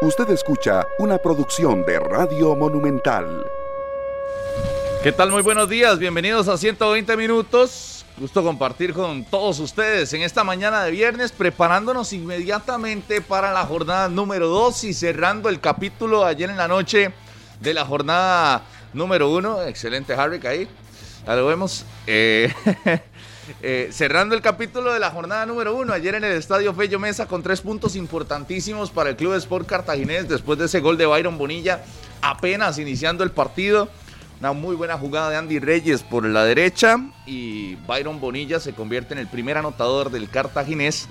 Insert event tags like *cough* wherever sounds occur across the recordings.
Usted escucha una producción de Radio Monumental. ¿Qué tal? Muy buenos días, bienvenidos a 120 minutos. Gusto compartir con todos ustedes en esta mañana de viernes, preparándonos inmediatamente para la jornada número 2 y cerrando el capítulo ayer en la noche de la jornada número 1. Excelente, Harry, ahí. Ya lo vemos. Eh, *laughs* eh, cerrando el capítulo de la jornada número 1, ayer en el Estadio Fello Mesa con tres puntos importantísimos para el Club Sport Cartaginés después de ese gol de Byron Bonilla, apenas iniciando el partido. Una muy buena jugada de Andy Reyes por la derecha y Byron Bonilla se convierte en el primer anotador del cartaginés.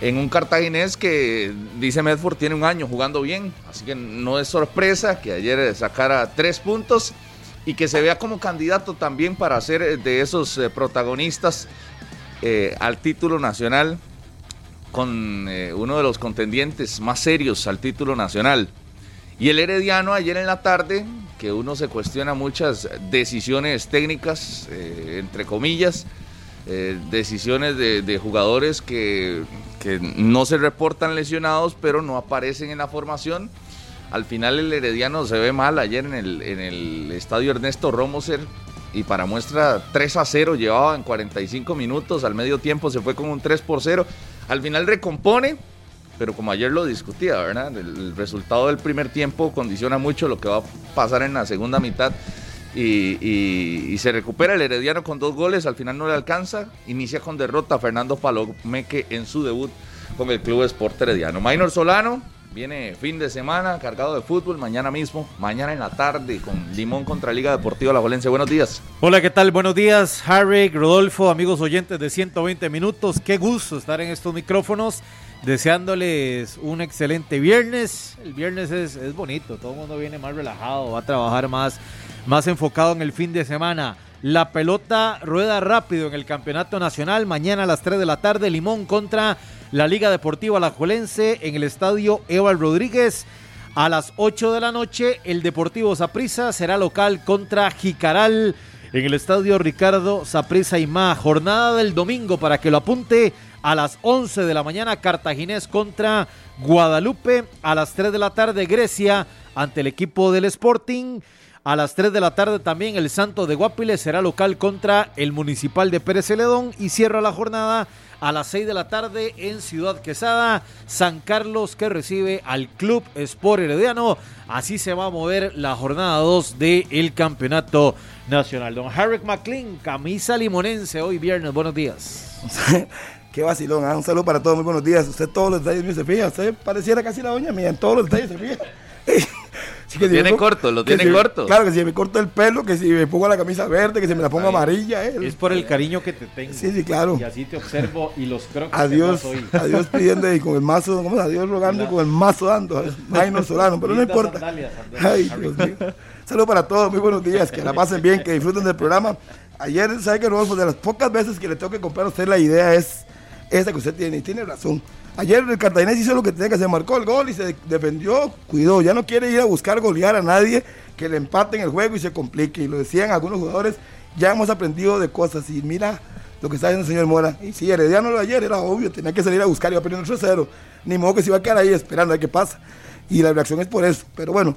En un cartaginés que, dice Medford, tiene un año jugando bien. Así que no es sorpresa que ayer sacara tres puntos y que se vea como candidato también para ser de esos eh, protagonistas eh, al título nacional con eh, uno de los contendientes más serios al título nacional. Y el Herediano ayer en la tarde que uno se cuestiona muchas decisiones técnicas, eh, entre comillas, eh, decisiones de, jugadores que, no se reportan lesionados, pero no aparecen en la formación. Al final el Herediano se ve mal ayer en el, en el estadio Ernesto Romoser y para muestra 3 a 0 llevaba en 45 minutos, al medio tiempo se fue con un 3 por 0. Al final recompone, pero como ayer lo discutía, ¿verdad? El, resultado del primer tiempo condiciona mucho lo que va a pasar en la segunda mitad. Y, se recupera el Herediano con dos goles, al final no le alcanza, inicia con derrota Fernando Palomeque en su debut con el Club Sport Herediano. Minor Solano viene fin de semana cargado de fútbol, mañana mismo, mañana en la tarde con Limón contra Liga Deportiva La Valencia. Buenos días. Hola, ¿qué tal? Buenos días, Harry, Rodolfo, amigos oyentes de 120 minutos. Qué gusto estar en estos micrófonos deseándoles un excelente viernes. El viernes es, es, bonito, todo el mundo viene más relajado, va a trabajar más, más enfocado en el fin de semana. La pelota rueda rápido en el Campeonato Nacional. Mañana a las 3 de la tarde, Limón contra la Liga Deportiva La Juelense en el Estadio Eval Rodríguez. A las 8 de la noche, el Deportivo Saprissa será local contra Jicaral en el Estadio Ricardo Saprissa y más. Jornada del domingo para que lo apunte a las 11 de la mañana Cartaginés contra Guadalupe, a las 3 de la tarde Grecia ante el equipo del Sporting. A las 3 de la tarde también el Santo de Guapiles será local contra el Municipal de Pérez Celedón y cierra la jornada a las 6 de la tarde en Ciudad Quesada, San Carlos que recibe al Club Sport Herediano. Así se va a mover la jornada 2 del Campeonato Nacional. Don Harrick McLean, camisa limonense hoy viernes. Buenos días. *laughs* Qué vacilón, ¿ah? un saludo para todos, muy buenos días. Usted todos los detalles míos se fija, usted pareciera casi la doña mía, en todos los detalles se fija. Lo tiene corto, lo tiene corto. Claro, que si me corto el pelo, que si me pongo la camisa verde, que si me la pongo amarilla. Eh, es por el cariño que te tengo. Sí, sí, claro. Y así te observo y los crocs adiós, adiós pidiendo y con el mazo, ¿cómo Adiós rogando y con el mazo dando. *laughs* no Solano, pero no importa. Ay, Dios mío. Saludos para todos, muy buenos días, que la pasen bien, que disfruten del programa. Ayer, ¿sabe que Rodolfo? De las pocas veces que le tengo que comprar a usted la idea es esa que usted tiene, y tiene razón. Ayer el Cartaginés hizo lo que tenía que hacer, marcó el gol y se defendió, cuidó, ya no quiere ir a buscar golear a nadie que le empate en el juego y se complique. Y lo decían algunos jugadores, ya hemos aprendido de cosas y mira lo que está diciendo el señor Mora. Y si Herediano lo de ayer era obvio, tenía que salir a buscar, iba perdiendo 3-0. Ni modo que se iba a quedar ahí esperando a ver qué pasa. Y la reacción es por eso. Pero bueno,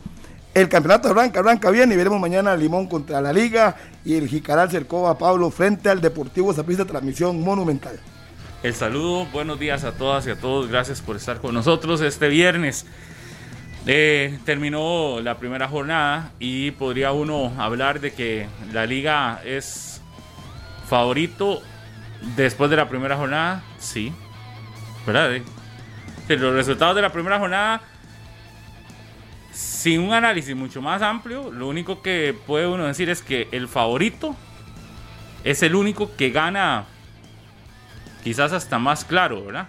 el campeonato arranca, arranca bien y veremos mañana Limón contra la Liga y el Jicaral cercó a Pablo frente al Deportivo Zapista, transmisión monumental. El saludo, buenos días a todas y a todos, gracias por estar con nosotros este viernes. Eh, terminó la primera jornada y podría uno hablar de que la liga es favorito después de la primera jornada, sí, ¿verdad? Eh, los resultados de la primera jornada, sin un análisis mucho más amplio, lo único que puede uno decir es que el favorito es el único que gana quizás hasta más claro, ¿verdad?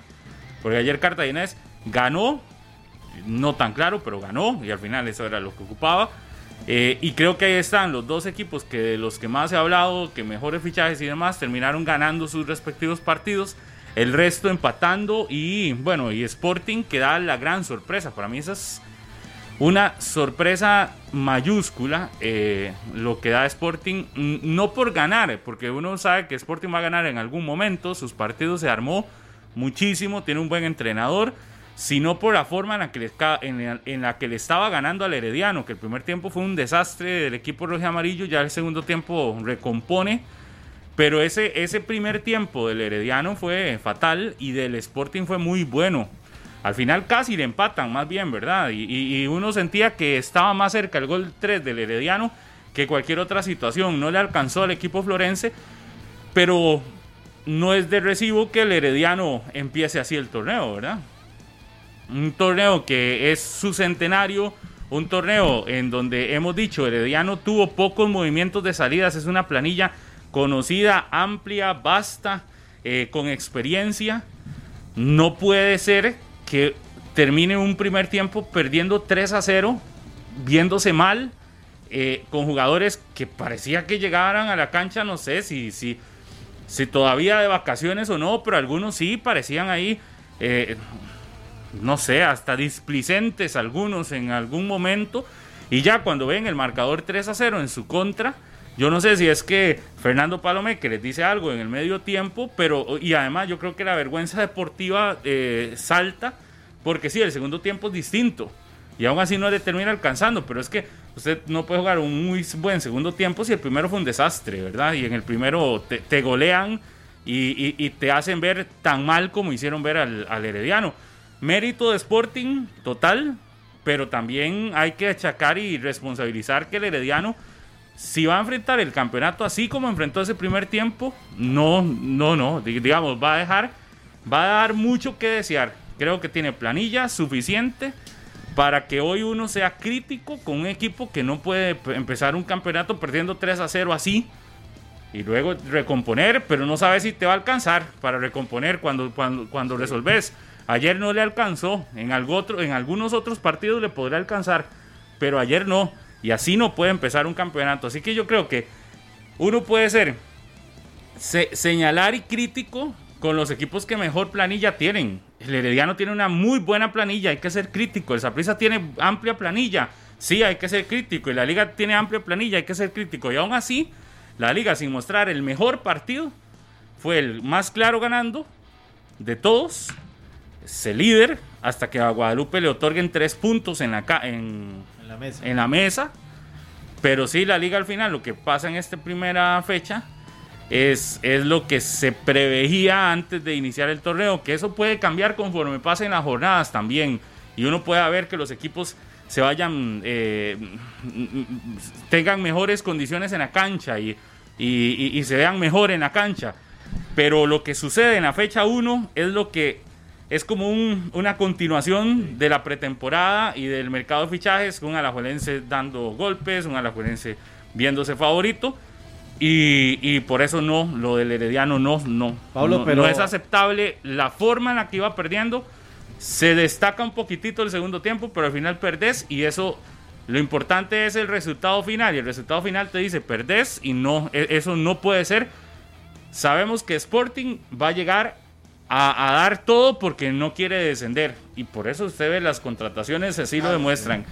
Porque ayer Cartaginés ganó, no tan claro, pero ganó, y al final eso era lo que ocupaba. Eh, y creo que ahí están los dos equipos que de los que más he hablado, que mejores fichajes y demás, terminaron ganando sus respectivos partidos. El resto empatando y bueno, y Sporting que da la gran sorpresa. Para mí esa es una sorpresa mayúscula eh, lo que da Sporting, no por ganar, porque uno sabe que Sporting va a ganar en algún momento, sus partidos se armó muchísimo, tiene un buen entrenador, sino por la forma en la, que le, estaba ganando al Herediano, que el primer tiempo fue un desastre del equipo rojo amarillo, ya el segundo tiempo recompone, pero ese, ese primer tiempo del Herediano fue fatal y del Sporting fue muy bueno. Al final casi le empatan, más bien, ¿verdad? Y, uno sentía que estaba más cerca el gol 3 del Herediano que cualquier otra situación. No le alcanzó al equipo florense, pero no es de recibo que el Herediano empiece así el torneo, ¿verdad? Un torneo que es su centenario, un torneo en donde hemos dicho, Herediano tuvo pocos movimientos de salidas, es una planilla conocida, amplia, vasta, eh, con experiencia. No puede ser que termine un primer tiempo perdiendo 3 a 0, viéndose mal, eh, con jugadores que parecía que llegaran a la cancha, no sé si, si, si todavía de vacaciones o no, pero algunos sí parecían ahí. Eh, no sé, hasta displicentes algunos en algún momento. Y ya cuando ven el marcador 3 a 0 en su contra, yo no sé si es que Fernando Palomé que les dice algo en el medio tiempo, pero y además yo creo que la vergüenza deportiva eh, salta, porque sí, el segundo tiempo es distinto. Y aún así no le termina alcanzando, pero es que usted no puede jugar un muy buen segundo tiempo si el primero fue un desastre, ¿verdad? Y en el primero te, golean y, te hacen ver tan mal como hicieron ver al, al Herediano. Mérito de Sporting total, pero también hay que achacar y responsabilizar que el Herediano, si va a enfrentar el campeonato así como enfrentó ese primer tiempo, no, no, no, digamos, va a dejar, va a dar mucho que desear. Creo que tiene planilla suficiente para que hoy uno sea crítico con un equipo que no puede empezar un campeonato perdiendo 3 a 0 así y luego recomponer, pero no sabe si te va a alcanzar para recomponer cuando, cuando, cuando resolves. Ayer no le alcanzó, en, algo otro, en algunos otros partidos le podría alcanzar, pero ayer no. Y así no puede empezar un campeonato. Así que yo creo que uno puede ser señalar y crítico con los equipos que mejor planilla tienen. El Herediano tiene una muy buena planilla, hay que ser crítico. El Saprissa tiene amplia planilla, sí, hay que ser crítico. Y la Liga tiene amplia planilla, hay que ser crítico. Y aún así, la Liga, sin mostrar el mejor partido, fue el más claro ganando de todos se líder hasta que a Guadalupe le otorguen tres puntos en la, en, la mesa. en la mesa. Pero sí, la liga al final, lo que pasa en esta primera fecha es, es lo que se preveía antes de iniciar el torneo, que eso puede cambiar conforme pasen las jornadas también. Y uno puede ver que los equipos se vayan, eh, tengan mejores condiciones en la cancha y, y, y se vean mejor en la cancha. Pero lo que sucede en la fecha 1 es lo que es como una continuación de la pretemporada y del mercado de fichajes, un alajuelense dando golpes, un alajuelense viéndose favorito. Y, por eso no, lo del Herediano no, no. Pablo, no, pero... no es aceptable la forma en la que iba perdiendo. Se destaca un poquitito el segundo tiempo, pero al final perdés y eso, lo importante es el resultado final. Y el resultado final te dice perdés y no, e, eso no puede ser. Sabemos que Sporting va a llegar a, dar todo porque no quiere descender. Y por eso usted ve las contrataciones así lo demuestran.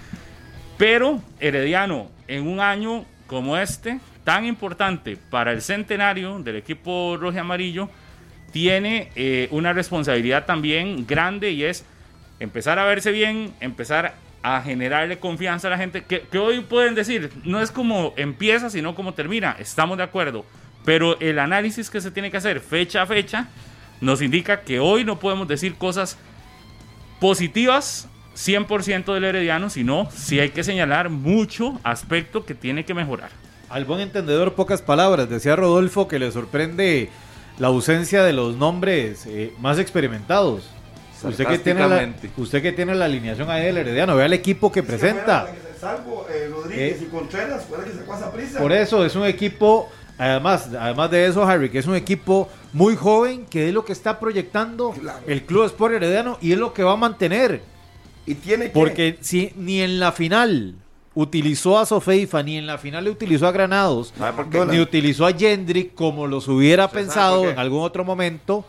Pero Herediano, en un año como este, tan importante para el centenario del equipo rojo y amarillo, tiene eh, una responsabilidad también grande y es empezar a verse bien, empezar a generarle confianza a la gente, que, que, hoy pueden decir, no es como empieza, sino como termina, estamos de acuerdo, pero el análisis que se tiene que hacer fecha a fecha nos indica que hoy no podemos decir cosas positivas 100% del Herediano, sino si hay que señalar mucho aspecto que tiene que mejorar. Al buen entendedor, pocas palabras. Decía Rodolfo que le sorprende la ausencia de los nombres eh, más experimentados. Usted que, tiene la, usted que tiene la alineación ahí del Herediano, vea el equipo que presenta. Salvo eh, Rodríguez eh, y Contreras, puede que se pasa prisa. Por eso es un equipo Además, además de eso, Harry, que es un equipo muy joven, que es lo que está proyectando el Club Sport Herediano y es lo que va a mantener. Y tiene Porque si ni en la final utilizó a Sofeifa, ni en la final le utilizó a Granados, ni utilizó a Jendrick como los hubiera pensado en algún otro momento.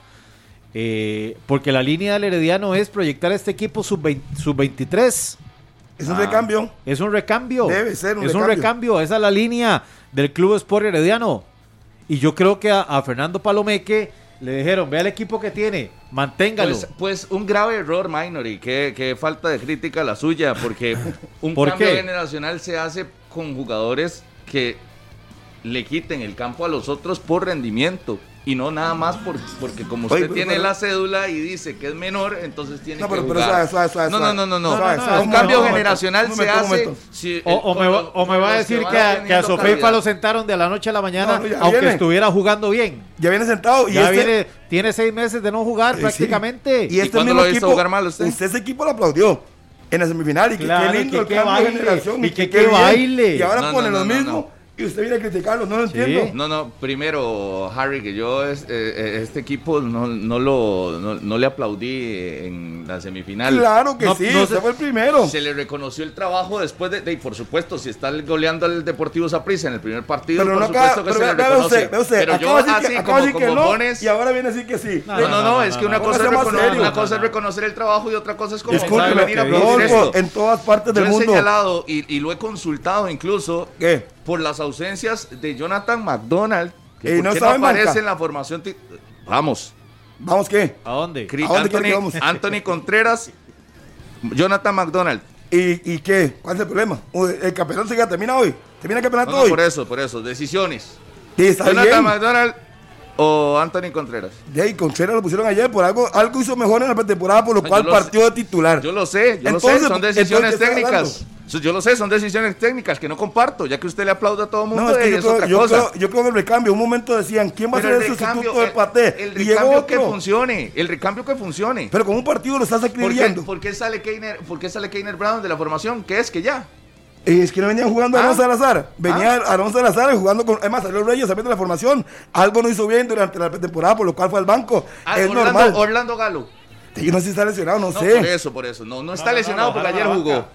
Eh, porque la línea del Herediano es proyectar a este equipo sub-23. Sub es un recambio. Es un recambio. Debe ser un es recambio. un recambio. Esa es la línea del Club Sport Herediano. Y yo creo que a, Fernando Palomeque Le dijeron, vea el equipo que tiene, manténgalo. Pues, pues un grave error, Minor, y qué, qué falta de crítica la suya, porque *laughs* un ¿Por cambio qué? generacional se hace con jugadores que le quiten el campo a los otros por rendimiento. Y no nada más por, porque como usted Oye, pero- tiene pero- la cédula y dice que es menor, entonces tiene No, que pero- pero jugar. suave, suave, suave, no, no, no, no, no. Suave, suave, Un cambio generacional se hace... si- O, me, va, los- o me con va a decir que a, que a lo sentaron de la noche a la mañana, No, no, ya aunque viene. estuviera jugando bien. Ya viene sentado y Ya este, viene, tiene seis meses de no jugar Eh, sí. prácticamente. Y este cuándo mismo lo hizo equipo, jugar mal usted? ese equipo lo aplaudió en la semifinal y que Claro, qué lindo que el qué cambio de baile, generación y que qué baile. Y ahora No, pone no, lo no, mismo no. Y usted viene a criticarlo, no lo Sí. entiendo. No, no, primero, Harry, que yo es- eh, eh, este equipo no, no lo, no, no le aplaudí en la semifinal. Claro que No, sí, no usted se- fue el primero. Se le reconoció el trabajo después de, de- y por supuesto, si está goleando al Deportivo Saprissa en el primer partido, Pero por no supuesto acaba, que pero se le reconoce. usted, usted, pero yo así que, acaba como, como no pones... y ahora viene a decir que sí. No, No, no, no, es no, que una cosa, es, sea más recono- serio. una cosa No, es no. reconocer el trabajo y otra cosa es como venir a en todas partes del Yo he mundo. señalado y, y lo he consultado incluso ¿Qué? Por las ausencias de Jonathan McDonald, que Eh, ¿por no no aparece en la formación? Vamos, ¿Vamos qué? ¿A dónde? ¿A dónde que Anthony, vamos? Anthony Contreras, Jonathan McDonald. ¿Y, ¿Y qué? ¿Cuál es el problema? El campeonato se termina hoy. ¿Termina el campeonato no, hoy? por eso, por eso, decisiones. Sí, está Jonathan bien. McDonald o Anthony Contreras. Ahí, Contreras lo pusieron ayer por algo, algo hizo mejor en la pretemporada, por lo No, cual lo partió de titular. Yo lo sé, yo Entonces, lo sé, son decisiones entonces, ¿qué está técnicas. Eso Yo lo sé, son decisiones técnicas que no comparto, ya que usted le aplaude a todo el mundo No, es que y yo es creo, otra yo, cosa. creo, yo creo que el recambio, un momento decían, ¿quién va a ser el el sustituto de Paté? el Y llegó recambio que funcione, el recambio que funcione. Pero con un partido lo estás ¿Por qué, escribiendo. por qué sale Keiner, por qué sale Keiner Brown de la formación? ¿Qué es que ya? Es que no venían jugando Ah. Alonso Salazar. Venía Alonso Salazar jugando con. Es más, salió Reyes también de la formación. Algo no hizo bien durante la pretemporada, por lo cual fue al banco. Ah, es Orlando, normal. Orlando Galo. Yo no sé si está lesionado, no, No, sé. por eso, por eso. No, no está no, lesionado no, porque ayer jugó.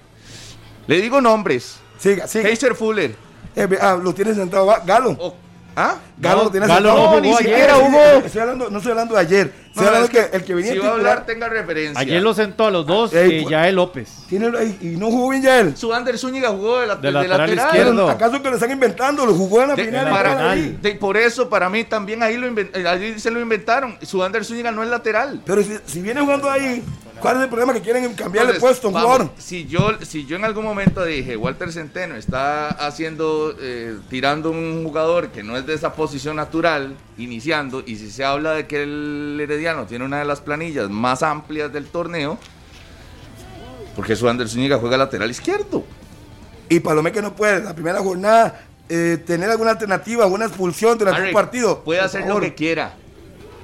Le digo nombres. Siga, siga. Keiser Fuller. Eh, ah, lo tiene sentado Galo. O- ¿Ah? Galo No, lo tiene Galo sentado. no ni ayer. siquiera hubo. Estoy hablando, no estoy hablando de ayer. Estoy No, hablando es que, el que venía Si va a hablar, tenga referencia. Ayer lo sentó a los dos y pues- Yael López. Tiene, y, no jugó bien ya él. Su Ander Zúñiga jugó de, la- De de lateral lateral. izquierdo. Pero, ¿Acaso que lo están inventando? Lo jugó en la De- final. en la para- estaba final. ahí. de- por eso, para mí también ahí, lo eh, ahí se lo inventaron. Su Ander Zúñiga no es lateral. Pero si, si viene jugando ahí, ¿cuál es el problema? Que quieren cambiarle Entonces, puesto a un vamos, jugador. Si yo, si yo en algún momento dije, Walter Centeno está haciendo, eh, tirando un jugador que no es de esa posición natural, iniciando, y si se habla de que el Herediano tiene una de las planillas más amplias del torneo, porque su Ander Zúñiga juega lateral izquierdo. Y Palomé que no puede, la primera jornada, eh, tener alguna alternativa, alguna expulsión durante un partido. Puede hacer lo que quiera.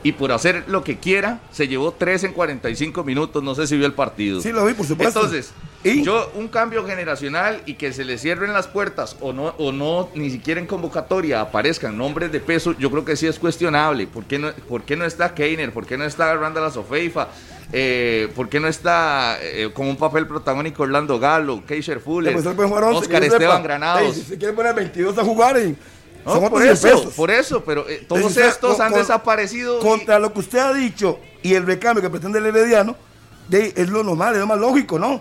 Y por hacer lo que quiera, se llevó 3 en 45 minutos. No sé si vio el partido. Sí, lo vi, por supuesto. Entonces, ¿Y? yo un cambio generacional y que se le cierren las puertas o no, o no, ni siquiera en convocatoria aparezcan nombres de peso, yo creo que sí es cuestionable. ¿Por qué no, por qué no está Keiner? ¿Por qué no está Randall Sofeifa? Eh, ¿Por qué no está eh, con un papel protagónico Orlando Galo, Keisher Fuller, Pues 11, Oscar Esteban. Granados? Si se quiere poner 22 a jugar, y No, son por otros 100 eso, pesos. por eso, pero eh, todos Entonces, estos han con- desaparecido. y- Contra lo que usted ha dicho y el recambio que pretende el Herediano, de, es lo normal, es lo más lógico, ¿no?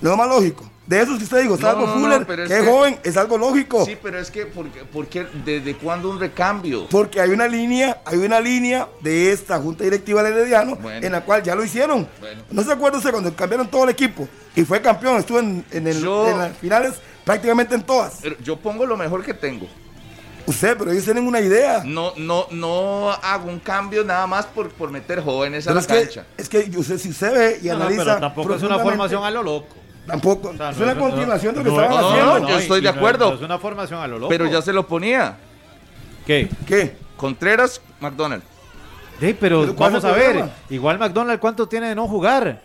Lo más lógico. De eso que usted dijo, salvo no, no, Fuller, es que es joven, es algo lógico. Sí, pero es que, ¿por qué, por qué- desde cuándo un recambio? Porque hay una línea, hay una línea de esta junta directiva del Herediano Bueno. en la cual ya lo hicieron. Bueno. ¿No se acuerda usted cuando cambiaron todo el equipo y fue campeón? Estuvo en, en el- Yo- en las finales prácticamente en todas. Pero Yo pongo lo mejor que tengo. Usted, pero ellos tienen una idea. No, no, no hago un cambio nada más por, por meter jóvenes a Pero la es que, cancha. es que usted, si usted ve y No, no, analiza. pero tampoco es una formación a lo loco. Tampoco. sea, es no una continuación de lo que no, estaban no, haciendo. no, yo estoy de no- acuerdo. no es una formación a lo loco. Pero ya se lo ponía. ¿Qué? ¿Qué? Contreras, McDonald. Sí, pero, ¿Pero vamos a ver. Igual McDonald, ¿cuánto tiene de no jugar?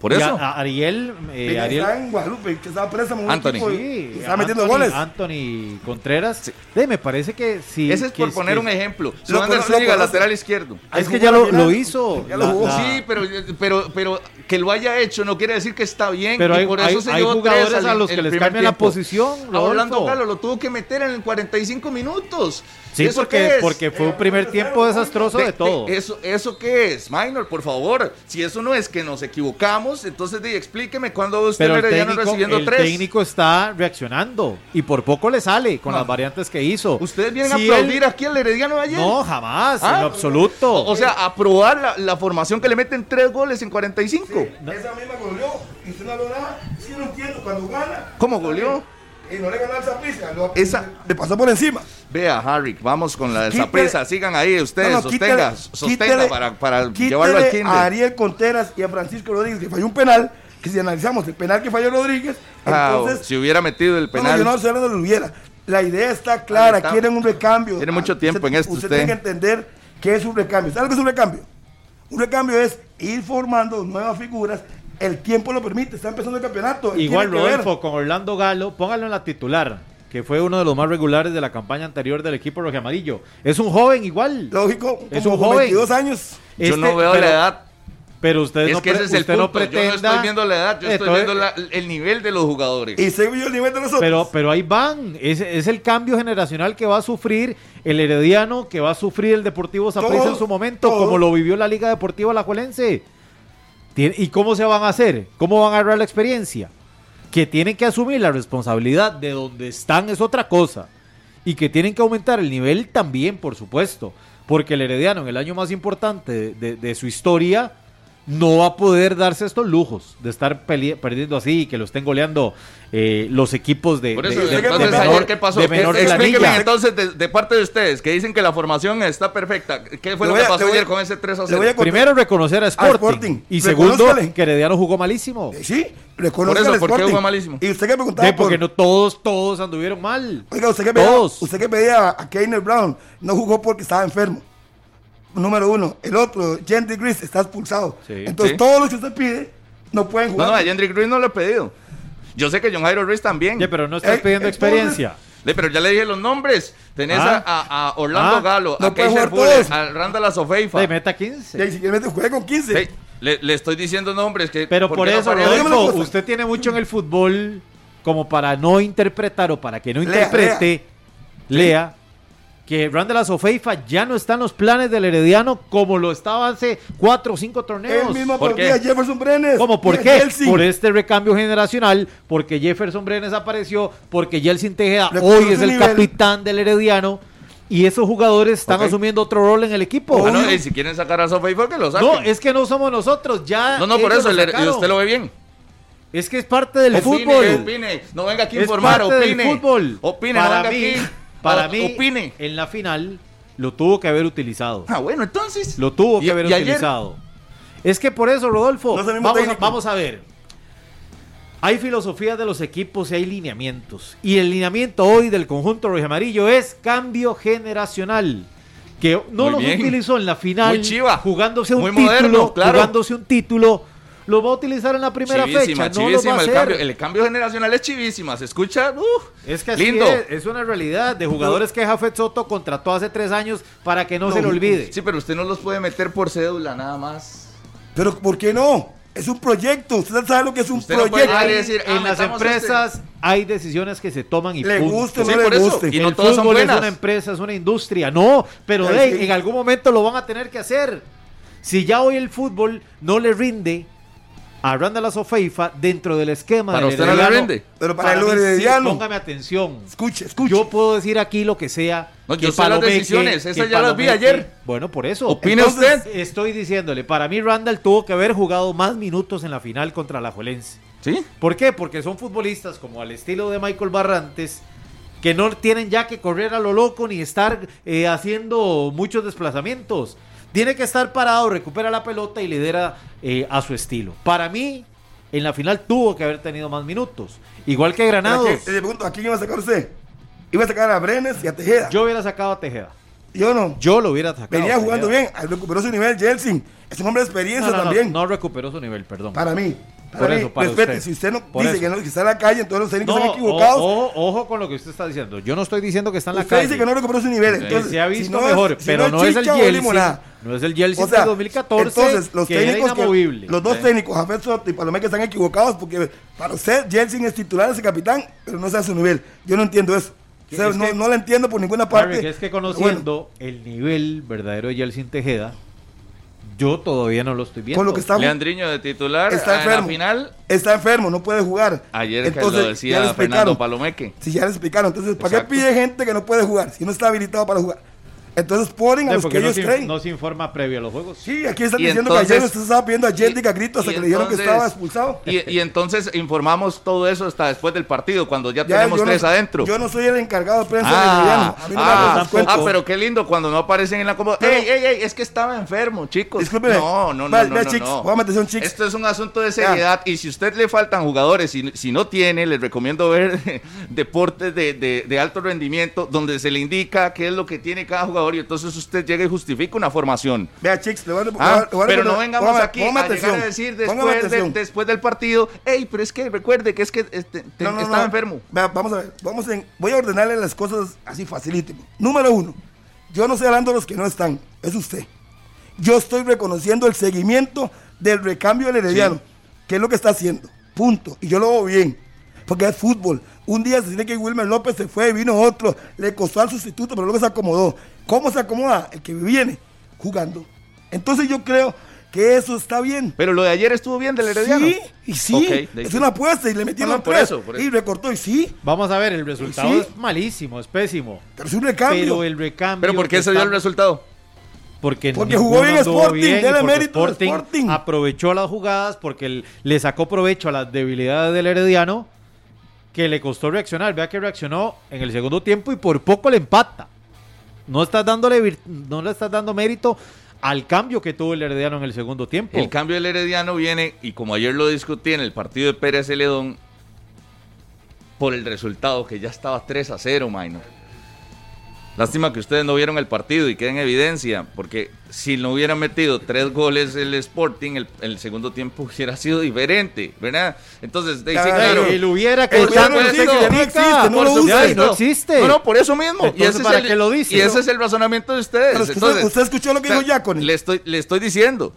Por eso. a- a Ariel, eh, Ariel Está en Guadalupe, que estaba préstamo en un Anthony. equipo y- Sí, y estaba metiendo Anthony- goles. Anthony Contreras. Sí, me parece que sí. Ese es que- por poner que- un ejemplo. Su Lo Anderson conoce. lateral izquierdo. Es que ya lo, lo hizo. Ya lo jugó. la- Sí, pero, pero, pero que lo haya hecho no quiere decir que está bien. Pero y hay, por eso hay- se hay llevó jugadores tres al- a los que les cambian la posición. A Orlando Rodolfo. Galo lo tuvo que meter en 45 minutos. Sí, ¿Eso porque, qué es? porque fue un primer tiempo desastroso de todo. Eso, ¿Eso qué es, Minor? Por favor. Si eso no es que nos equivocamos entonces di, explíqueme cuándo va usted Pero el técnico, recibiendo el tres. técnico está reaccionando y por poco le sale con No. las variantes que hizo. ¿Ustedes vienen Si a aplaudir él- aquí al Herediano de ayer? No, jamás, Ah. en lo absoluto. O, o sea, aprobar la, la formación que le meten tres goles en 45. Esa misma goleó y usted no habló nada. Sí, no entiendo. Cuando gana. ¿Cómo goleó? Y no le ganó al Saprissa. lo- Esa- Le pasó por encima. Vea, Harry, vamos con la desapresa. Sigan ahí ustedes, No, no, sostenga, sostenga para, para llevarlo al a kinder. Ariel Conteras y a Francisco Rodríguez, que falló un penal. Que si analizamos el penal que falló Rodríguez, Ah, entonces. si hubiera metido el No, no, penal. yo no sé de lo hubiera. La idea está clara, está. quieren un recambio. Tiene mucho Ah, tiempo en esto Usted usted. tiene que entender qué es un recambio. ¿Sabe lo que es un recambio? Un recambio es ir formando nuevas figuras. El tiempo lo permite, está empezando el campeonato. Igual. Rodolfo con Orlando Galo, póngalo en la titular, que fue uno de los más regulares de la campaña anterior del equipo rojo amarillo. Es un joven igual. Lógico, Es como un joven. 22 años. Yo Este- no veo pero- la edad. Pero usted Es no, que pre- ese es el usted no punto. yo no pretenda. estoy viendo la edad, yo estoy viendo la- el nivel de los jugadores. Y se vio el nivel de nosotros. Pero, pero ahí van. Es, es el cambio generacional que va a sufrir el Herediano, que va a sufrir el Deportivo Saprissa en su momento, todo. como lo vivió la Liga Deportiva Alajuelense. ¿Y cómo se van a hacer? ¿Cómo van a agarrar la experiencia? Que tienen que asumir la responsabilidad de donde están es otra cosa. Y que tienen que aumentar el nivel también, por supuesto. Porque el Herediano, en el año más importante de su historia, no va a poder darse estos lujos de estar peli- perdiendo así y que lo estén goleando eh, los equipos de, Por de- eso, de- de entonces, menor- ayer, ¿qué pasó? de menor Explíqueme entonces, de, de parte de ustedes, que dicen que la formación está perfecta. ¿Qué fue lo que a- pasó voy a- ayer con ese 3 a le 0? voy a Primero reconocer a Sporting, Sporting. y segundo que Herediano jugó malísimo. Eh, Sí, reconozca Por eso, ¿por qué Sporting. jugó malísimo? Y usted que preguntaba Sí, porque por- no todos, todos anduvieron mal. Oiga, usted que pedía, Todos. usted que pedía a Keiner Brown, no jugó porque estaba enfermo. Número uno. El otro, Gentry Gris, está expulsado. Sí. Entonces, Sí. todos los que usted pide no pueden No, jugar. no, a Hendrik Ruiz no lo he pedido. Yo sé que John Jairo Ruiz también. Oye, pero no estás Eh, pidiendo entonces- experiencia. Le- Pero ya le dije los nombres. Tenés Ah. a, a- a Orlando Ah. Galo, No a Keiser Fuller, a Randall Azofeifa. Sí, meta 15. Y si meter, juegue con 15. Hey, le, le estoy diciendo nombres que. Pero ¿por por no eso, Rodolfo, usted tiene mucho en el fútbol como para no interpretar o para que no Lea, interprete, lea, que Randall Azofeifa ya no está en los planes del Herediano como lo estaba hace cuatro o cinco torneos. El mismo ¿Por qué? Jefferson Brenes. ¿Cómo? ¿Por qué? Por este recambio generacional, porque Jefferson Brenes apareció, porque Jelsin Tejeda Reconoce hoy es el nivel. capitán del Herediano y esos jugadores están asumiendo otro rol en el equipo. Ah, no, y si quieren sacar a Azofeifa, que lo saquen. No, es que no somos nosotros, ya. No, no, por eso, el- y usted lo ve bien. Es que es parte del opine, fútbol. opine. No venga aquí a Es informar, parte del opine. fútbol. Opine, no para venga mí, aquí. Para O- mí, Opine. en la final lo tuvo que haber utilizado. Ah, bueno, entonces. Lo tuvo que Y- haber y ayer- utilizado. Es que por eso, Rodolfo, No es vamos a, técnico. vamos a ver. Hay filosofías de los equipos y hay lineamientos. Y el lineamiento hoy del conjunto rojo y amarillo es cambio generacional. Que no Muy los bien. utilizó en la final Muy chiva. jugándose un Muy título, moderno, claro. jugándose un título. Lo va a utilizar en la primera chivísima, fecha. No va chivísima. a el, cambio, el cambio generacional es chivísima. Se escucha. uf, Es que así lindo. es, es una realidad de jugadores que Jafet Soto contrató hace tres años para que no se le olvide. Sí, pero usted no los puede meter por cédula, nada más. Pero ¿por qué no? Es un proyecto. Usted sabe lo que es un Usted no puede proyecto. decir, ah, en las metamos empresas hay decisiones que se toman y Le punto. guste Sí, no le eso. guste. Y no el todas son fútbol es buenas. una empresa, es una industria. No, pero en algún momento lo van a tener que hacer. Si ya hoy el fútbol no le rinde a Randall Azofeifa dentro del esquema Para del usted no le Herediano, rinde. Pero para el mí sí, Herediano. póngame atención. Escuche, escuche. Yo puedo decir aquí lo que sea. No, que yo sé las decisiones, esas ya las vi ayer. Bueno, por eso. Opine Entonces, usted. Estoy diciéndole, para mí Randall tuvo que haber jugado más minutos en la final contra la Juelense. ¿Sí? ¿Por qué? Porque son futbolistas como al estilo de Michael Barrantes que no tienen ya que correr a lo loco ni estar eh, haciendo muchos desplazamientos. Tiene que estar parado, recupera la pelota y lidera eh, a su estilo. Para mí, en la final tuvo que haber tenido más minutos. Igual que ¿A Granados. quién- le pregunto, ¿a quién iba a sacar usted? Iba a sacar a Brenes y a Tejeda. Yo, Yo hubiera sacado a Tejeda. no. Yo lo hubiera sacado. Venía jugando Tejeda. bien. Recuperó su nivel, Jelsin. Es un hombre de experiencia No, no, no, también. no recuperó su nivel, perdón. Para mí. Por eso, para Respete, usted. si usted no Por dice eso. que, no, que está en la calle, entonces los técnicos No, están equivocados. o- o- ojo con lo que usted está diciendo. Yo no estoy diciendo que está en la usted calle. dice que no recuperó su nivel. Entonces, se ha si visto no mejor, pero no, es el limonada. No es el O sea, de 2014 entonces, los que técnicos que- los dos Sí. técnicos, Jafet Soto y Palomeque, están equivocados porque para usted Jelsin es titular, es capitán, pero no sea su nivel. Yo no entiendo eso. O sea, Es no, que- no lo entiendo por ninguna parte. Harry, que es que Bueno, conociendo el nivel verdadero de Jelsin Tejeda, Yo todavía no lo estoy viendo. Con lo que está, Leandriño de titular está en la enfermo. final. está enfermo, no puede jugar. Ayer que Entonces, lo ya le decía. Fernando Palomeque. Sí, ya le explicaron. Entonces, ¿para Exacto. qué pide gente que no puede jugar si no está habilitado para jugar? Entonces ponen a Sí, los que no ellos se, creen. no se informa previo a los juegos. Sí, aquí están Y diciendo que ayer usted estaba pidiendo a Jendy a gritos hasta que le dijeron que estaba expulsado. Y, y entonces informamos todo eso hasta después del partido, cuando ya, Ya, tenemos no- tres adentro. Yo no soy el encargado de prensa de Ah, Herediano. A mí no me ah, ah, pero qué lindo cuando no aparecen en la. Pero- ¡Ey, ey, ey! Es que estaba enfermo, chicos. Discúlpeme. No, no, no, Vea- no, vea, chicos, no. voy a chicos. Esto es un asunto de seriedad y si a usted le faltan jugadores, si, si no tiene, les recomiendo ver *laughs* deportes de, de- de alto rendimiento donde se le indica qué es lo que tiene cada jugador entonces usted llega y justifica una formación. Vea, chicos, le voy a, Ah, le voy a pero no vengamos póngame- aquí póngame a llegar atención, a decir después, de- atención. después del partido, hey, pero es que recuerde que es que este, te- No, no, estaba no. enfermo. Vea, vamos a ver, vamos en, voy a ordenarle las cosas así facilísimo. Número uno, yo no estoy hablando de los que no están, es usted. Yo estoy reconociendo el seguimiento del recambio del Herediano, que es lo que está haciendo, punto. Y yo lo veo bien, porque es fútbol. Un día se tiene que Wilmer López se fue, vino otro, le costó al sustituto, pero luego se acomodó. ¿Cómo se acomoda? El que viene jugando. Entonces yo creo que eso está bien. Pero lo de ayer estuvo bien del Herediano. Sí, y sí, es una apuesta y le metieron No, no, por tres, eso, por eso. y recortó y sí, Vamos a ver, el resultado Sí. es malísimo, es pésimo. pero es un recambio. Pero el recambio. Pero ¿por qué se dio el resultado? Porque, Porque jugó bien Sporting, bien dele mérito al Sporting. aprovechó las jugadas porque le sacó provecho a las debilidades del Herediano que le costó reaccionar. Vea que reaccionó en el segundo tiempo y por poco le empata. No estás dándole no le estás dando mérito al cambio que tuvo el Herediano en el segundo tiempo. El cambio del Herediano viene, y como ayer lo discutí en el partido de Pérez Celedón, por el resultado que ya estaba 3 a 0, Maino. Lástima que ustedes no vieron el partido y queda en evidencia, porque si no hubieran metido tres goles el Sporting, el, el segundo tiempo *laughs* hubiera sido diferente, ¿verdad? Entonces, de- sí, Claro, y lo hubiera que no existe, no existe, no lo no existe. No, no, por eso mismo. Entonces, ese es ¿para el- qué lo dice? Y ese es el razonamiento de ustedes. Pero que Entonces, usted escuchó lo que o sea, dijo. Le estoy, le estoy diciendo.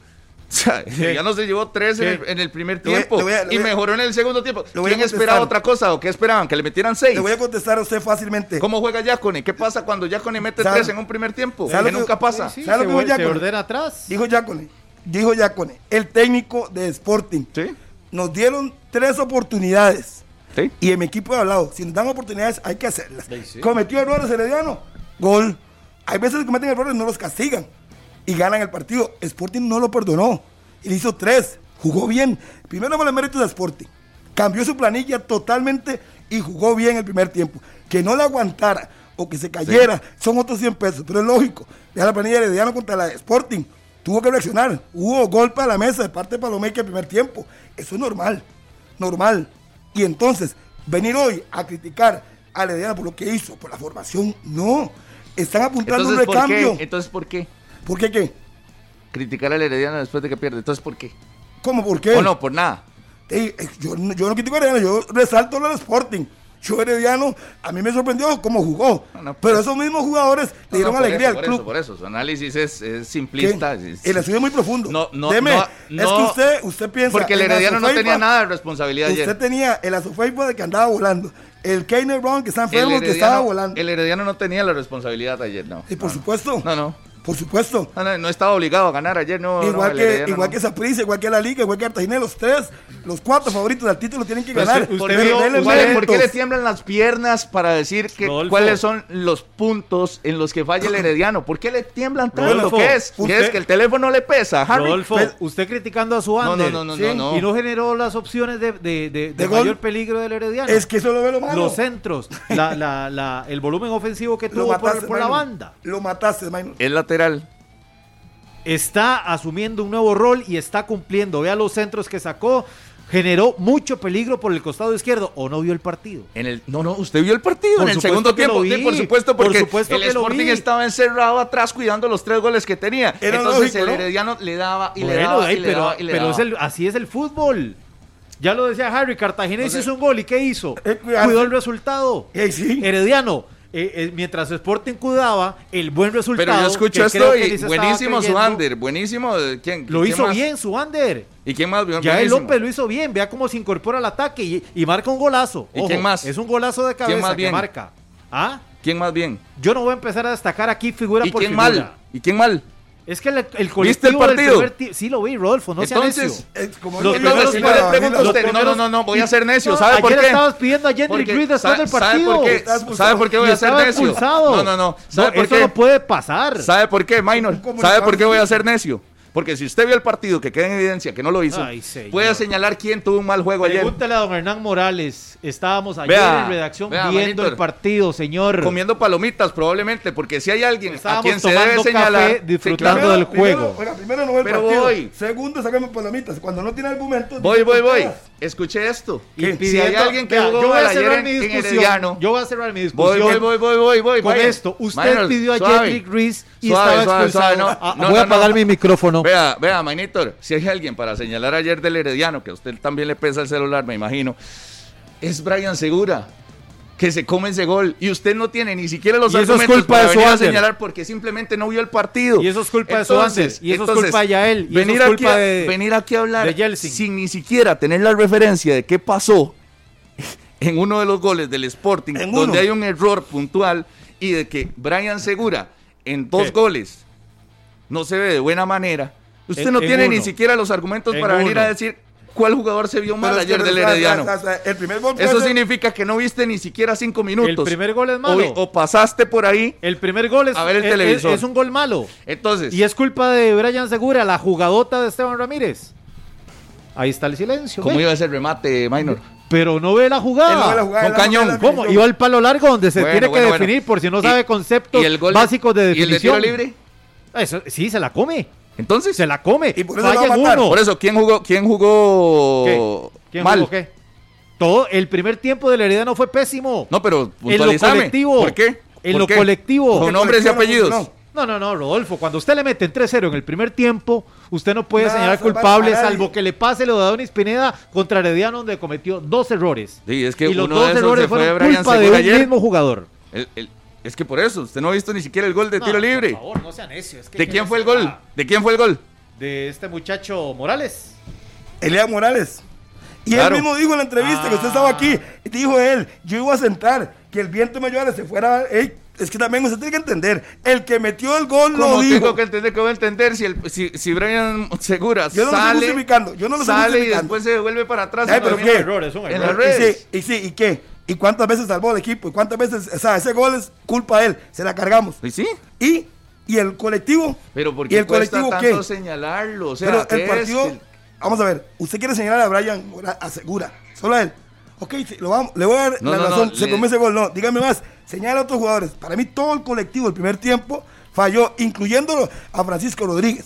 O sea, ya no se llevó tres el, en el primer voy tiempo voy a- y a- mejoró en el segundo tiempo. a ¿Quién esperaba otra cosa o qué esperaban? ¿Que le metieran seis? Le voy a contestar a usted fácilmente. ¿Cómo juega Yacone? ¿Qué pasa cuando Yacone mete ¿Sabe- tres en un primer tiempo? sabe Que lo que- nunca pasa. Sí, ¿Sabe lo se, que dijo se Yacone? ordena atrás. Dijo Yacone, dijo Yacone, el técnico de Sporting. Sí, Nos dieron tres oportunidades. sí. Y en mi equipo he hablado, si nos dan oportunidades hay que hacerlas. Sí, sí. Cometió errores Herediano, gol. Hay veces que cometen errores, no los castigan y ganan el partido. Sporting no lo perdonó y le hizo tres. Jugó bien. Primero por el mérito de Sporting. Cambió su planilla totalmente y jugó bien el primer tiempo. Que no le aguantara o que se cayera son otros 100 pesos, pero es lógico. Ya la planilla de Herediano contra la de Sporting. Tuvo que reaccionar. Hubo golpe a la mesa de parte de Palomeque el primer tiempo. Eso es normal. Normal. Y entonces, venir hoy a criticar a Herediano por lo que hizo, por la formación, no. Están apuntando Entonces, un ¿por recambio. qué? Entonces, ¿por qué? ¿Por qué qué? Criticar al Herediano después de que pierde. Entonces, ¿por qué? ¿Cómo? ¿Por qué? O no, por nada. Ey, yo, no- yo no critico a Herediano, yo resalto del Sporting. Yo Herediano, a mí me sorprendió cómo jugó. No, no, pero pues- esos mismos jugadores le No, dieron no, por alegría eso, al por club. Eso, por eso, su análisis es, simplista. es- El estudio es muy profundo. No, no, Deme, es que usted, usted piensa. Porque el Herediano no tenía nada de responsabilidad Usted ayer. tenía el Azufeifa de que andaba volando. El Keiner Brown que está enfermo que estaba volando. el Herediano no tenía la responsabilidad ayer, no. y por supuesto. No, no. Por supuesto. No, no, no estaba obligado a ganar ayer, no. no, igual que, Herediano igual no. que Saprissa, igual que la Liga, igual que Cartagena, los tres, los cuatro favoritos del título tienen que ganar. usted- usted ¿por qué- vio- Denle ¿cuál es- ¿Por qué le tiemblan las piernas para decir que Rodolfo. cuáles son los puntos en los que falla el Herediano? ¿Por qué le tiemblan tanto? Rodolfo, ¿Qué es? ¿Qué es? ¿Que el teléfono le pesa, Harry? Rodolfo, Pues- usted criticando a su Ander. no, no, no, Sí. no, no. Y no generó las opciones de, de- de- de De gol. mayor peligro del Herediano. Es que eso lo ve lo malo. Los centros, la, la, la- el volumen ofensivo que tuvo por, mataste, por la banda. Lo mataste, Maynor. Es lateral. Está asumiendo un nuevo rol y está cumpliendo. Vea los centros que sacó. Generó mucho peligro por el costado izquierdo. ¿O no vio el partido? En el, no, no, usted vio el partido Por en el segundo tiempo. Sí, por supuesto, Por porque supuesto el Sporting estaba encerrado atrás cuidando los tres goles que tenía. Era Entonces lógico, el ¿no? Herediano le daba y le daba y le pero, daba y le pero daba. es el- así es el fútbol. Ya lo decía Harry, Cartaginés hizo un gol y ¿qué hizo? Eh. Cuidó el resultado. Eh, sí. Herediano, eh, eh, mientras Sporting cuidaba el buen resultado. Pero yo escucho esto y buenísimo creyendo, Suander, buenísimo. ¿Quién, Lo quién hizo más? bien Suander. ¿Y quién más? Ya el. López lo hizo bien. Vea cómo se incorpora al ataque y, y marca un golazo. ¿Y quién más? Es un golazo de cabeza más que bien? marca. ¿Ah? ¿Quién más bien? Yo no voy a empezar a destacar aquí figura ¿Y por quién figura. mal? ¿Y quién mal? Es que el, el ¿Viste el colectivo del partido? primer Sí lo vi, Rodolfo, no sea Entonces, necio. Es como Los primeros si pregunto a usted, no, no, no, no, voy a ser necio, ¿sabe por ayer qué? estabas pidiendo a Porque- Reed después ¿sabe- del ¿Sabe partido. por qué? Estás ¿Sabe por qué voy Y a ser necio? No, no, no. ¿Sabe No, por eso qué? no puede pasar. ¿Sabe por qué, Minor? ¿Sabe por qué voy a ser necio? Porque si usted vio el partido que queda en evidencia que no lo hizo, Ay, puede señalar quién tuvo un mal juego ayer. Pregúntale a don Hernán Morales. Estábamos ayer Vea, en redacción vea, viendo el partido, señor. Comiendo palomitas probablemente, porque si hay alguien a Estábamos quien se debe señalar, disfrutando del Primero- juego. primero no ve el Pero partido. voy. Segundo, sacame palomitas. Cuando no tiene argumentos. Voy, voy, voy. tonteras. Escuche esto. Y Si hay alguien que Vea, jugó yo voy a ayer cerrar en, mi en discusión. Herediano, Yo voy a cerrar mi voy, discusión. voy, voy, voy, voy, voy. Con vaya. esto, usted pidió a. Jendrick Reese y Suave, estaba expulsado. suave, no, Ah, no, voy a apagar no. mi micrófono. Vea, vea, Manitor, si hay alguien para señalar ayer del Herediano, que a usted también le pesa el celular, me imagino, es Brian Segura, que se come ese gol. Y usted no tiene ni siquiera los Y eso es argumentos culpa para de venir a señalar porque simplemente no vio el partido. Y eso es culpa de su y eso es culpa de Yael, y eso venir es culpa aquí a, de- venir aquí a hablar sin ni siquiera tener la referencia de qué pasó en uno de los goles del Sporting, En donde hay un error puntual y de que Brian Segura en dos ¿Qué? goles no se ve de buena manera. Usted En- no en tiene ni siquiera los argumentos En para venir a decir cuál jugador se vio mal ayer del Herediano. El primer gol Eso significa que no viste ni siquiera cinco minutos. El primer gol es malo. O, o pasaste por ahí. El primer gol es, A ver el es- televisor. es- es un gol malo. Entonces, Y es culpa de Brian Segura, la jugadota de Esteban Ramírez. Ahí está el silencio. ¿cómo ve. iba ese remate, Minor? Pero no ve la jugada. no ve la jugada, Con cañón. la ¿Cómo? definición. Iba al palo largo donde se Bueno, tiene que bueno, bueno. definir por si no sabe conceptos ¿Y el gol básicos de ¿Y el de definición. tiro libre? Eso, sí, se la come. Entonces, Se la come. Y por eso Falla lo va a en matar. uno. por eso, ¿quién jugó? ¿Quién jugó ¿Qué? ¿Quién mal? jugó qué? Todo el primer tiempo del Herediano fue pésimo. No, pero en lo colectivo. ¿Por qué? En ¿Por lo qué? colectivo. Con nombres y no apellidos. No, no, no, Rodolfo. Cuando usted le mete en 3-0 en el primer tiempo, usted no puede Nada, señalar nadie. salvo que le pase lo de Adonis Pineda contra Herediano, donde cometió dos errores. Sí, es que y los uno dos de esos errores se fue fueron Brian culpa de un ayer. mismo jugador. El- el- es que por eso, usted no ha visto ni siquiera el gol de tiro libre. Por favor, no sea necio. es que ¿De ¿qué quién fue el gol? ¿De quién fue el gol? De este muchacho Morales. Elías Morales. Y Claro. él mismo dijo en la entrevista que usted estaba aquí, y dijo él, yo iba a sentar, que el viento me llevara, se fuera, ey, es que también usted tiene que entender, el que metió el gol lo ¿Cómo dijo. tengo que entender que voy a entender si, el, si, si Brian Segura Yo no lo estoy sale, justificando, yo no lo estoy sale y justificando. después se devuelve para atrás? Ay, y pero ¿qué? error, es un en error. Y sí, y sí, ¿y qué? ¿Y cuántas veces salvó al equipo? ¿Y cuántas veces, o sea, ese gol es culpa de él, se la cargamos. ¿Y sí? Y, y el colectivo, Pero ¿por ¿y qué el cuesta colectivo tanto qué? señalarlo? O sea, Pero ¿qué el partido, vamos a ver, usted quiere señalar a Brian, asegura, solo a él. Ok, lo vamos, le voy a dar No, la no, no, razón, se le- comió ese gol, no, dígame más, señala a otros jugadores. Para mí todo el colectivo, el primer tiempo, falló, incluyéndolo a Francisco Rodríguez.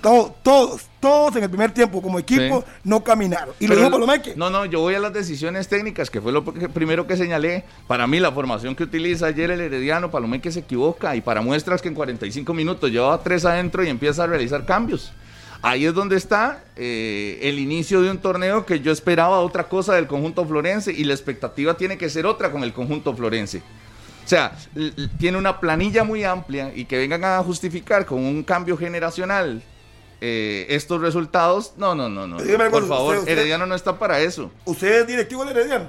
Todo- todos, todos en el primer tiempo como equipo Sí. no caminaron. Y lo dijo Palomeque. No, no, yo voy a las decisiones técnicas, que fue lo que- primero que señalé. Para mí, la formación que utiliza ayer el Herediano, Palomeque se equivoca. Y para muestras que en 45 minutos llevaba tres adentro y empieza a realizar cambios. Ahí es donde está eh, el inicio de un torneo que yo esperaba otra cosa del conjunto florense y la expectativa tiene que ser otra con el conjunto florense. O sea, tiene una planilla muy amplia y que vengan a justificar con un cambio generacional eh, estos resultados. No, no, no, no. Dígame Por favor, usted- Herediano no está para eso. Usted es directivo del Herediano.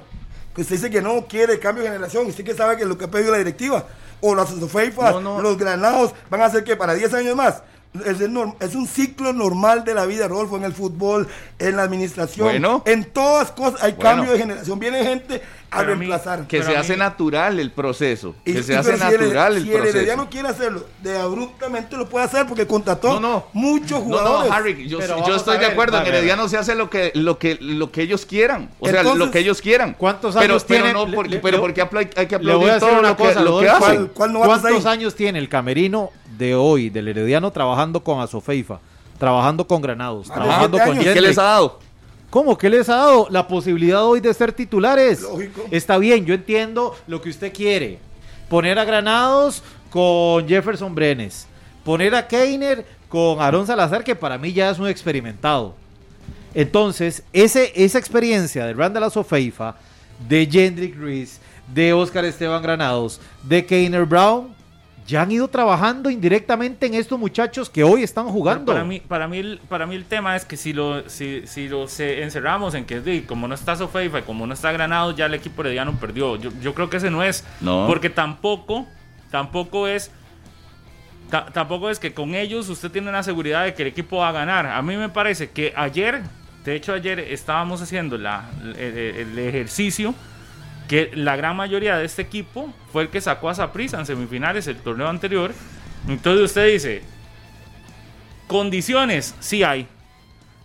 Que usted dice que no quiere cambio de generación. Usted que sabe que lo que ha pedido la directiva. O las Sofeifas, No, no. los granados, van a hacer que para 10 años más. Es, el norm- es un ciclo normal de la vida, Rodolfo, en el fútbol, en la administración. Bueno. En todas cosas hay Bueno. cambio de generación. Viene gente a mí- reemplazar. Que se hace mí- natural el proceso. Y- que y se hace si el- natural el, si el proceso. Herediano quiere hacerlo, de abruptamente lo puede hacer porque contrató No, no. muchos No, jugadores. no, Harry, yo, estoy de acuerdo. En. Herediano se hace lo que, lo que, lo que ellos quieran. O sea, Entonces, lo que ellos quieran. ¿Cuántos pero, años pero tiene? no, Le- porque, le- pero le- porque hay que Le voy aplaudir a decir todo una lo que, cosa, lo que. ¿Cuál- cuál novatos ¿Cuántos años tiene el camerino de hoy del Herediano trabajando con Asofeifa, trabajando con Granados, trabajando con años. ¿Qué les ha dado? ¿Cómo? ¿Qué les ha dado? La posibilidad hoy de ser titulares. Lógico. Está bien, yo entiendo lo que usted quiere. Poner a Granados con Jefferson Brenes. Poner a Keiner con Aarón Salazar, que para mí ya es un experimentado. Entonces, ese, esa experiencia de Randall Asofeifa, de Jendrik Reese, de Oscar Esteban Granados, de Keiner Brown, ya han ido trabajando indirectamente en estos muchachos que hoy están Pero jugando. Para mí, para, mí, el- para mí el tema es que si lo, si, si lo se- encerramos en que como no está Sofeifa y como no está Granado, ya el equipo herediano perdió. Yo, yo creo que ese no es. No. Porque tampoco, tampoco es tampoco es que con ellos usted tiene una seguridad de que el equipo va a ganar. A mí me parece que ayer, de hecho ayer estábamos haciendo la, el, ejercicio que la gran mayoría de este equipo fue el que sacó a Saprissa en semifinales el torneo anterior. Entonces usted dice, condiciones, sí hay.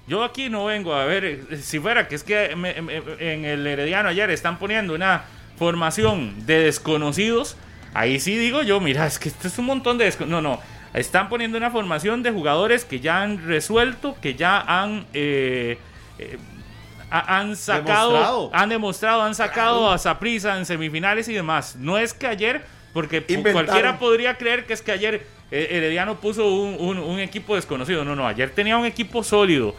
Yo aquí no vengo a ver, eh, si fuera que es que en el Herediano ayer están poniendo una formación de desconocidos, ahí sí digo yo, mira, es que esto es un montón de desconocidos. No, no, están poniendo una formación de jugadores que ya han resuelto, que ya han... Eh, eh, han sacado, han demostrado, han sacado a Saprisa en semifinales y demás. No es que ayer, porque cualquiera podría creer que es que ayer Herediano puso un, un, equipo desconocido. No, no, ayer tenía un equipo sólido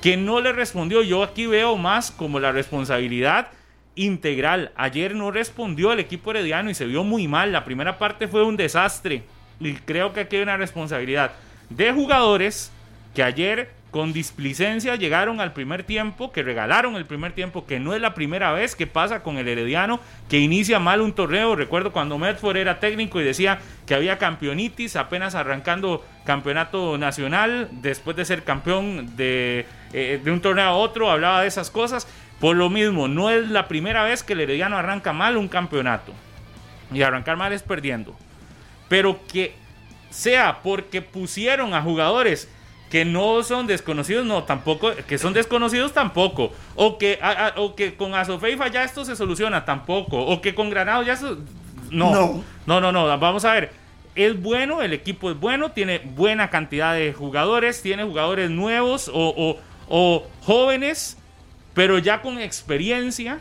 que no le respondió. Yo aquí veo más como la responsabilidad integral. Ayer no respondió el equipo herediano y se vio muy mal. La primera parte fue un desastre. Y creo que aquí hay una responsabilidad de jugadores que ayer con displicencia llegaron al primer tiempo, que regalaron el primer tiempo, que no es la primera vez que pasa con el Herediano, que inicia mal un torneo. Recuerdo cuando Medford era técnico y decía que había campeonitis, apenas arrancando campeonato nacional, después de ser campeón de, eh, de un torneo a otro, hablaba de esas cosas. Por lo mismo, no es la primera vez que el Herediano arranca mal un campeonato. Y arrancar mal es perdiendo. Pero que sea porque pusieron a jugadores que no son desconocidos, no, tampoco, que son desconocidos tampoco, o que, o que con Asofeifa ya esto se soluciona, tampoco, o que con Granado ya eso, no, no, no, no, vamos a ver, es bueno, el equipo es bueno, tiene buena cantidad de jugadores, tiene jugadores nuevos o, o jóvenes, pero ya con experiencia,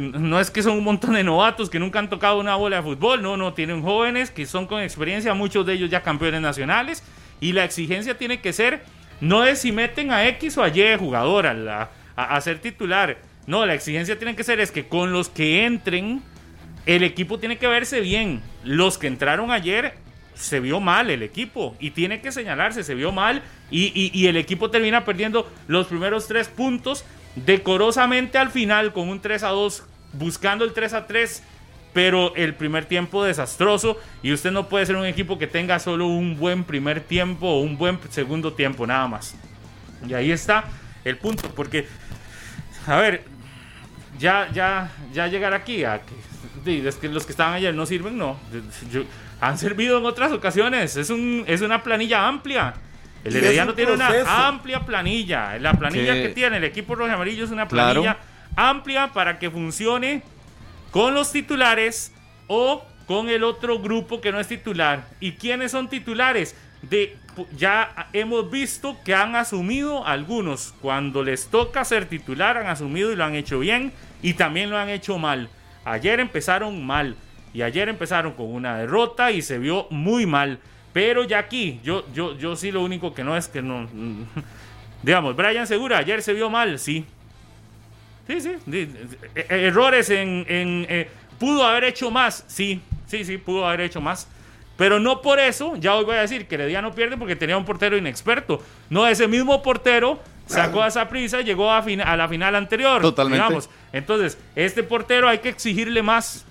no es que son un montón de novatos que nunca han tocado una bola de fútbol, no, no, tienen jóvenes que son con experiencia, muchos de ellos ya campeones nacionales y la exigencia tiene que ser, no es si meten a X o a Y jugador a, ser titular. No, la exigencia tiene que ser es que con los que entren, el equipo tiene que verse bien. Los que entraron ayer se vio mal el equipo y tiene que señalarse, se vio mal y, y, el equipo termina perdiendo los primeros tres puntos decorosamente al final con un 3 a 2 buscando el 3 a 3 pero el primer tiempo desastroso y usted no puede ser un equipo que tenga solo un buen primer tiempo o un buen segundo tiempo, nada más. Y ahí está el punto, porque, a ver, ya, ya, ya llegar aquí a que, es que los que estaban ayer no sirven, no. han servido en otras ocasiones, es, un, es una planilla amplia. El Herediano tiene una amplia planilla. La planilla que tiene el equipo rojo amarillo es una planilla amplia para que funcione con los titulares o con el otro grupo que no es titular. ¿Y quiénes son titulares? De, ya hemos visto que han asumido algunos. Cuando les toca ser titular, han asumido y lo han hecho bien y también lo han hecho mal. Ayer empezaron mal y ayer empezaron con una derrota y se vio muy mal. Pero ya aquí, yo, yo, yo sí lo único que no es que no... *laughs* Digamos, Brian Segura, ayer se vio mal, sí, Sí, sí. E, e, errores en... Eh, ¿Pudo haber hecho más? Sí, sí, sí, pudo haber hecho más. Pero no por eso, ya hoy voy a decir que no pierde porque tenía un portero inexperto. No, ese mismo portero sacó a esa prisa y llegó a, a, la final anterior. Totalmente. Digamos. Entonces, este portero hay que exigirle más.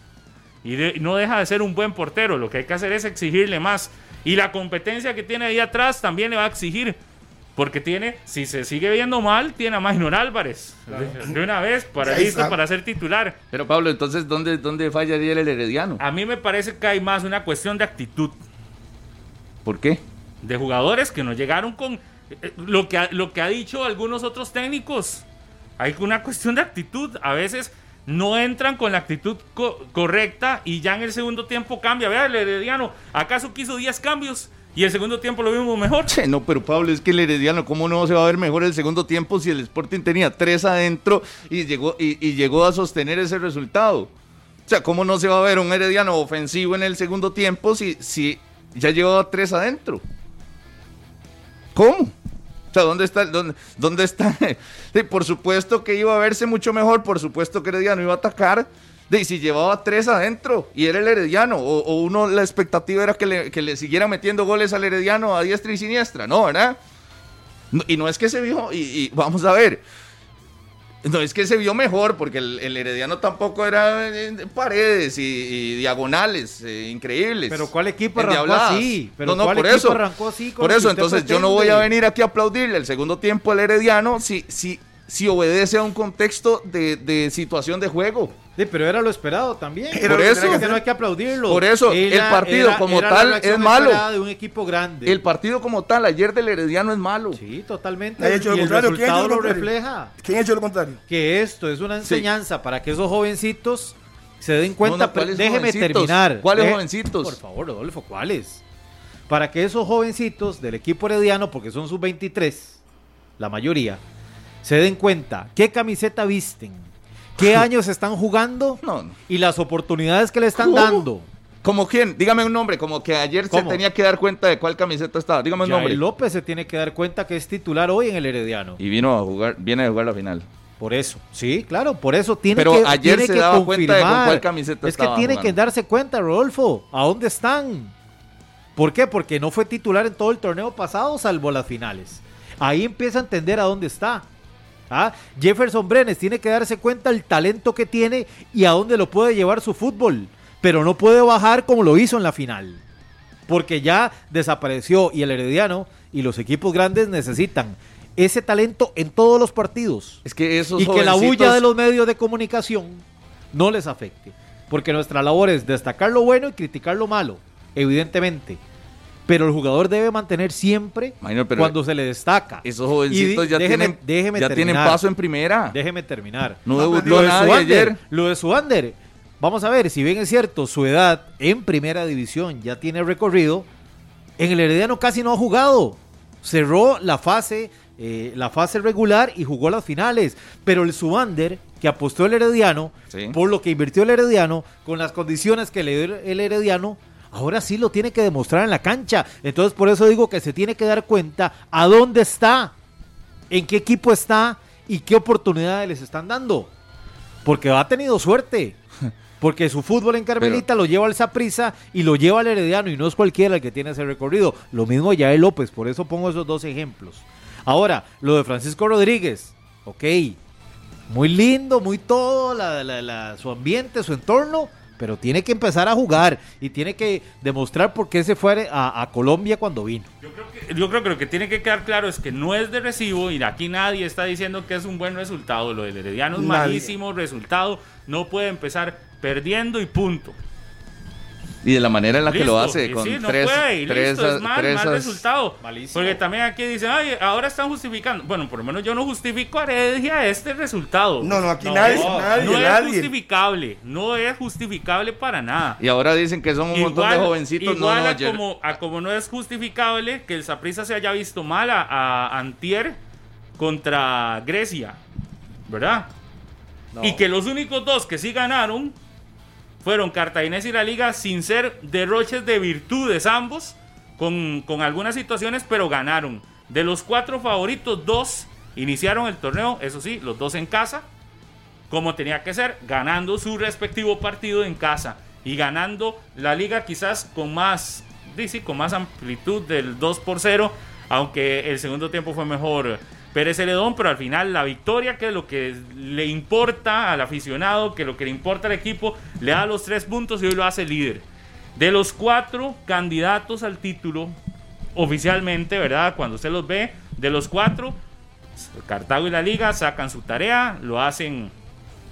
Y no deja de ser un buen portero. Lo que hay que hacer es exigirle más. Y la competencia que tiene ahí atrás también le va a exigir. Porque tiene, si se sigue viendo mal, tiene a Magnor Álvarez. De, una vez, para listo para ser titular. Pero Pablo, entonces, ¿dónde, dónde fallaría el Herediano? A mí me parece que hay más una cuestión de actitud. ¿Por qué? De jugadores que no llegaron con eh, lo que, lo que ha dicho algunos otros técnicos. Hay una cuestión de actitud. A veces no entran con la actitud correcta y ya en el segundo tiempo cambia. Vea, el Herediano, ¿acaso quiso 10 cambios? Y el segundo tiempo lo vimos mejor. No, pero Pablo, es que el Herediano, ¿cómo no se va a ver mejor el segundo tiempo si el Sporting tenía tres adentro y llegó, y, llegó a sostener ese resultado? O sea, ¿cómo no se va a ver un Herediano ofensivo en el segundo tiempo si, si ya llevaba tres adentro? ¿Cómo? O sea, ¿dónde está? Dónde, está? *laughs* por supuesto que iba a verse mucho mejor, por supuesto que Herediano iba a atacar, de si llevaba tres adentro y era el Herediano, o, uno la expectativa era que le, que le, siguiera metiendo goles al Herediano a diestra y siniestra, no, ¿verdad? y no es que se vio, y, vamos a ver, No, es que se vio mejor, porque el, el Herediano tampoco era en paredes y, y diagonales eh, increíbles. Pero ¿cuál equipo arrancó así? Pero no, no, ¿cuál por eso. arrancó así por eso, entonces yo no voy a venir aquí a aplaudirle el segundo tiempo al Herediano si, si, si obedece a un contexto de, de situación de juego. Sí, pero era lo esperado también. Era Por eso. que no hay que aplaudirlo. Por eso, el partido como era tal es malo. de un equipo grande. El partido como tal ayer del Herediano es malo. Sí, totalmente. Ha hecho lo y el contrario. ¿Quién ha hecho resultado lo lo contrario? refleja. ¿Quién ha hecho lo contrario? Que esto es una Sí. enseñanza para que esos jovencitos se den cuenta. No, no, pero ¿cuáles déjeme jovencitos? terminar. ¿Cuáles Deje- jovencitos? Por favor, Rodolfo, ¿cuáles? Para que esos jovencitos del equipo herediano, porque son sus 23, la mayoría, se den cuenta qué camiseta visten, qué años están jugando No, no. y las oportunidades que le están ¿Cómo? dando. ¿Como quién? Dígame un nombre, como que ayer ¿Cómo? se tenía que dar cuenta de cuál camiseta estaba. Dígame un Yael nombre. López se tiene que dar cuenta que es titular hoy en el Herediano. Y vino a jugar, viene a jugar la final. Por eso, sí, claro, por eso tiene Pero que ayer tiene se que daba cuenta de con cuál camiseta Es que estaba tiene jugando. que darse cuenta, Rodolfo, ¿a dónde están? ¿Por qué? Porque no fue titular en todo el torneo pasado, salvo las finales. Ahí empieza a entender a dónde está. ¿Ah? Jefferson Brenes tiene que darse cuenta el talento que tiene y a dónde lo puede llevar su fútbol. Pero no puede bajar como lo hizo en la final. Porque ya desapareció y el Herediano y los equipos grandes necesitan ese talento en todos los partidos Es que esos y que la bulla de los medios de comunicación no les afecte. Porque nuestra labor es destacar lo bueno y criticar lo malo, evidentemente. Pero el jugador debe mantener siempre Minor, pero cuando se le destaca. Esos jovencitos Y ya, déjeme- tienen, déjeme ya tienen paso en primera. Déjeme terminar. No No, debutó Lo de nadie Suander, ayer. lo de Suander, vamos a ver, si bien es cierto, su edad en primera división ya tiene recorrido, en el Herediano casi no ha jugado. Cerró la fase, eh, la fase regular y jugó las finales. Pero el Suander, que apostó el Herediano, Sí. por lo que invirtió el Herediano, con las condiciones que le dio el Herediano, ahora sí lo tiene que demostrar en la cancha. Entonces por eso digo que se tiene que dar cuenta a dónde está, en qué equipo está y qué oportunidades les están dando. Porque ha tenido suerte. *laughs* Porque su fútbol en Carmelita lo lleva al Saprissa y lo lleva al Herediano y no es cualquiera el que tiene ese recorrido. Lo mismo Yael López, por eso pongo esos dos ejemplos. Ahora, lo de Francisco Rodríguez, ok, muy lindo, muy todo, la- la- la- su ambiente, su entorno, pero tiene que empezar a jugar y tiene que demostrar por qué se fue a, a Colombia cuando vino. Yo creo, que, yo creo que lo que tiene que quedar claro es que no es de recibo y aquí nadie está diciendo que es un buen resultado. Lo del Herediano es Nadie. malísimo resultado. No puede empezar perdiendo y punto. Y de la manera en la que lo hace, con sí, no tres, puede, tres, listo, es mal, tres mal resultado. Malísimo. Porque también aquí dicen, ay, ahora están justificando. Bueno, por lo menos yo no justifico a Heredia este resultado. No, no, aquí No, nadie, no, nadie, no es nadie. justificable, no es justificable para nada. Y ahora dicen que son un montón de jovencitos. Igual no, a, ayer- como, a como no es justificable que el Saprissa se haya visto mal a, a Antier contra Grecia, ¿verdad? Y que los únicos dos que sí ganaron fueron Cartaginés y la Liga sin ser derroches de virtudes ambos, con, con algunas situaciones, pero ganaron. De los cuatro favoritos, dos iniciaron el torneo, eso sí, los dos en casa, como tenía que ser, ganando su respectivo partido en casa y ganando la liga quizás con más, sí, con más amplitud del 2 por 0, aunque el segundo tiempo fue mejor Pérez Celedón, pero al final la victoria, que es lo que le importa al aficionado, que lo que le importa al equipo, le da los tres puntos y hoy lo hace líder. De los cuatro candidatos al título, oficialmente, ¿verdad? Cuando usted los ve, de los cuatro, Cartago y la Liga sacan su tarea, lo hacen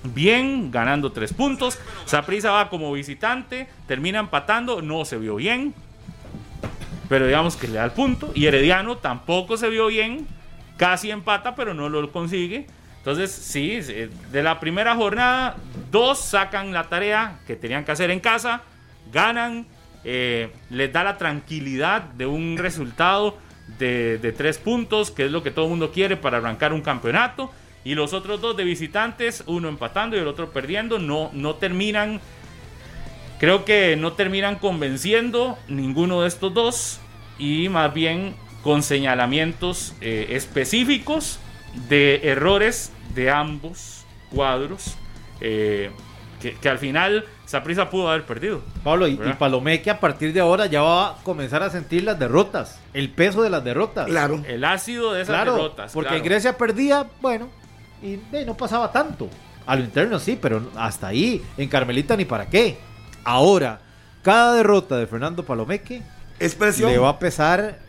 bien, ganando tres puntos. Saprissa va como visitante, termina empatando, no se vio bien, pero digamos que le da el punto. Y Herediano tampoco se vio bien, casi empata, pero no lo consigue. Entonces, sí, de la primera jornada, dos sacan la tarea que tenían que hacer en casa, ganan, eh, les da la tranquilidad de un resultado de, de tres puntos, que es lo que todo el mundo quiere para arrancar un campeonato. Y los otros dos de visitantes, uno empatando y el otro perdiendo, no, no terminan, creo que no terminan convenciendo ninguno de estos dos y más bien con señalamientos eh, específicos de errores de ambos cuadros eh, que, que al final Saprissa pudo haber perdido. Pablo, y, y ¿Verdad? Palomé que a partir de ahora ya va a comenzar a sentir las derrotas, el peso de las derrotas. Claro. El ácido de esas Claro, derrotas. porque claro. Grecia perdía, bueno, y no pasaba tanto. A lo interno sí, pero hasta ahí. En Carmelita ni para qué. Ahora, cada derrota de Fernando Palomeque Es presión. le va a pesar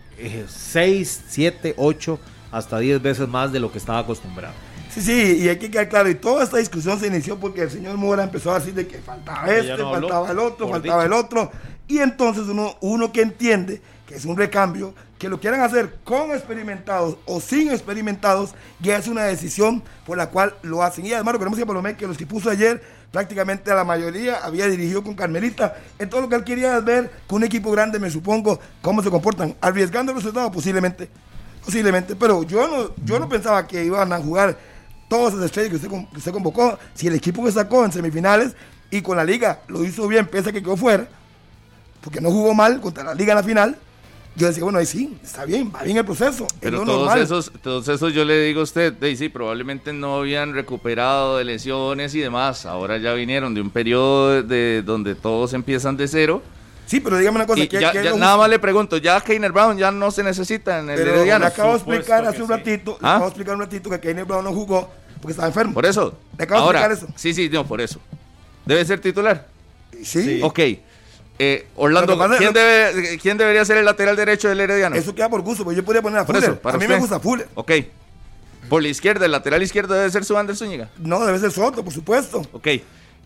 6, 7, 8, hasta 10 veces más de lo que estaba acostumbrado. Sí, sí, y hay que quedar claro. Y toda esta discusión se inició porque el señor Mora empezó a decir de que faltaba este, no faltaba el otro, por faltaba dicho. el otro. Y entonces uno, uno que entiende que es un recambio, que lo quieran hacer con experimentados o sin experimentados, ya es una decisión por la cual lo hacen. Y además, recordemos que Palomé, que los que puso ayer, prácticamente a la mayoría había dirigido con Carmelita. Entonces lo que él quería es ver con un equipo grande, me supongo, cómo se comportan. Arriesgando el resultado, posiblemente. Posiblemente, pero yo no, yo no pensaba que iban a jugar todas esas estrellas que usted, que usted convocó. Si el equipo que sacó en semifinales y con la liga lo hizo bien, pese a que quedó fuera, porque no jugó mal contra la liga en la final, yo decía, bueno, ahí sí, está bien, va bien el proceso. es Pero todos normal. esos, todos esos yo le digo a usted, de, sí, probablemente no habían recuperado de lesiones y demás. Ahora ya vinieron de un periodo de donde todos empiezan de cero. Sí, pero dígame una cosa, Y ¿qué- ya- qué es ya lo nada más le pregunto, ya Keiner Brown ya no se necesita en el Pero Herediano. le acabo de explicar hace un sí. ratito, le ¿Ah? acabo de explicar un ratito que Kenneth Brown no jugó porque estaba enfermo. Por eso. Le acabo de Ahora, explicar eso. sí, sí, no, por eso. Debe ser titular. Sí, Ok. Eh, Orlando, pasa- ¿quién, lo- debe, ¿quién debería ser el lateral derecho del Herediano? eso queda por gusto, porque yo podría poner a Fuller. eso, para a mí usted. me gusta Fuller. Ok. Por la izquierda, el lateral izquierdo debe ser su Ander Zúñiga. No, debe ser Soto, por supuesto. Ok.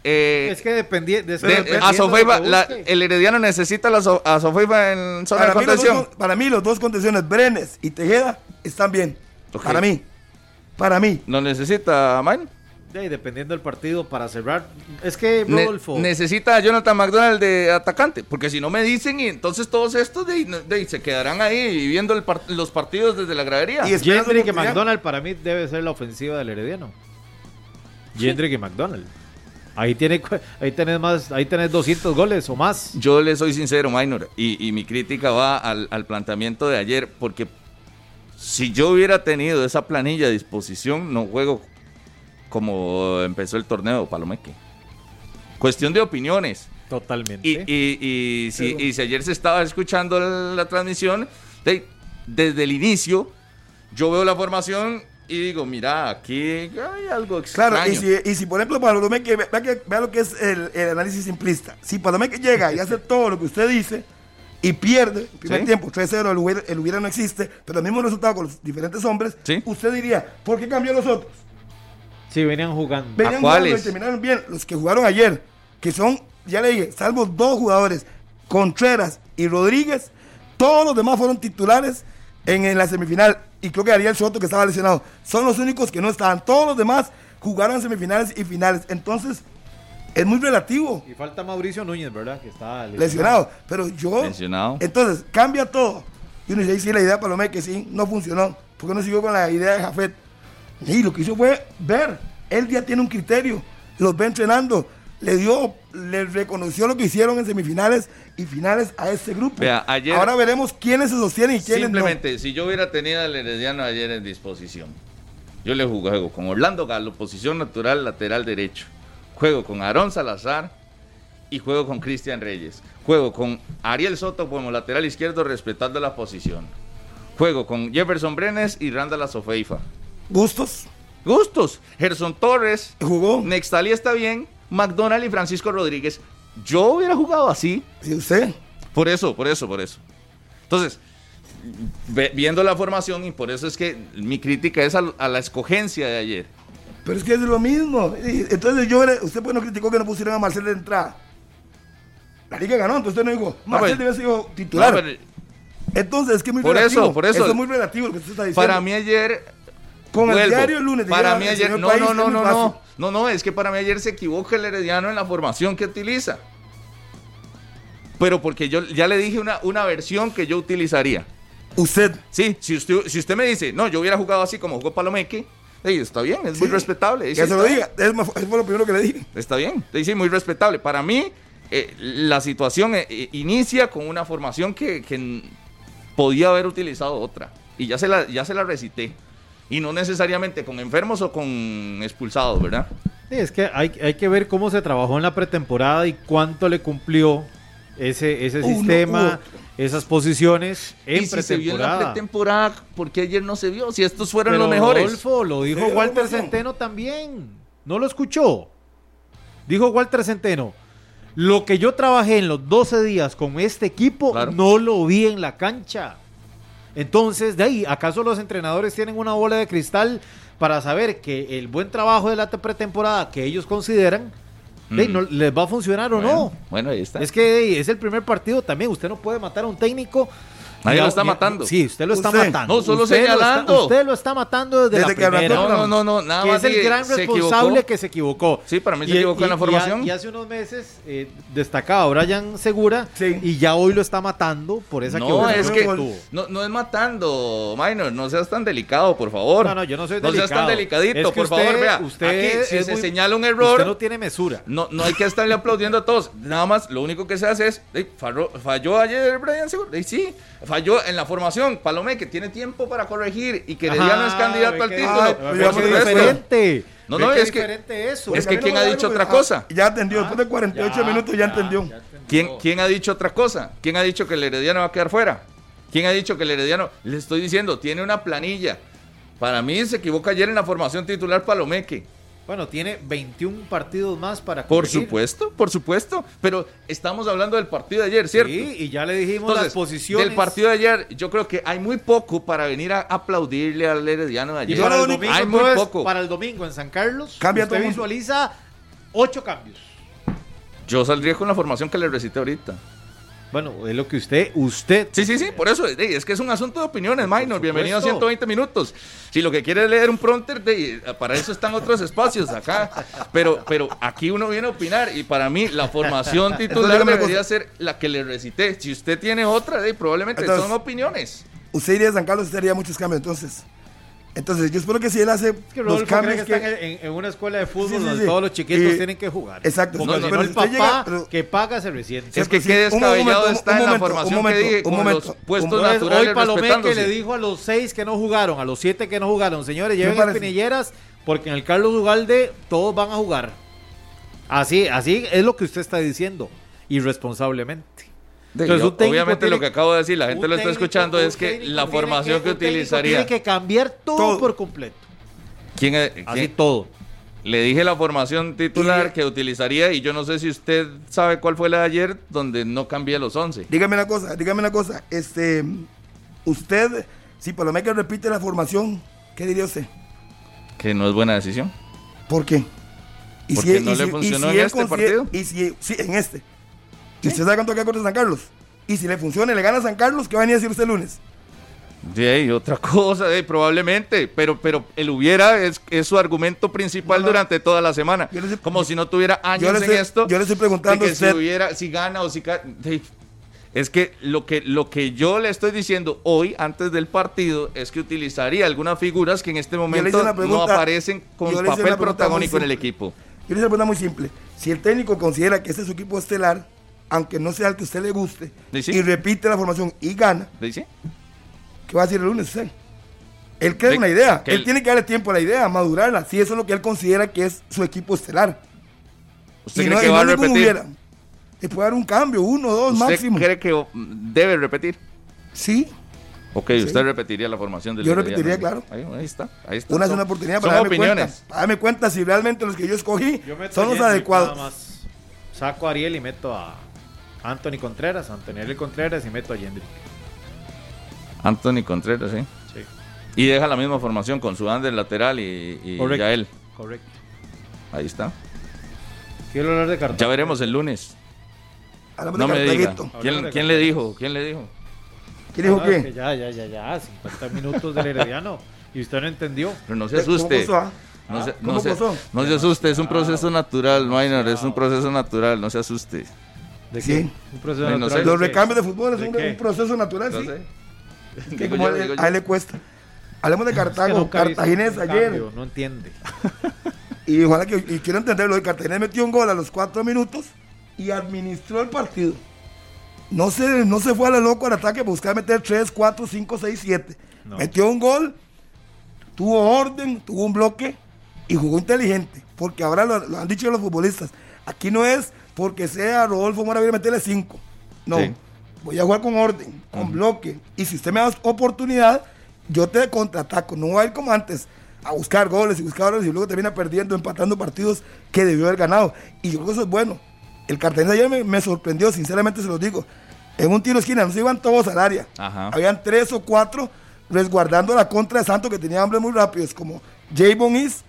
Eh, es que dependía de, de- dependiendo a de Sofeiba, la- el Herediano necesita la So- a Sofeiba en zona de Para mí, los contención. dos, para mí, los dos contenciones, Brenes y Tejeda, están bien. Para mí. Para mí. ¿No necesita Main? Sí, dependiendo del partido para cerrar. Es que Ne- Rodolfo. necesita a Jonathan McDonald de atacante. Porque si no me dicen, y entonces todos estos de, de- se quedarán ahí viendo el par- los partidos desde la gradería. Y Jendrick y. McDonald para mí debe ser la ofensiva del Herediano. Jendrick y McDonald. Ahí tiene ahí tenés más, ahí tenés 200 goles o más. Yo le soy sincero, Minor, y, y mi crítica va al, al planteamiento de ayer, porque si yo hubiera tenido esa planilla a disposición, no juego como empezó el torneo Palomeque. Cuestión de opiniones. Totalmente. Y, y- y si, y si ayer se estaba escuchando la, la transmisión, de- desde el inicio, yo veo la formación y digo, mira, aquí hay algo extraño. Claro, y si, y si por ejemplo Palomeque, ve- vea, que, vea lo que es el, el análisis simplista. Si Palomeque llega y hace todo lo que usted dice y pierde, el primer Sí. tiempo, 3-0, el hubiera, el hubiera no existe, pero el mismo resultado con los diferentes hombres, Sí. usted diría, ¿por qué cambió los otros? Sí, venían jugando. Venían cuáles? jugando y terminaron bien. Los que jugaron ayer, que son, ya le dije, salvo dos jugadores, Contreras y Rodríguez, todos los demás fueron titulares en, en la semifinal. Y creo que Ariel Soto, que estaba lesionado, son los únicos que no estaban. Todos los demás jugaron semifinales y finales. Entonces, es muy relativo, Y falta Mauricio Núñez, ¿verdad? Que está lesionado. Pero yo. Lesionado. Entonces, cambia todo. Y uno dice, "Ay, sí, la idea de Palomé que sí, no funcionó. porque no siguió con la idea de Jafet? Y lo que hizo fue ver. Él ya tiene un criterio. Los ve entrenando. Le dio, le reconoció lo que hicieron en semifinales y finales a este grupo. Vea, ayer- Ahora veremos quiénes se sostienen y quiénes Simplemente, si yo hubiera tenido al Herediano ayer en disposición, yo le juego con Orlando Galo, posición natural, lateral derecho. Juego con Aarón Salazar y juego con Cristian Reyes. Juego con Ariel Soto como lateral izquierdo, respetando la posición. Juego con Jefferson Brenes y Randall Sofeifa. Gustos. Gustos. Gerson Torres, Jugó. Nextali está bien, McDonald y Francisco Rodríguez. Yo hubiera jugado así. Sí, usted. Por eso, por eso, por eso. Entonces, viendo la formación, y por eso es que mi crítica es a, la escogencia de ayer. Pero es que es lo mismo. Y Entonces yo, usted pues no criticó que no pusieron a Marcel de entrada. La liga ganó, entonces usted no dijo, Marcel pues, debe ser titular. No, pero Entonces es que es muy Por relativo. eso, por eso. es muy relativo lo que usted está diciendo. para mí ayer... Con el diario el lunes. Para mí ayer... No, País, no, no, no, no. No, no, es que para mí ayer se equivoca el Herediano en la formación que utiliza. Pero porque yo ya le dije una, una versión que yo utilizaría. Usted. Sí, si usted, si usted me dice, no, yo hubiera jugado así como jugó Palomeque, ey, está bien, es muy respetable. Que sí, se lo diga. Es Eso fue lo primero que le dije. Está bien, sí, muy respetable. Para mí, eh, la situación eh, eh, inicia con una formación que, que podía haber utilizado otra. Y ya se, la, ya se la recité. Y no necesariamente con enfermos o con expulsados, ¿verdad? Sí, es que hay, hay que ver cómo se trabajó en la pretemporada y cuánto le cumplió ese, ese sistema, esas posiciones en y si se vio en la pretemporada. pretemporada, ¿por qué ayer no se vio? Si estos fueron Pero los mejores. Rodolfo, lo dijo Walter Rodolfo. Centeno también. ¿No lo escuchó? Dijo Walter Centeno. Lo que yo trabajé en los 12 días con este equipo, Claro. no lo vi en la cancha. Entonces, de ahí, ¿acaso los entrenadores tienen una bola de cristal para saber que el buen trabajo de la pretemporada que ellos consideran, de Mm. no, les va a funcionar o bueno, no? Bueno, ahí está. Es que de es el primer partido también. Usted no puede matar a un técnico. Nadie Ya- lo está matando. Sí, usted lo está Usted. matando. No, solo Usted lo está- señalando. usted lo está matando desde, Desde que la arrancó primera. no, no, no, no, nada que más es el gran responsable equivocó. que se equivocó. Sí, para mí se equivocó en la formación. Y, hace unos meses eh, destacaba Brian Segura Sí. y ya hoy lo está matando por esa No, equivocación es que tuvo. no, no es matando, Minor, no seas tan delicado, por favor. No, no, yo no soy No seas tan delicado. delicadito, Es que por usted- favor, vea. usted aquí, si se muy- señala un error, Usted no tiene mesura. no, no hay que estarle aplaudiendo a todos. Nada más, lo único que se hace es, "Ey, falló, falló ayer Brian Segura. Ey, sí, falló en la formación. Palomé, que tiene tiempo para corregir y que Herediano es candidato al título. Es diferente. No, no, que es que- eso. es que ¿quién no ha dicho otra cosa? Ya entendió, después de 48 Ya, minutos ya, ya, entendió. ya entendió. ¿Quién, ¿Quién ha dicho otra cosa? ¿Quién ha dicho que el Herediano va a quedar fuera? ¿Quién ha dicho que el Herediano, le estoy diciendo, tiene una planilla? Para mí se equivoca ayer en la formación titular Palomeque. Bueno, tiene 21 partidos más para Por corregir. supuesto, por supuesto. Pero estamos hablando del partido de ayer, ¿cierto? Sí, y ya le dijimos Entonces, las posiciones. del partido de ayer, yo creo que hay muy poco para venir a aplaudirle al Herediano de Y ayer. para el, domingo, hay muy poco. para el domingo en San Carlos, Cambia usted todo visualiza ocho cambios. Yo saldría con la formación que le recité ahorita. Bueno, es lo que usted, usted. Sí, sí, sí, por eso, es que es un asunto de opiniones, Minor. Bienvenido a 120 minutos. Si lo que quiere es leer un prompter, de- para eso están otros espacios acá. Pero, pero aquí uno viene a opinar y para mí la formación titular una debería ser la que le recité. Si usted tiene otra, de, probablemente Entonces- son opiniones. Usted iría a San Carlos, usted haría muchos cambios entonces. Entonces, yo espero que si él hace Es que los Rodolfo cree cambios que, que... están en, en una escuela de fútbol Sí, sí, donde todos los chiquitos tienen que jugar. Exacto. No, no, pero el papá llega- pero- que paga se resiente. Es que sí, qué un descabellado momento, está un en la formación un momento, que dije un con momento, los puestos un- Entonces, naturales hoy Palomé que le dijo a los seis que no jugaron, a los siete que no jugaron, señores, ¿Qué lleven espinilleras porque en el Carlos Ugalde todos van a jugar. Así, así es lo que usted está diciendo, irresponsablemente. Entonces, obviamente tiene- lo que acabo de decir, la gente lo está escuchando, es que técnico la formación que, utilizaría. Tiene que cambiar todo, Todo. por completo. ¿Quién, es- Así quién- todo. Le dije la formación titular Y- que utilizaría y yo no sé si usted sabe cuál fue la de ayer donde no cambié los 11. Dígame una cosa, dígame una cosa. Este, usted, si Palomeque repite la formación, ¿qué diría usted? Que no es buena decisión. ¿Por qué? ¿Y Porque no le funcionó en él este consider- partido. Y si, sí, en este. ¿Y usted sabe cuánto queda contra San Carlos? Y si le funciona y le gana a San Carlos, ¿qué va a venir a decir usted el lunes? De ahí, otra *laughs* cosa, probablemente, pero, pero el hubiera es, es su argumento principal No, no. durante toda la semana. Estoy- Como si no tuviera años en esto. yo le estoy preguntando que usted. si hubiera, si gana o si Es que lo que lo que yo le estoy diciendo hoy, antes del partido, es que utilizaría algunas figuras que en este momento no aparecen con papel protagónico en el equipo. Yo le hice una pregunta muy simple. Si el técnico considera que ese es su equipo estelar, aunque no sea el que a usted le guste, Sí, y repite la formación y gana. ¿qué va a decir el lunes usted? Él crea De- una idea. que Él él- tiene que darle tiempo a la idea, a madurarla. Si eso es lo que él considera que es su equipo estelar. ¿Usted y cree no, que va no a repetir? hubiera. Le puede dar un cambio, uno, dos, ¿Usted máximo. cree que debe repetir? Sí, Ok, usted repetiría la formación del Yo repetiría, claro. Ahí, ahí está, ahí está. una es una oportunidad son para darme opiniones. cuenta. Para darme cuenta si realmente los que yo escogí Yo son los adecuados. nada más. Saco a Ariel y meto a Anthony Contreras, Antonio Contreras y meto a Yendrick. Anthony Contreras, sí. Sí, Y deja la misma formación con su Ander lateral y, y Correcto. Yael. correcto. Ahí está. Quiero hablar de cartón. Ya veremos el lunes. No me diga. ¿Quién, le dijo? ¿Quién le dijo? ¿Quién dijo Ah, que qué? ya, ya, ya, ya. 50 minutos del Herediano. Y usted no entendió. Pero no se ¿Cómo asuste. pasó, ah? No se, ¿Cómo no, se, pasó? no se asuste, es un proceso natural, Minor, es un proceso natural, no se asuste. ¿De Sí. qué? Un proceso No, no natural sé. de Los recambios de fútbol es ¿De un, proceso natural, No sí. sé. Que Digo como yo, a- él le cuesta. Hablemos de Es que Cartago, visto Cartaginés ayer. cambio, No entiende. *laughs* Y ojalá que, y quiero entenderlo, el Cartaginés metió un gol a los cuatro minutos y administró el partido. No se, no se fue a la loco al ataque buscar meter 3, 4, 5, 6, 7. No. Metió un gol, tuvo orden, tuvo un bloque y jugó inteligente. Porque ahora lo, lo han dicho los futbolistas. Aquí no es porque sea Rodolfo Moravilla meterle 5. No. Sí. voy a jugar con orden, con bloque. Y si usted me da oportunidad, yo te contraataco. No voy a ir como antes a buscar goles y buscar goles y luego termina perdiendo, empatando partidos que debió haber ganado. Y yo creo que eso es bueno. El Cartagena ayer me, me sorprendió, sinceramente se lo digo. En un tiro esquina no se iban todos al área. Ajá. Habían tres o cuatro resguardando la contra de Santos que tenía hombres muy rápidos, como Javon Is,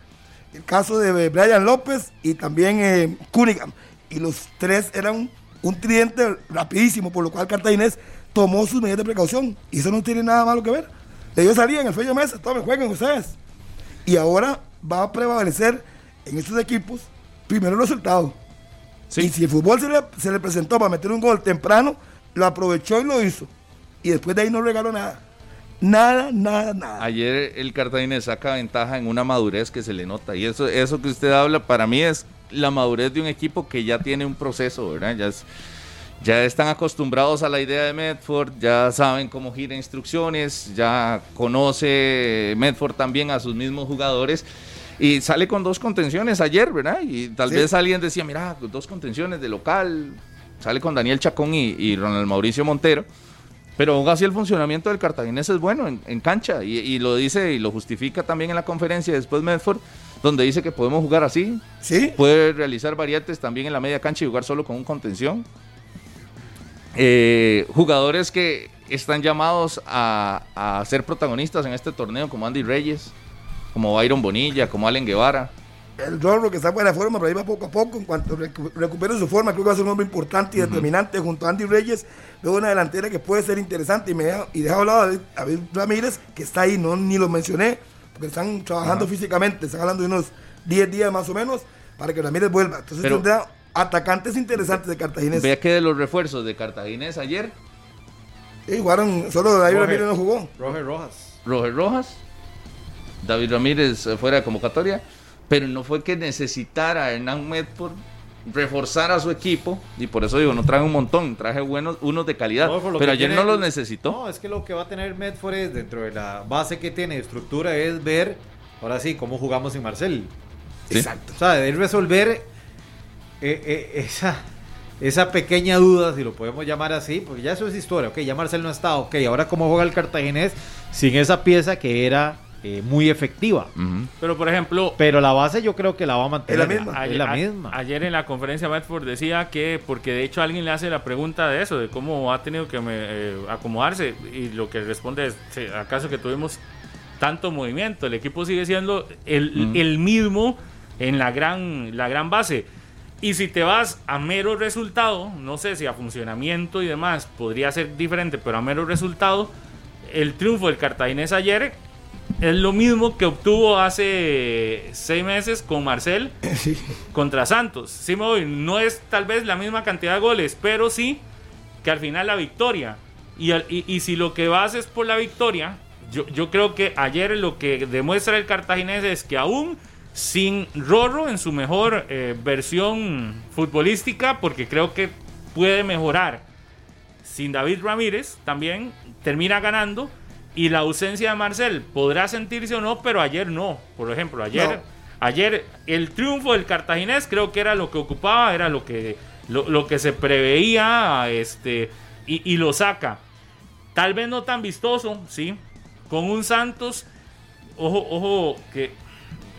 el caso de Brian López y también eh, Cunningham. Y los tres eran un tridente rapidísimo, por lo cual Cartaginés tomó sus medidas de precaución. Y eso no tiene nada malo que ver. Ellos salían el Fello Mesa, todos jueguen ustedes. Y ahora va a prevalecer en estos equipos primero el resultado. Sí. Y si el fútbol se le, se le presentó para meter un gol temprano, lo aprovechó y lo hizo. Y después de ahí no regaló nada. Nada, nada, nada. Ayer el Cartaginés saca ventaja en una madurez que se le nota. Y eso, eso que usted habla, para mí es la madurez de un equipo que ya tiene un proceso, ¿verdad? Ya, es- ya están acostumbrados a la idea de Medford, ya saben cómo gira instrucciones, ya conoce Medford también a sus mismos jugadores. Y sale con dos contenciones ayer, ¿verdad? Y tal Sí. vez alguien decía, mira, dos contenciones de local. Sale con Daniel Chacón y, y Ronald Mauricio Montero. Pero aún así el funcionamiento del cartaginés es bueno en, en cancha y, y lo dice y lo justifica también en la conferencia después Medford, donde dice que podemos jugar así, Sí, puede realizar variantes también en la media cancha y jugar solo con un contención. Eh, jugadores que están llamados a, a ser protagonistas en este torneo, como Andy Reyes, como Byron Bonilla, como Allen Guevara. el Rorro que está de forma, pero ahí va poco a poco. En cuanto recu- recupere su forma, creo que va a ser un hombre importante y determinante junto a Andy Reyes. Luego una delantera que puede ser interesante. Y, me deja, y deja hablado a David Ramírez, que está ahí, no ni lo mencioné, porque están trabajando físicamente. Están hablando de unos 10 días más o menos para que Ramírez vuelva. Entonces Pero- tendrá atacantes interesantes de Cartaginés. Vea que de los refuerzos de Cartaginés ayer, Sí, jugaron, solo David Roger. Ramírez no jugó. Roger Rojas. Roger Rojas, David Ramírez eh, fuera de convocatoria, pero no fue que necesitara a Hernán Medford reforzar a su equipo y por eso digo, no traje un montón, traje buenos, unos de calidad, No, pero ayer tiene- no los necesitó. No, es que lo que va a tener Medford es dentro de la base que tiene de estructura es ver, ahora sí, cómo jugamos en Marcel. Sí. Exacto. O sea, de resolver eh, eh, esa, esa pequeña duda, si lo podemos llamar así, porque ya eso es historia, ok, ya Marcel no está, ok, ahora cómo juega el cartaginés sin esa pieza que era eh, muy efectiva. Ujú. Pero por ejemplo, Pero la base yo creo que la va a mantener. Es la misma. Es la a- misma. Ayer en la conferencia Medford decía que, porque de hecho alguien le hace la pregunta de eso, de cómo ha tenido que me- eh, acomodarse, y lo que responde es, "Sí, ¿acaso que tuvimos tanto movimiento? El equipo sigue siendo el, Mm. el mismo en la gran, la gran base. Y si te vas a mero resultado, no sé si a funcionamiento y demás podría ser diferente, pero a mero resultado, el triunfo del Cartaginés ayer es lo mismo que obtuvo hace seis meses con Marcel *laughs* contra Santos. Sí me voy, no es tal vez la misma cantidad de goles, pero sí que al final la victoria. Y, al- y, y si lo que vas es por la victoria, yo, yo creo que ayer lo que demuestra el cartaginés es que aún sin Rorro en su mejor eh, versión futbolística, porque creo que puede mejorar, sin David Ramírez también termina ganando. Y la ausencia de Marcel podrá sentirse o no, pero ayer no. Por ejemplo, ayer, No. ayer el triunfo del cartaginés creo que era lo que ocupaba, era lo que, lo, lo que se preveía este, y, y lo saca. Tal vez no tan vistoso, sí. Con un Santos, ojo, ojo, que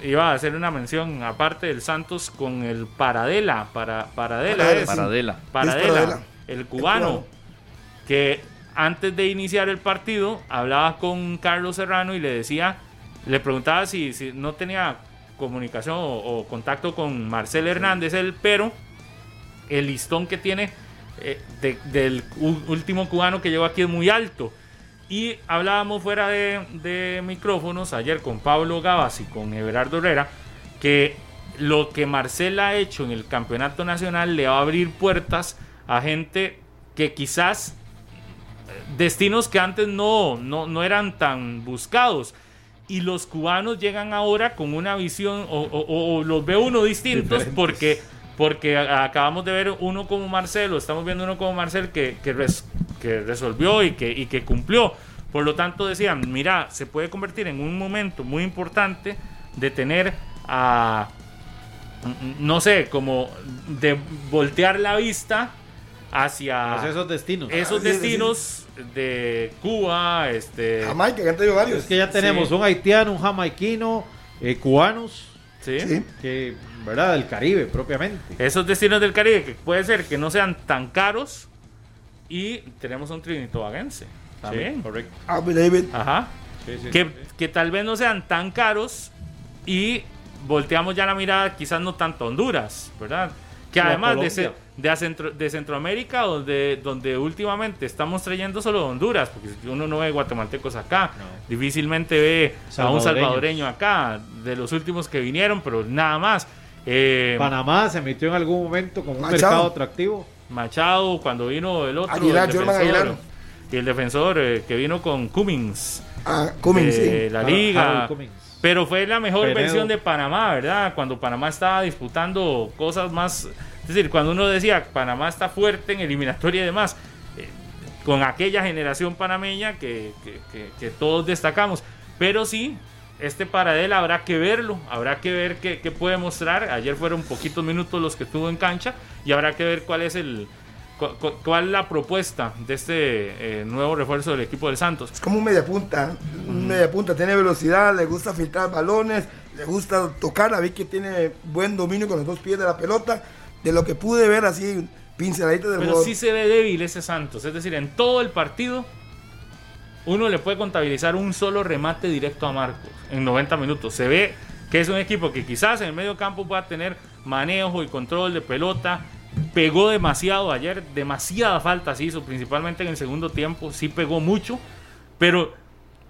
iba a hacer una mención aparte del Santos con el Paradela, para, Paradela, Paradela, es. Paradela. Paradela, Luis Paradela. el cubano, cubano. que antes de iniciar el partido hablaba con Carlos Serrano y le decía, le preguntaba si, si no tenía comunicación o, o contacto con Marcel Hernández, él, pero el listón que tiene eh, de- del último cubano que llegó aquí es muy alto. Y hablábamos fuera de, de micrófonos ayer con Pablo Gabas y con Everardo Herrera que lo que Marcel ha hecho en el campeonato nacional le va a abrir puertas a gente que quizás destinos que antes no, no, no eran tan buscados. Y los cubanos llegan ahora con una visión, o, o- o- o los ve uno distintos, Diferentes. porque, porque acabamos de ver uno como Marcelo, estamos viendo uno como Marcel que, que, res- que resolvió y que, y que cumplió. Por lo tanto, decían, mira, se puede convertir en un momento muy importante de tener a, no sé, como de voltear la vista hacia Pues esos destinos. esos Ah, sí, sí, destinos de Cuba, este, Jamaica, que han traído varios. Es que ya tenemos Sí. un haitiano, un jamaiquino, eh, cubanos, ¿sí? Sí. que, ¿verdad? Del Caribe propiamente. esos destinos del Caribe que puede ser que no sean tan caros y tenemos un trinitobagense. También. correcto. David. Ajá. Sí, sí, que, sí. que tal vez no sean tan caros y volteamos ya la mirada quizás no tanto a Honduras, ¿verdad? Que además de, Colombia. De, Centro- de Centroamérica, donde, donde últimamente estamos trayendo solo Honduras, porque si uno no ve guatemaltecos acá, No. difícilmente ve a un salvadoreño acá, de los últimos que vinieron, pero nada más. Eh, Panamá se metió en algún momento como un Machado. mercado atractivo. Machado, cuando vino el otro, Aguilar, el defensor, Aguilar. y el defensor eh, que vino con Cummings. Ah, Cummings, de sí. la liga. Pero fue la mejor Peredo. versión de Panamá, ¿verdad? Cuando Panamá estaba disputando cosas más. Es decir, cuando uno decía Panamá está fuerte en eliminatoria y demás, eh, con aquella generación panameña que, que- que- que todos destacamos. Pero sí, este Paradel habrá que verlo, habrá que ver qué, qué puede mostrar. Ayer fueron poquitos minutos los que estuvo en cancha y habrá que ver cuál es el. cu- cu- ¿Cuál es la propuesta de este eh, nuevo refuerzo del equipo del Santos? Es como un mediapunta. Un mediapunta. Tiene velocidad, le gusta filtrar balones, le gusta tocar. vi que tiene buen dominio con los dos pies de la pelota. De lo que pude ver así, pinceladitas del Pero juego. sí se ve débil ese Santos. Es decir, en todo el partido, uno le puede contabilizar un solo remate directo a Marcos en 90 minutos. Se ve que es un equipo que quizás en el medio campo pueda tener manejo y control de pelota. Pegó demasiado ayer, demasiada falta se hizo, principalmente en el segundo tiempo. Sí pegó mucho, pero,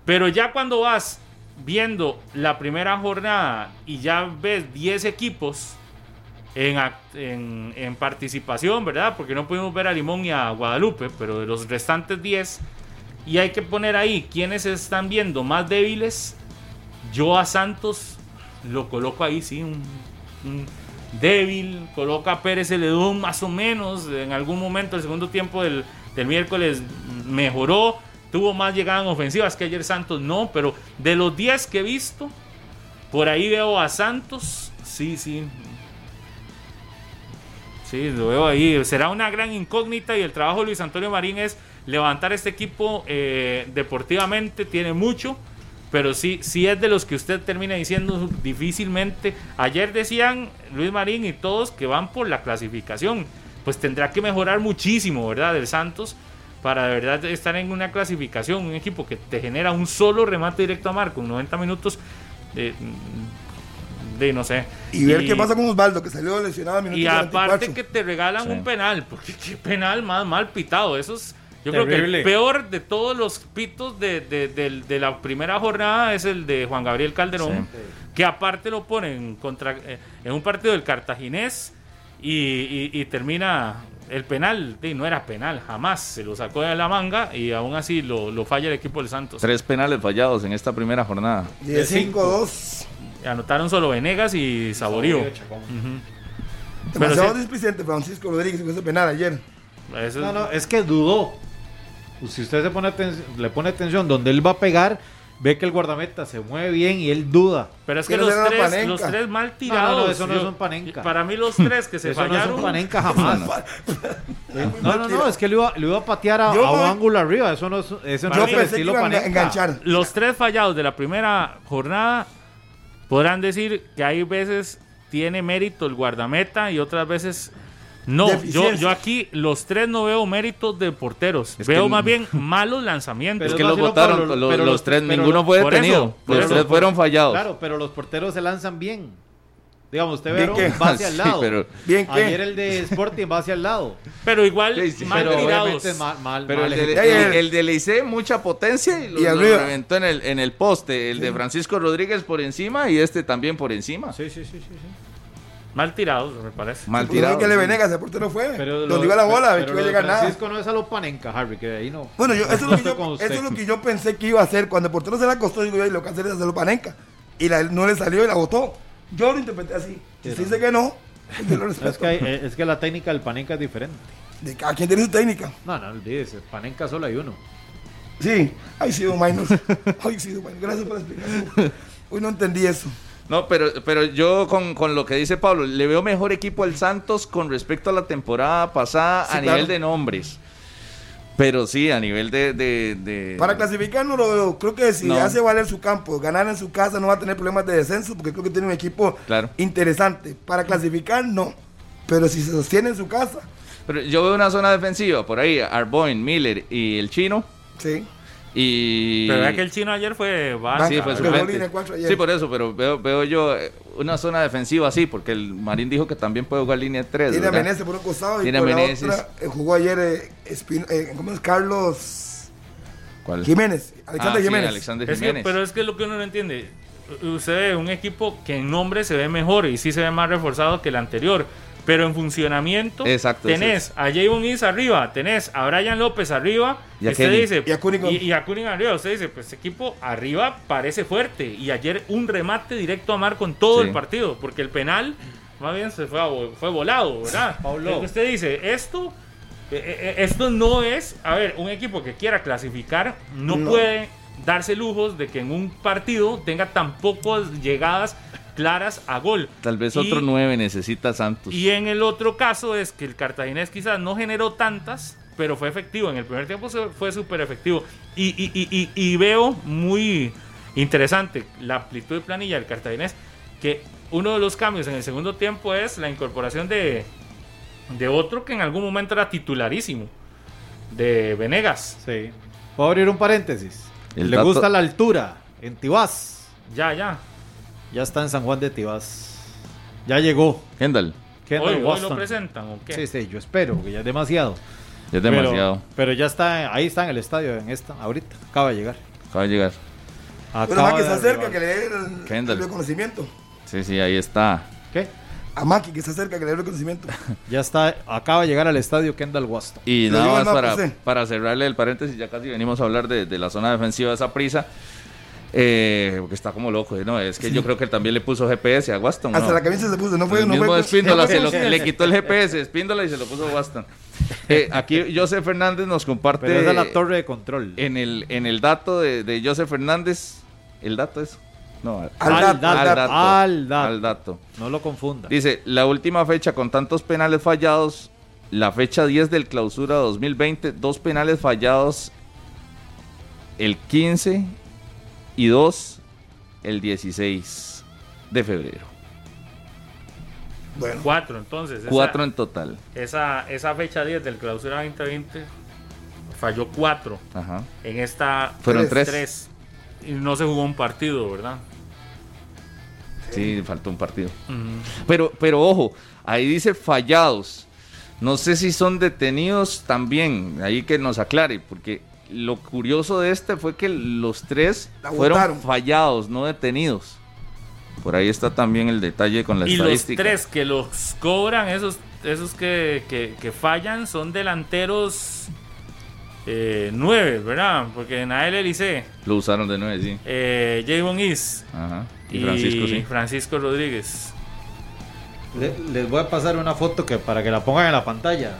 pero ya cuando vas viendo la primera jornada y ya ves 10 equipos en, en, participación, ¿verdad? Porque no pudimos ver a Limón y a Guadalupe, pero de los restantes 10, y hay que poner ahí quienes están viendo más débiles. Yo a Santos lo coloco ahí, sí, un, débil. Coloca a Pérez Celedón más o menos. En algún momento, el segundo tiempo del, del miércoles mejoró. Tuvo más llegada en ofensivas que ayer Santos, no. Pero de los 10 que he visto, por ahí veo a Santos. Sí, sí, Sí, lo veo ahí. Será una gran incógnita y el trabajo de Luis Antonio Marín es levantar este equipo eh, deportivamente. Tiene mucho, pero sí, sí es de los que usted termina diciendo difícilmente. Ayer decían Luis Marín y todos que van por la clasificación. Pues tendrá que mejorar muchísimo, ¿verdad? Del Santos para de verdad estar en una clasificación. Un equipo que te genera un solo remate directo a marco en 90 minutos. De, de no sé. Y ver qué pasa con Osvaldo, que salió lesionado a minuto Y 44. aparte que te regalan Sí. un penal, porque qué penal más mal pitado. Eso es, yo creo que el peor de todos los pitos de, de- de la primera jornada es el de Juan Gabriel Calderón, que aparte lo ponen contra, eh, en un partido del Cartaginés y, y- y termina el penal. Y no era penal, jamás. Se lo sacó de la manga y aún así lo, lo falla el equipo del Santos. Tres penales fallados en esta primera jornada. 10-5-2. Anotaron solo Venegas y Saborío. Ujú. Pero Demasiado sí, displicente Francisco Rodríguez con ese penal ayer. eso No, no, es que dudó. Pues Si usted se pone le pone atención donde él va a pegar, ve que el guardameta se mueve bien y él duda. Pero es que los tres, los tres mal tirados. no, no, eso no yo- es un panenca. Para mí los tres que *laughs* se Eso no es fallaron. un panenca *laughs* jamás. *laughs* No, no, no, es que le iba, le iba a patear a, Yo a un ángulo arriba. Eso no es, eso no Yo es el pensé que estilo iban a panenca. enganchar. Los tres fallados de la primera jornada podrán decir que hay veces tiene mérito el guardameta y otras veces no. Yo, yo aquí los tres no veo méritos de porteros. Es veo que- más bien malos lanzamientos. Es Pero que los votaron, los, pero los los- tres, ninguno fue detenido. eso, los eso. tres fueron fallados. Claro, pero los porteros se lanzan bien. Digamos, usted ¿Bien ve qué? va hacia el Sí, lado. pero- ¿Bien qué? Ayer el de Sporting va hacia el lado. Pero igual Sí, sí, mal pero tirados. mal, mal, Pero el de, el, el de Licey, mucha potencia y lo, Y lo reventó en el, en el poste. El de Francisco Rodríguez por encima y este también por encima. Sí, sí, sí, sí, sí. Mal tirados, me parece. Mal Porque no tirado. que le sí. Venegas, el portero fue. Pero Donde lo- iba la bola, pero que lo iba a de llegar nada. Francisco no es a lo panenca, Harry, que de ahí no. Bueno, yo, *laughs* eso, es lo que yo, eso es lo que yo pensé que iba a hacer. Cuando el portero se la acostó, digo yo, "Ay, lo que hacer es hacerlo panenca. Y la- no le salió y la botó. Yo lo interpreté así. Si usted dice que no, *laughs* yo lo Es respeto. que, hay- eh, es que la técnica del panenca es diferente. De cada quien tiene su técnica. No, no, olvídese, panenca solo hay uno. Sí, ay, sí, don Mainos. *laughs* Ay, sí, don. Gracias por la explicación. Hoy no entendí eso. No, pero, pero yo con, con lo que dice Pablo, le veo mejor equipo al Santos con respecto a la temporada pasada Sí, a claro. nivel de nombres. Pero sí, a nivel de... de- de- Para clasificar no lo veo. Creo que si No. hace valer su campo, ganar en su casa, no va a tener problemas de descenso porque creo que tiene un equipo Claro. interesante. Para clasificar, no. Pero si se sostiene en su casa, Pero yo veo una zona defensiva por ahí, Arboin, Miller y el chino. sí. Y... Pero vea que el chino ayer fue Banca, Sí, fue Jugó suplente. línea cuatro ayer. Sí, por eso, pero veo, veo yo eh, una zona defensiva así, porque el Marín dijo que también puede jugar línea 3. Tiene a por un costado y Tiene por la otra eh, jugó ayer eh, Espin- eh, ¿cómo es? Carlos ¿Cuál? Jiménez. Ah, Alexander sí, Jiménez. Alexander Es que, Jiménez. pero es que lo que uno no entiende. Usted ve un equipo que en nombre se ve mejor y sí se ve más reforzado que el anterior. Pero en funcionamiento Exacto, tenés a Javon Is arriba, tenés a Brian López arriba, Y a usted Kenny. dice, Y a y, y a Cunningham arriba, usted dice, pues este equipo arriba parece fuerte. Y ayer un remate directo a mar con todo Sí. el partido, porque el penal más bien se fue, a fue volado, ¿verdad? *laughs* Pablo. Usted dice, esto, eh, eh, esto no es, a ver, un equipo que quiera clasificar no, No. puede darse lujos de que en un partido tenga tan pocas llegadas claras a gol. Tal vez Y- otro 9 necesita Santos. y en el otro caso es que el cartaginés quizás no generó tantas, pero fue efectivo. En el primer tiempo fue súper efectivo. Y, y- y- y- y veo muy interesante la amplitud de planilla del cartaginés, que uno de los cambios en el segundo tiempo es la incorporación de, de otro que en algún momento era titularísimo, de Venegas. Sí. ¿Puedo abrir un paréntesis? El Le dato- gusta la altura en Tibás. Ya, ya. Ya está en San Juan de Tibás. Ya llegó. Kendall, Kendall Hoy, hoy lo presentan, ¿o qué? Sí, sí, yo espero, porque ya es demasiado. ya es Pero- demasiado. Pero, ya está, ahí está en el estadio, en esta, ahorita. Acaba de llegar. Acaba de llegar. Acaba más que se acerca, que le dé el, Kendall. el reconocimiento. Sí, sí, ahí está. ¿Qué? A Maki, que se acerca, que le dé el reconocimiento. *laughs* Ya está, acaba de llegar al estadio Kendall Waston. Y nada más para, para cerrarle el paréntesis, ya casi venimos a hablar de, de la zona defensiva de esa prisa. Eh, porque está como loco, ¿no? Es que yo creo que también le puso GPS a Waston. Hasta ¿no? la camisa se puso, no fue, el no mismo fue. Espíndola se lo- le quitó el GPS Espíndola y se lo puso a Waston. Eh, aquí José Fernández nos comparte Pero es la torre de control. en, el, en el dato de, de José Fernández. ¿El dato es? No, Al Al dato, dato, al dato. al dato. al dato. No lo confunda. Dice, la última fecha con tantos penales fallados, la fecha 10 del clausura 2020, dos penales fallados el 15 y dos el 16 de febrero. Bueno, Cuatro, entonces. esa- Cuatro en total. Esa, esa fecha 10 del clausura 2020 falló 4. Ajá. En esta Fueron Tres. tres. Y no se jugó un partido, ¿verdad? Sí, faltó un partido. Pero, pero ojo, ahí dice fallados. No sé si son detenidos también. Ahí que nos aclare, porque lo curioso de este fue que los tres fueron fallados, no detenidos. Por ahí está también el detalle con la y los estadística. tres que los cobran, esos, esos que, que- que fallan, son delanteros eh, nueve, ¿verdad? Porque en AL Elise, Lo usaron de nueve, sí. eh, Javon Is Ajá. Y, Francisco, sí. Francisco Rodríguez. Le- les voy a pasar una foto que para que la pongan en la pantalla.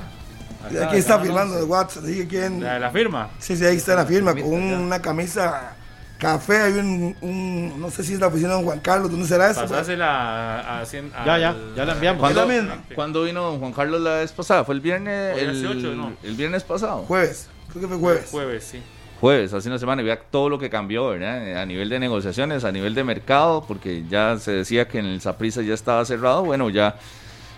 Acá, aquí está acá, firmando de WhatsApp. Que quién. La de la firma. Sí, sí, ahí está la firma, con una camisa café. Hay un, un- No sé si es la oficina de don Juan Carlos. ¿Dónde será eso? Pasásela a, cien- Ya, al- ya, ya la enviamos. ¿Cuándo, cuándo vino don Juan Carlos la vez pasada? ¿Fue el viernes? Fue el El, 18, ¿no? el viernes pasado. Jueves. Creo que fue jueves. Jueves, sí. Jueves, hace una semana, y vea todo lo que cambió, ¿verdad? A nivel de negociaciones, a nivel de mercado, porque ya se decía que en el Saprissa ya estaba cerrado. Bueno, ya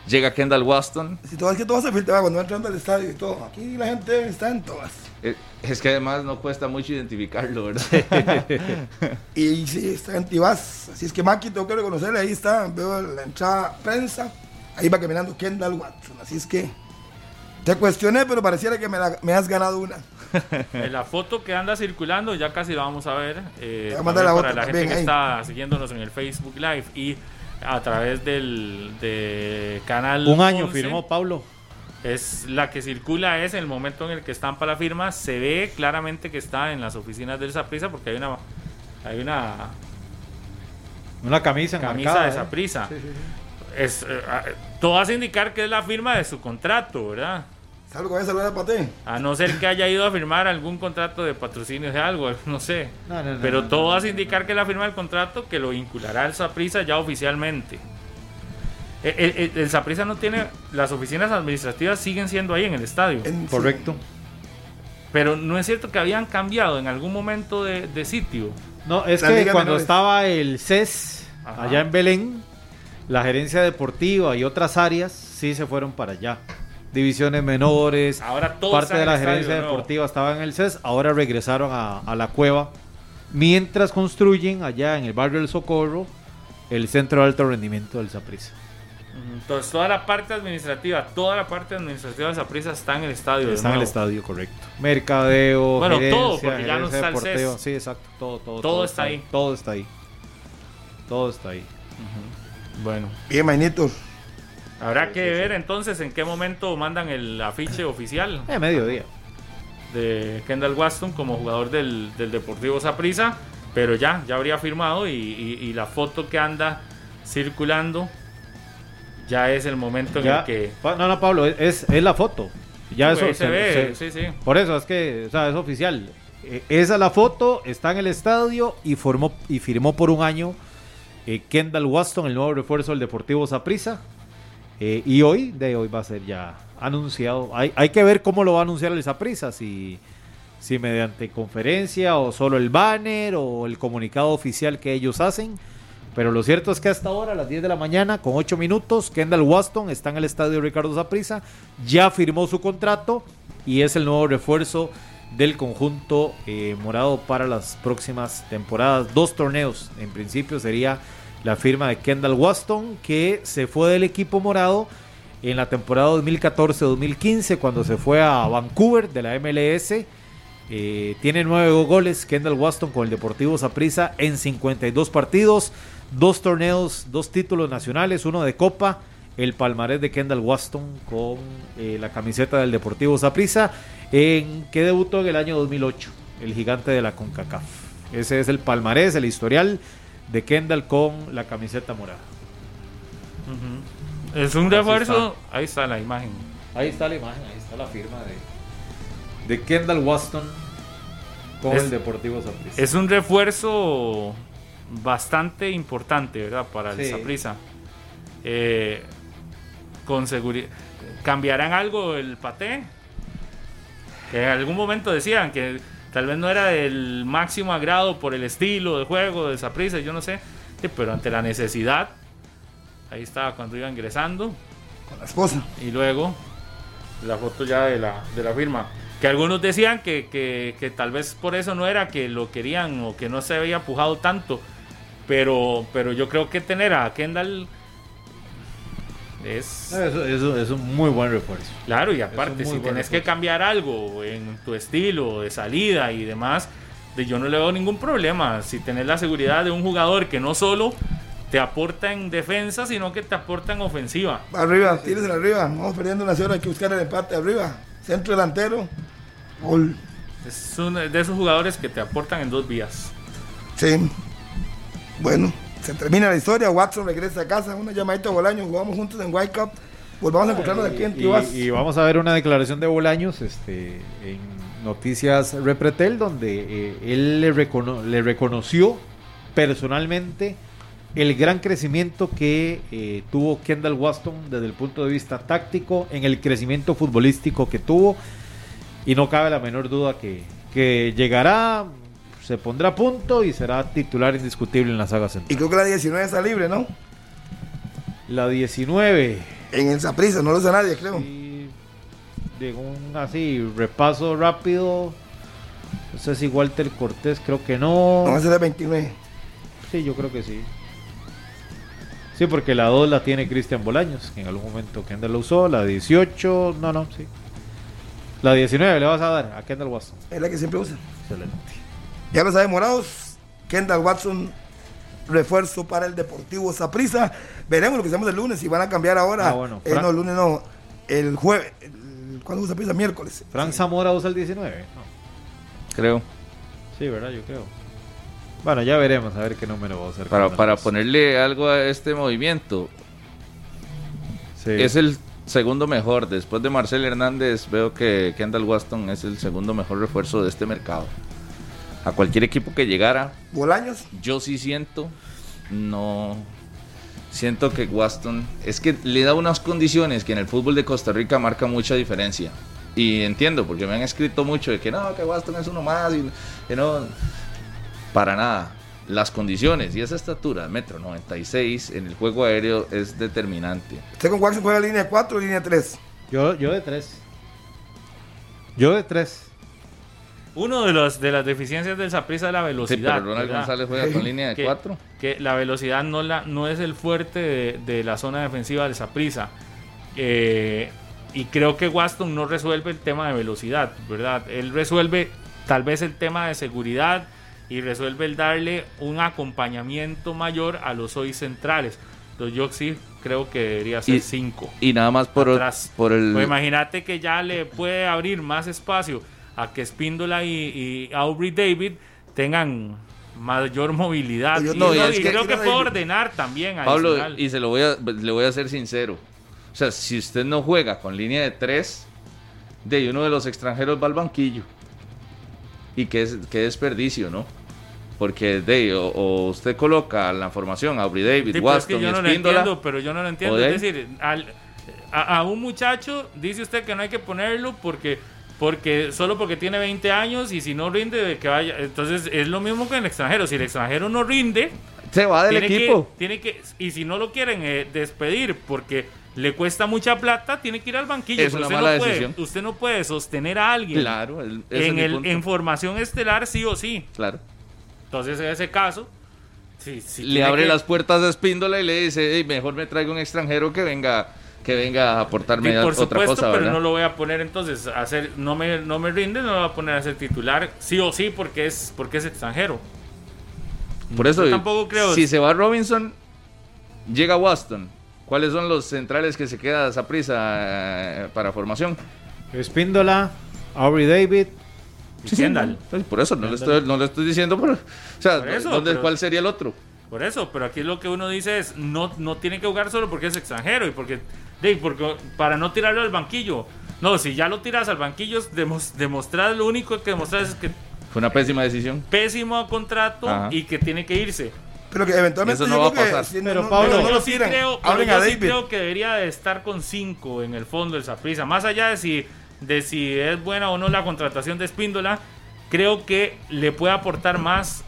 llega Kendall Waston. Si todo es que todo se filtra cuando va entrando al estadio y todo. Aquí la gente está en todas. Eh, Es que además no cuesta mucho identificarlo, ¿verdad? *laughs* Y sí, está en Tibás. Así es que Maki, tengo que reconocerle. Ahí está. Veo la entrada prensa. Ahí va caminando Kendall Watson. Así es que. Te cuestioné, pero pareciera que me, la- me has ganado una. En la foto que anda circulando, ya casi la vamos a ver. eh, Voy a mandar también la para la gente que está siguiéndonos en el Facebook Live y a través del de canal. Un año 11, firmó Pablo. Es la que circula es el momento en el que estampa la firma. Se ve claramente que está en las oficinas del Saprisa porque hay una hay una Una camisa camisa de ¿eh? Saprisa. Sí, sí, sí. Es, eh, todo hace indicar que es la firma de su contrato, ¿verdad? ¿Sabes con esa luna Pate? A no ser que haya ido a firmar algún contrato de patrocinio de algo, *laughs* no sé. No, no, no, Pero no, todo no, no. hace indicar que la firma del contrato que lo vinculará al Saprisa ya oficialmente. El, el, el Saprissa no tiene. Las oficinas administrativas siguen siendo ahí en el estadio. En- Correcto. Pero no es cierto que habían cambiado en algún momento de, de sitio. No, es La que cuando Menores. estaba el CES Ajá. allá en Belén, la gerencia deportiva y otras áreas sí se fueron para allá. Divisiones menores, Ahora todo parte de la estadio gerencia deportiva estaba en el CES, ahora regresaron a, a la cueva, mientras construyen allá en el barrio del Socorro el centro de alto rendimiento del Saprissa. Entonces, toda la parte administrativa, toda la parte administrativa de Saprissa está en el estadio. de Está en el estadio, correcto. Mercadeo, Bueno, gerencia, todo, porque ya no está el deportiva. CES. Sí, exacto, todo, todo, Todo está ahí. Todo está ahí. Todo está ahí. Bueno, Bien, Mainito. Habrá que ver entonces en qué momento mandan el afiche oficial Eh, mediodía. de Kendall Waston como jugador del, del Deportivo Saprissa. Pero ya, ya habría firmado y, y- y la foto que anda circulando ya es el momento en Ya, el que no, no, Pablo, es, es la foto. Ya Pues, eso se, ve. se- sí, sí. Por eso es que, o sea, es oficial. Eh, esa es la foto, está en el estadio y formó y firmó por un año eh, Kendall Waston, el nuevo refuerzo del Deportivo Saprissa. Eh, y hoy, de hoy va a ser ya anunciado. Hay, hay que ver cómo lo va a anunciar el Saprissa, si, si mediante conferencia o solo el banner o el comunicado oficial que ellos hacen. Pero lo cierto es que hasta ahora, a las 10 de la mañana, con 8 minutos, Kendall Waston está en el estadio Ricardo Saprissa, ya firmó su contrato y es el nuevo refuerzo del conjunto eh, morado para las próximas temporadas. Dos torneos, en principio sería la firma de Kendall Waston, que se fue del equipo morado en la temporada 2014-2015, cuando se fue a Vancouver de la MLS. Eh, tiene nueve goles Kendall Waston con el Deportivo Saprissa en 52 partidos, dos torneos, dos títulos nacionales, uno de Copa, el palmarés de Kendall Waston con eh, la camiseta del Deportivo Saprissa, en que debutó en el año 2008, el gigante de la CONCACAF. Ese es el palmarés, el historial de Kendall con la camiseta morada. Es un refuerzo. Ahí está la imagen. Ahí está la imagen, ahí está la firma de, de Kendall Waston con Es- el Deportivo Saprissa. Es un refuerzo bastante importante, ¿verdad? Para el. Saprissa. Eh, con seguridad. ¿Cambiarán algo el paté? Que en algún momento decían que tal vez no era del máximo agrado por el estilo de juego de Saprissa, yo no sé. Sí, pero ante la necesidad, ahí estaba cuando iba ingresando. Con la esposa. Y luego la foto ya de la, de la firma. Que algunos decían que, que- que tal vez por eso no era que lo querían o que no se había pujado tanto. Pero, pero yo creo que tener a Kendall es... Eso, eso es un muy buen refuerzo. Claro, y aparte, si tienes que cambiar algo en tu estilo de salida y demás, de- yo no le veo ningún problema. Si tenés la seguridad de un jugador que no solo te aporta en defensa, sino que te aporta en ofensiva. Arriba, tírese arriba. Vamos perdiendo una cero, hay que buscar el empate arriba. Centro delantero. Gol. Es uno de esos jugadores que te aportan en dos vías. Sí. Bueno, se termina la historia. Watson regresa a casa. Una llamadita a Bolaño. Jugamos juntos en White Cup. Volvamos a encontrarnos aquí en Y, Tibás. y vamos a ver una declaración de Bolaños este, en Noticias Repretel, donde eh, él le, recono- le reconoció personalmente el gran crecimiento que eh, tuvo Kendall Waston desde el punto de vista táctico, en el crecimiento futbolístico que tuvo, y no cabe la menor duda que, que llegará, se pondrá a punto y será titular indiscutible en la saga Y central. creo que la 19 está libre, ¿no? La 19. En el Saprissa, no lo sé nadie, creo. Y de un así repaso rápido. No sé si Walter Cortés, creo que no. No, ese es el 29. Sí, yo creo que sí. Sí, porque la 2 la tiene Cristian Bolaños, que en algún momento Kendall la usó. La 18, no, no, sí. La 19 le vas a dar a Kendall Watson. Es la que siempre usa. Excelente. Ya lo saben, morados. Kendall Watson, refuerzo para el Deportivo Saprissa. Veremos lo que hacemos el lunes. Si van a cambiar ahora. Ah, bueno, Eh, Fran- no, el lunes no. El jueves. El- ¿Cuándo usa Saprissa? Miércoles. Frank Zamora usa el 19. No. creo. Sí, ¿verdad? Yo creo. Bueno, ya veremos a ver qué número va a ser. Para, para ponerle algo a este movimiento. Sí. Es el segundo mejor. Después de Marcel Hernández, veo que Kendall Waston es el segundo mejor refuerzo de este mercado. A cualquier equipo que llegara, Bolaños. yo sí siento, no. Siento que Waston es que le da unas condiciones que en el fútbol de Costa Rica marca mucha diferencia. Y entiendo, porque me han escrito mucho de que no, que Waston es uno más y que no. Para nada. Las condiciones y esa estatura, metro 96, en el juego aéreo es determinante. ¿Usted con Waxon juega línea 4 o línea 3? Yo, yo de tres. Yo de tres. Uno de los de las deficiencias del Saprissa es la Sí, velocidad. pero Ronald ¿verdad? González juega con línea de que, 4. que la velocidad no, la, no es el fuerte de, de la zona defensiva del Saprissa. y creo que Waston no resuelve el tema de velocidad, ¿verdad? Él resuelve tal vez el tema de seguridad y resuelve el darle un acompañamiento mayor a los hoy centrales. Entonces yo sí creo que debería ser Y- 5. Y nada más por, el- atrás. por el. Pues imagínate que ya le puede abrir más espacio a que Spíndola y, y Aubrey David tengan mayor movilidad. Yo y, no, y no, es y que- creo que David. puede ordenar también. Pablo, adicional. y se lo voy a, le voy a ser sincero. O sea, si usted no juega con línea de 3, de uno de los extranjeros va al banquillo. Y qué, es, qué desperdicio, ¿no? Porque de o, o usted coloca la formación Aubrey David, Sí, pero es Waston que yo y no lo Espíndola. entiendo, pero yo no lo entiendo. ¿O de Es decir, al- a, a un muchacho dice usted que no hay que ponerlo porque porque solo porque tiene 20 años y si no rinde de que vaya, entonces es lo mismo que el extranjero. Si el extranjero no rinde, Se va del tiene equipo. Que, tiene que y si no lo quieren eh, despedir porque le cuesta mucha plata, tiene que ir al banquillo. Es una usted mala no puede- decisión. usted no puede sostener a alguien Claro, el- en el punto. en formación estelar sí o sí. Claro. Entonces en ese caso sí, sí le abre que- las puertas a Espíndola y le dice, "Ey, mejor me traigo un extranjero que venga, que venga a aportarme Sí, por otra supuesto, cosa, pero ¿verdad? no lo voy a poner entonces a hacer, no me, no me rinde, no lo voy a poner a ser titular, sí o sí, porque es, porque es extranjero. Por eso, Yo tampoco creo. si se va Robinson, llega Waston. ¿Cuáles son los centrales que se queda esa prisa para formación? Espíndola, Aubrey David. y Kendall. Por eso no le, estoy, no le estoy diciendo, pero, o sea, Por eso, ¿dónde, pero- ¿cuál sería el otro? Por eso, pero aquí lo que uno dice es, no, no tiene que jugar solo porque es extranjero y porque, de, porque para no tirarlo al banquillo. No, si ya lo tiras al banquillo, demos- demostrar, lo único que demostrar es que Fue una pésima decisión. pésimo contrato Ajá. y que tiene que irse. Pero que eventualmente Eso no va a que pasar. Pero no- Pablo- no lo yo sí creo, pero hablen yo a sí David. creo que debería de estar con 5 en el fondo del Saprissa. Más allá de si, de si es buena o no la contratación de Espíndola, creo que le puede aportar más,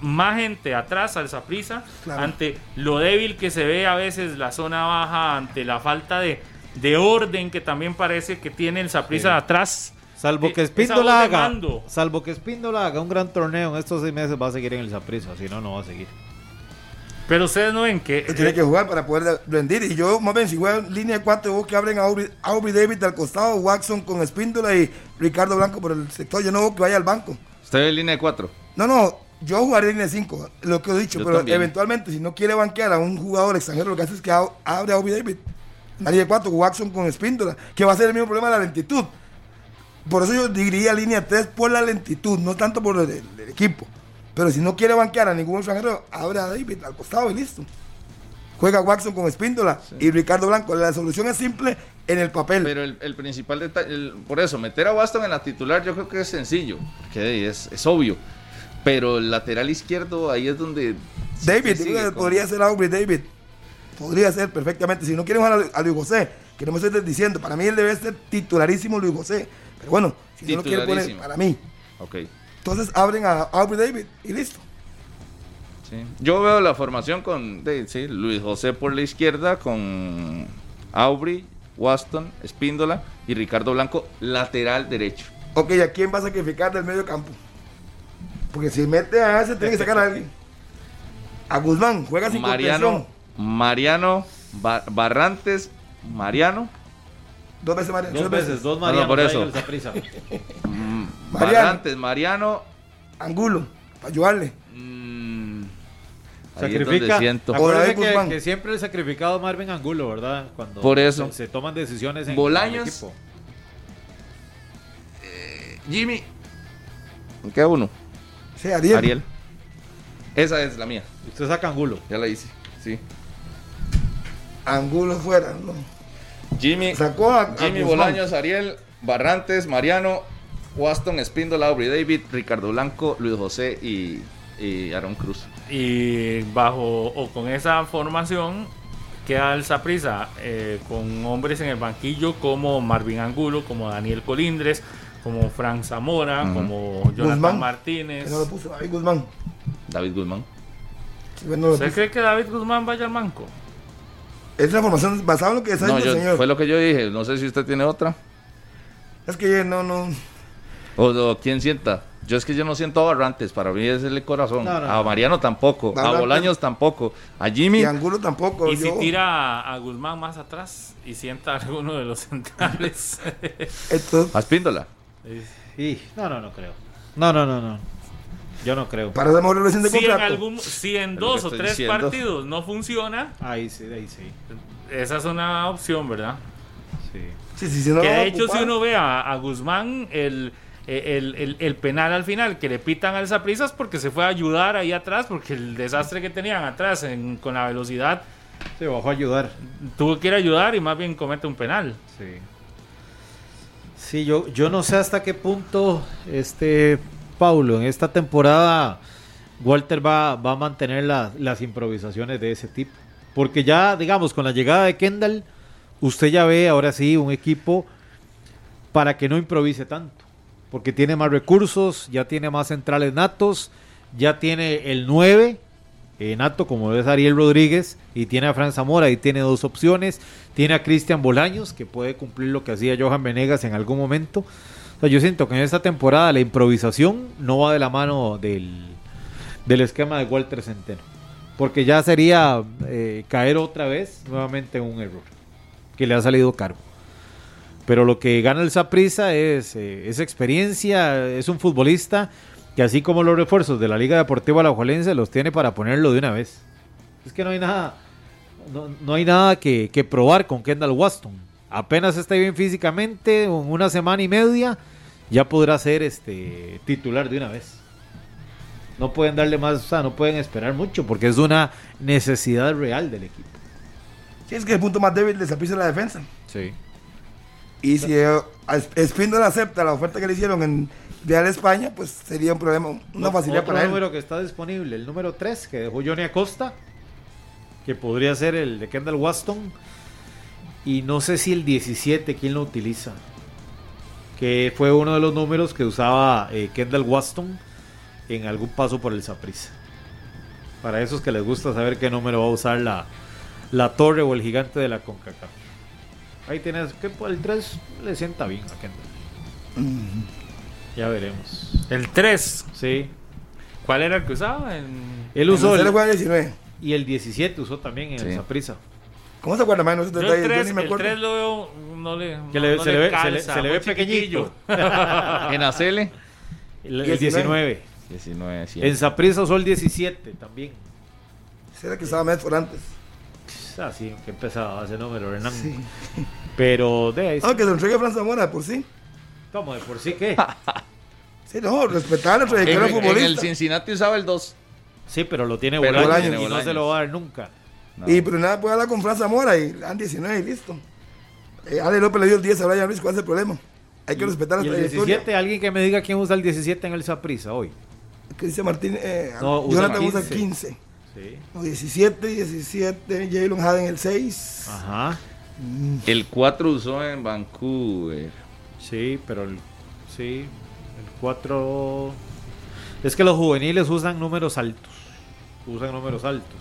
más gente atrás al Claro. ante lo débil que se ve a veces la zona baja, ante la falta de, de orden que también parece que tiene el Saprissa atrás. Salvo Eh, que Espíndola haga, salvo que Espíndola haga un gran torneo en estos seis meses, va a seguir en el Saprissa, si no, no va a seguir. Pero ustedes no ven que... Él tiene que jugar para poder rendir. Y yo, más bien, si juegan línea de 4, vos que abren a Aubrey, Aubrey David al costado, Watson con Espíndola y Ricardo Blanco por el sector. Yo no veo que vaya al banco. Usted ve línea de 4. No, no, yo jugaré línea 5, lo que he dicho, Yo pero también. eventualmente, si no quiere banquear a un jugador extranjero, lo que hace es que ab- abre a Aubrey David. Línea 4, Watson con Espíndola, que va a ser el mismo problema de la lentitud. Por eso yo diría línea 3 por la lentitud, no tanto por el, el equipo. Pero si no quiere banquear a ningún extranjero, abre a David al costado y listo. Juega Watson con Espíndola y Ricardo Blanco. La solución es simple en el papel. Pero el, el principal detalle, el- por eso, meter a Waston en la titular yo creo que es sencillo, que es, es obvio. Pero el lateral izquierdo, ahí es donde... David, sigue podría ser Aubrey David. Podría ser perfectamente. Si no quieren jugar a, a Luis José, que no me estoy diciendo, para mí él debe ser titularísimo Luis José. Pero bueno, si no lo quiere poner, para mí. Ok. Entonces abren a Aubrey David y listo. Sí. Yo veo la formación con de, sí, Luis José por la izquierda, con Aubrey, Waston, Espíndola y Ricardo Blanco, lateral derecho. Ok, ¿a quién va a sacrificar del medio campo? Porque si mete a ese, tiene que sacar a alguien. A Guzmán, juega sin Mariano, contención. Mariano, Ba- Barrantes, Mariano, Dos veces Mariano. Dos veces, dos no, Marianos por eso. mm, *laughs* Mariano. Barrantes, Mariano. Angulo, para ayudarle. mm, es Sacrifica. siento. Que, Guzmán. que siempre el sacrificado Marvin Angulo, ¿verdad? Cuando Por eso. Se, se toman decisiones en, Bolaños. en el equipo. Jimmy. ¿Me queda uno? Sí, Ariel. Ariel. Esa es la mía. Usted saca Angulo. Ya la hice. Sí. Angulo fuera. No. Jimmy, Sacó a, a Jimmy Guzmán. Bolaños, Ariel, Barrantes, Mariano, Waston, Espíndola, Aubrey David, Ricardo Blanco, Luis José y, y Aaron Cruz. Y bajo o con esa formación queda el Saprissa con hombres en el banquillo como Marvin Angulo, como Daniel Colindres, como Frank Zamora, como Jonathan Guzmán, Martínez. no lo puso David Guzmán. David Guzmán. No ¿Usted cree que David Guzmán vaya al banco? Es una formación basada en lo que está No, diciendo yo- el señor. fue lo que yo dije. No sé si usted tiene otra. Es que no, no. O, o quién sienta. Yo es que yo no siento a Barrantes. Para mí es el corazón. No, no, a no. Mariano tampoco. A Bolaños tampoco. A Jimmy. Y Angulo tampoco. Y si tira a, a Guzmán más atrás y sienta a alguno de los centrales. Entonces, A Espíndola. Sí, no, no, no creo. No, no, no, no. Yo no creo. para relación de si, en algún, si en dos o tres diciendo. partidos no funciona, Ahí sí, ahí sí. esa es una opción, ¿verdad? Sí. Sí, sí, sí, no que de hecho, si uno ve a, a Guzmán, el, el, el- el penal al final que le pitan al Zaprisas porque se fue a ayudar ahí atrás, porque el desastre que tenían atrás en- con la velocidad Sí, bajó a ayudar. tuvo que ir a ayudar y más bien comete un penal. Sí. Sí, yo, yo no sé hasta qué punto este Paulo en esta temporada Walter va, va a mantener la- las improvisaciones de ese tipo. Porque ya, digamos, con la llegada de Kendall, usted ya ve ahora sí un equipo para que no improvise tanto. Porque tiene más recursos, ya tiene más centrales natos, ya tiene el 9 eh, nato como es Ariel Rodríguez y tiene a Fran Zamora y tiene dos opciones. Tiene a Cristian Bolaños que puede cumplir lo que hacía Johan Venegas en algún momento. O sea, yo siento que en esta temporada la improvisación no va de la mano del, del esquema de Walter Centeno. Porque ya sería eh, caer otra vez nuevamente en un error que le ha salido caro. Pero lo que gana el Saprissa es, eh, es experiencia, es un futbolista que así como los refuerzos de la Liga Deportiva Alajuelense los tiene para ponerlo de una vez. Es que no hay nada, no, no hay nada que, que probar con Kendall Waston. Apenas está bien físicamente, en una semana y media ya podrá ser este titular de una vez. No pueden darle más, o sea, no pueden esperar mucho porque es una necesidad real del equipo. Sí, es que el punto más débil de Saprissa es la defensa. Sí. Y si eh, Espíndola acepta la oferta que le hicieron en Real España, pues sería un problema, una facilidad Otro para él. número que está disponible, el número 3 que dejó Johnny Acosta, que podría ser el de Kendall Waston. Y no sé si el 17, ¿quién lo utiliza? Que fue uno de los números que usaba eh, Kendall Waston en algún paso por el Saprissa. Para esos que les gusta saber qué número va a usar la, la torre o el gigante de la CONCACAF. Ahí tienes que el 3 le sienta bien a Kendall. Ya veremos. El 3, Sí. ¿cuál era el que usaba? En- Él usó el, le juega 19. y el 17 usó también en Sí. el Saprissa. ¿Cómo se acuerda, mano? Yo el detalles, 3, yo ni me el acuerdo. 3 lo veo, no le, Que le- no se, le ve, se, le, calza, se le ve muy pequeñito. *laughs* En Acele. el, el 19. 19. 19, sí. En Saprissa usó el 17 también. Será que estaba Medford antes. Ah, sí, que empezaba ese número, Hernán. Sí. Pero de ahí. No, que se lo entregue a Fran Zamora, por sí. ¿Cómo? ¿De por sí qué? *laughs* Sí, no, respetar la En, trayectoria en el futbolista. Cincinnati usaba el 2. Sí, pero lo tiene Pero Bolaños tiene y no Bolaños. se lo va a dar nunca. Y pero nada, puede hablar con Fran Zamora y le dan 19 y listo. Eh, Ale López le dio el 10 a Brian Ruiz, ¿cuál es el problema? Hay que respetar la Y el trayectoria. 17, alguien que me diga quién usa el 17 en el Saprissa hoy. Cristian Martínez, eh, No, usa Jonathan usa 15. 15. Sí. No, 17, 17, Jalen Haden el 6. Ajá. El 4 usó en Vancouver. Sí, pero el, sí, el 4... Es que los juveniles usan números altos. Usan números altos.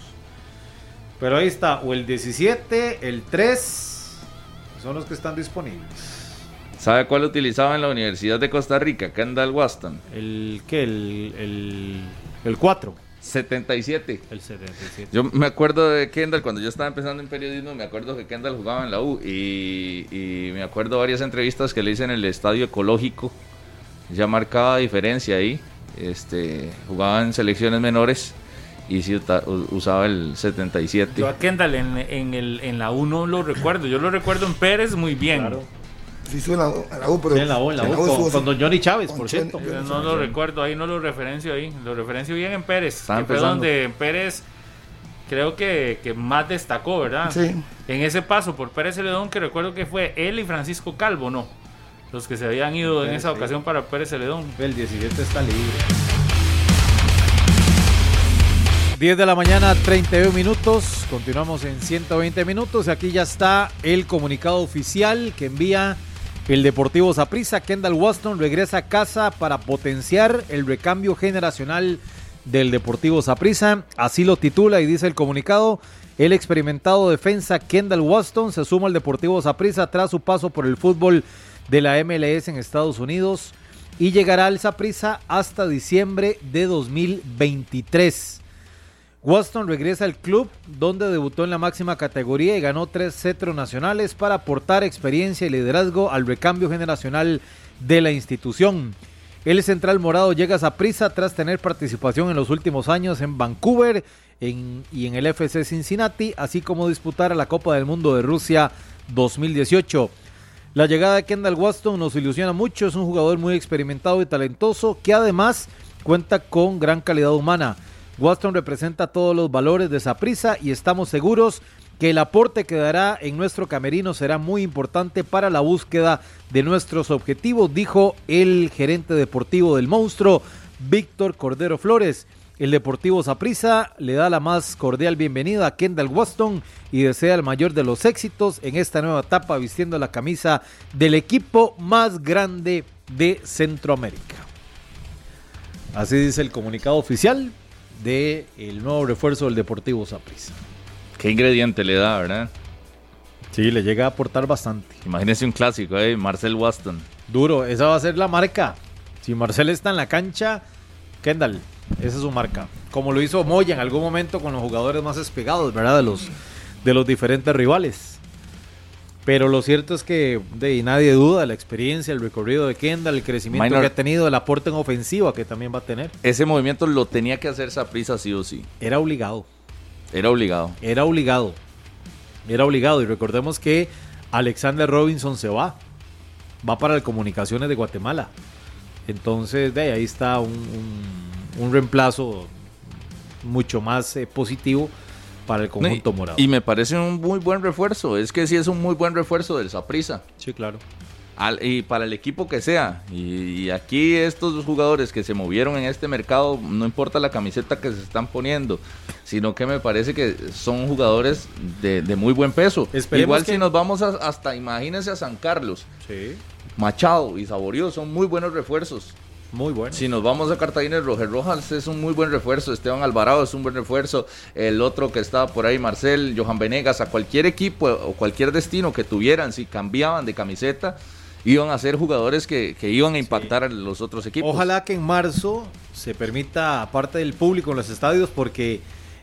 Pero ahí está, o el 17, el 3, son los que están disponibles. ¿Sabe cuál utilizaba en la Universidad de Costa Rica? Kendall Waston. El que el, el, el 4, 77. el 77. Yo me acuerdo de Kendall cuando yo estaba empezando en periodismo, me acuerdo que Kendall jugaba en la U y, y me acuerdo varias entrevistas que le hice en el estadio ecológico. Ya marcaba diferencia ahí. Este, jugaba en selecciones menores y sí usaba el 77. Yo a Kendall en, en, el, en la U no lo recuerdo. Yo lo recuerdo en Pérez muy bien. Claro. Sí, en la, U- en la U, pero. Sí, en la U, en la U, estuvo, con, don Johnny Chávez, por cierto. Yo no lo recuerdo, ahí no lo referencio ahí. Lo referencio bien en Pérez. Que fue empezando. donde Pérez creo que, que más destacó, ¿verdad? Sí. En ese paso por Pérez Celedón, que recuerdo que fue él y Francisco Calvo, ¿no? Los que se habían ido en esa Sí. ocasión para Pérez Celedón. El 17 está libre. 10 de la mañana, 31 minutos. Continuamos en 120 minutos. Aquí ya está el comunicado oficial que envía el Deportivo Saprissa. Kendall Waston regresa a casa para potenciar el recambio generacional del Deportivo Saprissa. Así lo titula y dice el comunicado. El experimentado defensa Kendall Waston se suma al Deportivo Saprissa tras su paso por el fútbol de la MLS en Estados Unidos y llegará al Saprissa hasta diciembre de 2023. Waston regresa al club donde debutó en la máxima categoría y ganó tres cetros nacionales para aportar experiencia y liderazgo al recambio generacional de la institución. El central morado llega a Saprissa tras tener participación en los últimos años en Vancouver y en el FC Cincinnati, así como disputar la Copa del Mundo de Rusia 2018. La llegada de Kendall Waston nos ilusiona mucho, es un jugador muy experimentado y talentoso que además cuenta con gran calidad humana. Waston representa todos los valores de Saprissa y estamos seguros que el aporte que dará en nuestro camerino será muy importante para la búsqueda de nuestros objetivos, dijo el gerente deportivo del monstruo, Víctor Cordero Flores. El Deportivo Saprissa le da la más cordial bienvenida a Kendall Waston y desea el mayor de los éxitos en esta nueva etapa vistiendo la camisa del equipo más grande de Centroamérica. Así dice el comunicado oficial del el nuevo refuerzo del Deportivo Saprissa. ¿Qué ingrediente le da, verdad? Sí, le llega a aportar bastante. Imagínese un clásico, ¿eh? Marcel Waston. Duro, esa va a ser la marca. Si Marcel está en la cancha, Kendall, esa es su marca. Como lo hizo Moya en algún momento con los jugadores más despegados, ¿verdad? De los, de los diferentes rivales. Pero lo cierto es que de, nadie duda la experiencia, el recorrido de Kendall, el crecimiento Minor. que ha tenido, el aporte en ofensiva que también va a tener. Ese movimiento lo tenía que hacer Saprissa sí o sí. Era obligado. Era obligado. Era obligado. Era obligado. Y recordemos que Alexander Robinson se va. Va para el Comunicaciones de Guatemala. Entonces, de ahí está un, un- un reemplazo mucho más eh, positivo para el conjunto No, y- morado. Y me parece un muy buen refuerzo. Es que sí es un muy buen refuerzo del Saprissa. sí, claro. Al- y para el equipo que sea. Y, y aquí estos dos jugadores que se movieron en este mercado, no importa la camiseta que se están poniendo, sino que me parece que son jugadores de, de muy buen peso. Esperemos Igual que- si nos vamos a- hasta, imagínense a San Carlos, Sí. Machado y Saborío son muy buenos refuerzos. Muy bueno. Si nos vamos a Cartagena, Roger Rojas es un muy buen refuerzo. Esteban Alvarado es un buen refuerzo. El otro que estaba por ahí, Marcel, Johan Venegas, a cualquier equipo o cualquier destino que tuvieran, si cambiaban de camiseta, iban a ser jugadores que, que iban a impactar a los otros equipos. Ojalá que en marzo se permita, aparte del público en los estadios, porque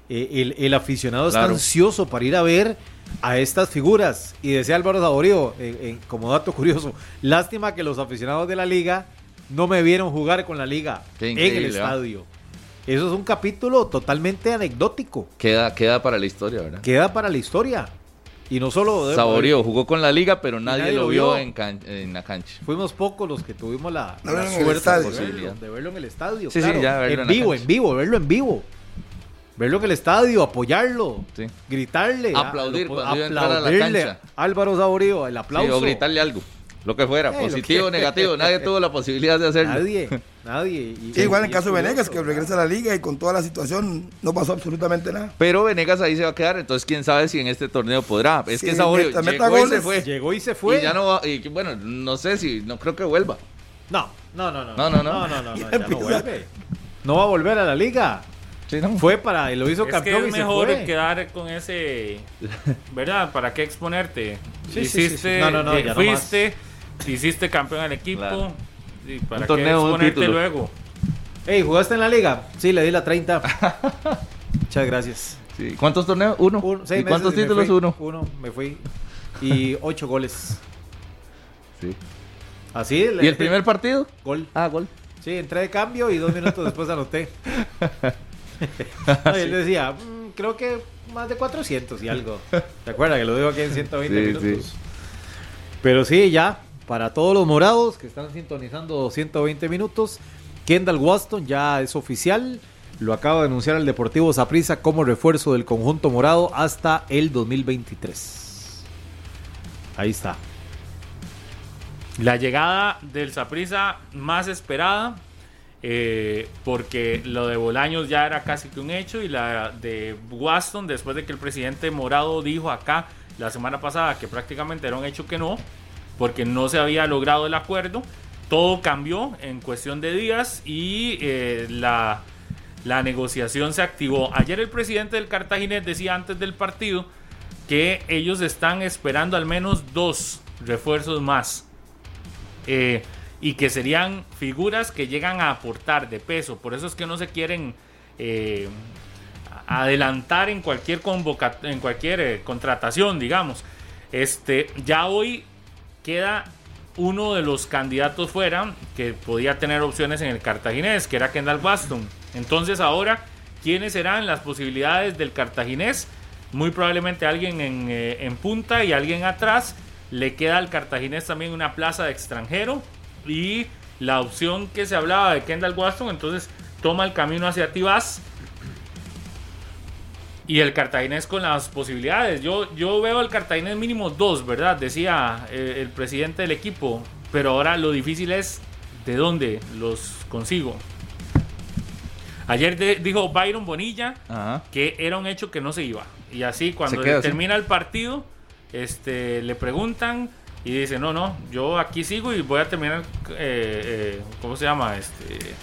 eh, el, el aficionado está Claro. ansioso para ir a ver a estas figuras. Y decía Álvaro Saborío, eh, eh, como dato curioso, lástima que los aficionados de la liga no me vieron jugar con la liga Qué en el ¿ah? estadio. Eso es un capítulo totalmente anecdótico. Queda, queda para la historia, ¿verdad? Queda para la historia. Y no solo... Saborío jugó con la liga, pero nadie, nadie lo lo vio en, can- en la cancha. Fuimos pocos los que tuvimos la, No la suerte de, verlo, de verlo en el estadio. Sí, sí, ya verlo en en vivo, en vivo, verlo en vivo. Verlo en el estadio, apoyarlo, Sí. gritarle. Aplaudir a- cuando iba a la aplaudirle cancha. Álvaro Saborío, el Sí, aplauso. o gritarle algo. Lo que fuera, Eh, positivo o que- negativo. Nadie tuvo la posibilidad de hacerlo. Nadie, nadie. Y- Sí, igual en el caso de Venegas, que regresa a la liga y con toda la situación no pasó absolutamente nada. Pero Venegas ahí se va a quedar, entonces quién sabe si en este torneo podrá. Es Sí, que Saborío meta- meta llegó y se fue. Llegó y se fue. Y ya no va, y que, bueno, no sé si, no creo que vuelva. No, no, no, no. No, no, no. No, no, no, no, ya no *laughs* vuelve. No va a volver a la liga. Sí, ¿no? Fue para, y lo hizo Es que campeón es y se mejor fue. quedar con ese. ¿Verdad? ¿Para qué exponerte? Sí, sí, sí, hiciste, sí. No, no, no, ya no fuiste, hiciste campeón al equipo. Claro. y ¿Para Un qué torneo, un exponerte título. luego? Ey, ¿jugaste en la liga? Sí, le di la 30. *laughs* Muchas gracias. Sí. ¿Cuántos torneos? Uno. Un- seis ¿Y cuántos títulos? fui. Uno. Uno, me fui. Y *laughs* ocho goles. Sí. Así. ¿Y el primer partido? Gol. Ah, gol. Sí, entré de cambio y dos minutos después anoté. *laughs* No, y él decía, "Mm, creo que más de 400 y algo. ¿Te acuerdas que lo digo aquí en 120 Sí, minutos? sí. Pero sí, ya, para todos los morados que están sintonizando 120 minutos, Kendall Waston ya es oficial. lo acaba de anunciar el Deportivo Saprissa como refuerzo del conjunto morado hasta el 2023. Ahí está. La llegada del Saprissa más esperada, eh, porque lo de Bolaños ya era casi que un hecho, y la de Waston, después de que el presidente Morado dijo acá la semana pasada que prácticamente era un hecho que no, porque no se había logrado el acuerdo, todo cambió en cuestión de días y eh, la, la negociación se activó. Ayer el presidente del Cartaginés decía antes del partido que ellos están esperando al menos dos refuerzos más eh, y que serían figuras que llegan a aportar de peso. Por eso es que no se quieren eh, adelantar en cualquier en cualquier contratación, digamos. Este, ya hoy queda uno de los candidatos fuera que podía tener opciones en el cartaginés, que era Kendall Baston. Entonces ahora, ¿quiénes serán las posibilidades del cartaginés? Muy probablemente alguien en, en punta y alguien atrás le queda al cartaginés también una plaza de extranjero y la opción que se hablaba de Kendall Waston, entonces toma el camino hacia Tibás. Y el cartaginés con las posibilidades. Yo, yo veo al cartaginés mínimo dos, ¿verdad? Decía eh, el presidente del equipo. Pero ahora lo difícil es de dónde los consigo. Ayer de, dijo Byron Bonilla Ajá. que era un hecho que no se iba. Y así cuando queda termina el partido, este, le preguntan y dice, no, no, yo aquí sigo y voy a terminar, eh, eh, ¿cómo se llama? Este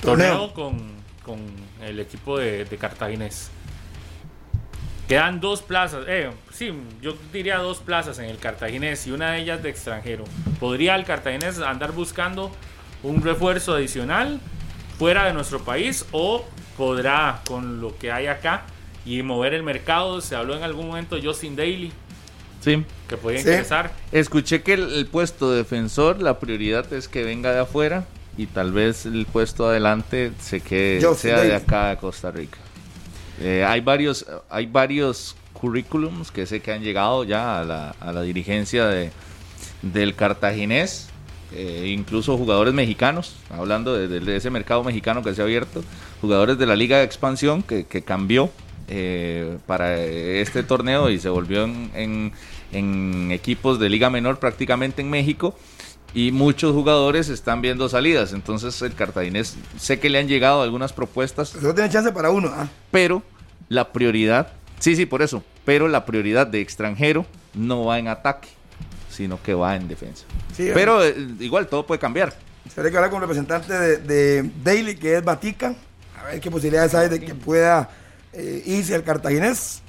torneo, Torneo. con, con el equipo de, de Cartaginés. Quedan dos plazas, eh, sí, yo diría dos plazas en el Cartaginés y una de ellas de extranjero. ¿Podría el Cartaginés andar buscando un refuerzo adicional fuera de nuestro país o podrá con lo que hay acá y mover el mercado? Se habló en algún momento Justin Daly, Sí. que podía Sí. interesar. Escuché que el, el puesto de defensor, la prioridad es que venga de afuera y tal vez el puesto adelante se quede, Justin sea de acá de Costa Rica. Eh, hay varios, hay varios currículums que sé que han llegado ya a la, a la dirigencia de, del cartaginés, eh, incluso jugadores mexicanos, hablando de, ese mercado mexicano que se ha abierto, jugadores de la Liga de Expansión que, que cambió eh, para este torneo y se volvió en, en- en equipos de Liga Menor prácticamente en México. Y muchos jugadores están viendo salidas. Entonces el cartaginés, sé que le han llegado algunas propuestas Solo tiene chance para uno. ¿ah? pero la prioridad, sí, sí, por eso, pero la prioridad de extranjero no va en ataque, sino que va en defensa. Sí, Pero eh, igual todo puede cambiar. Se que hablar con el representante de, de Daily, que es Batica, a ver qué posibilidades hay de que pueda eh, irse al cartaginés.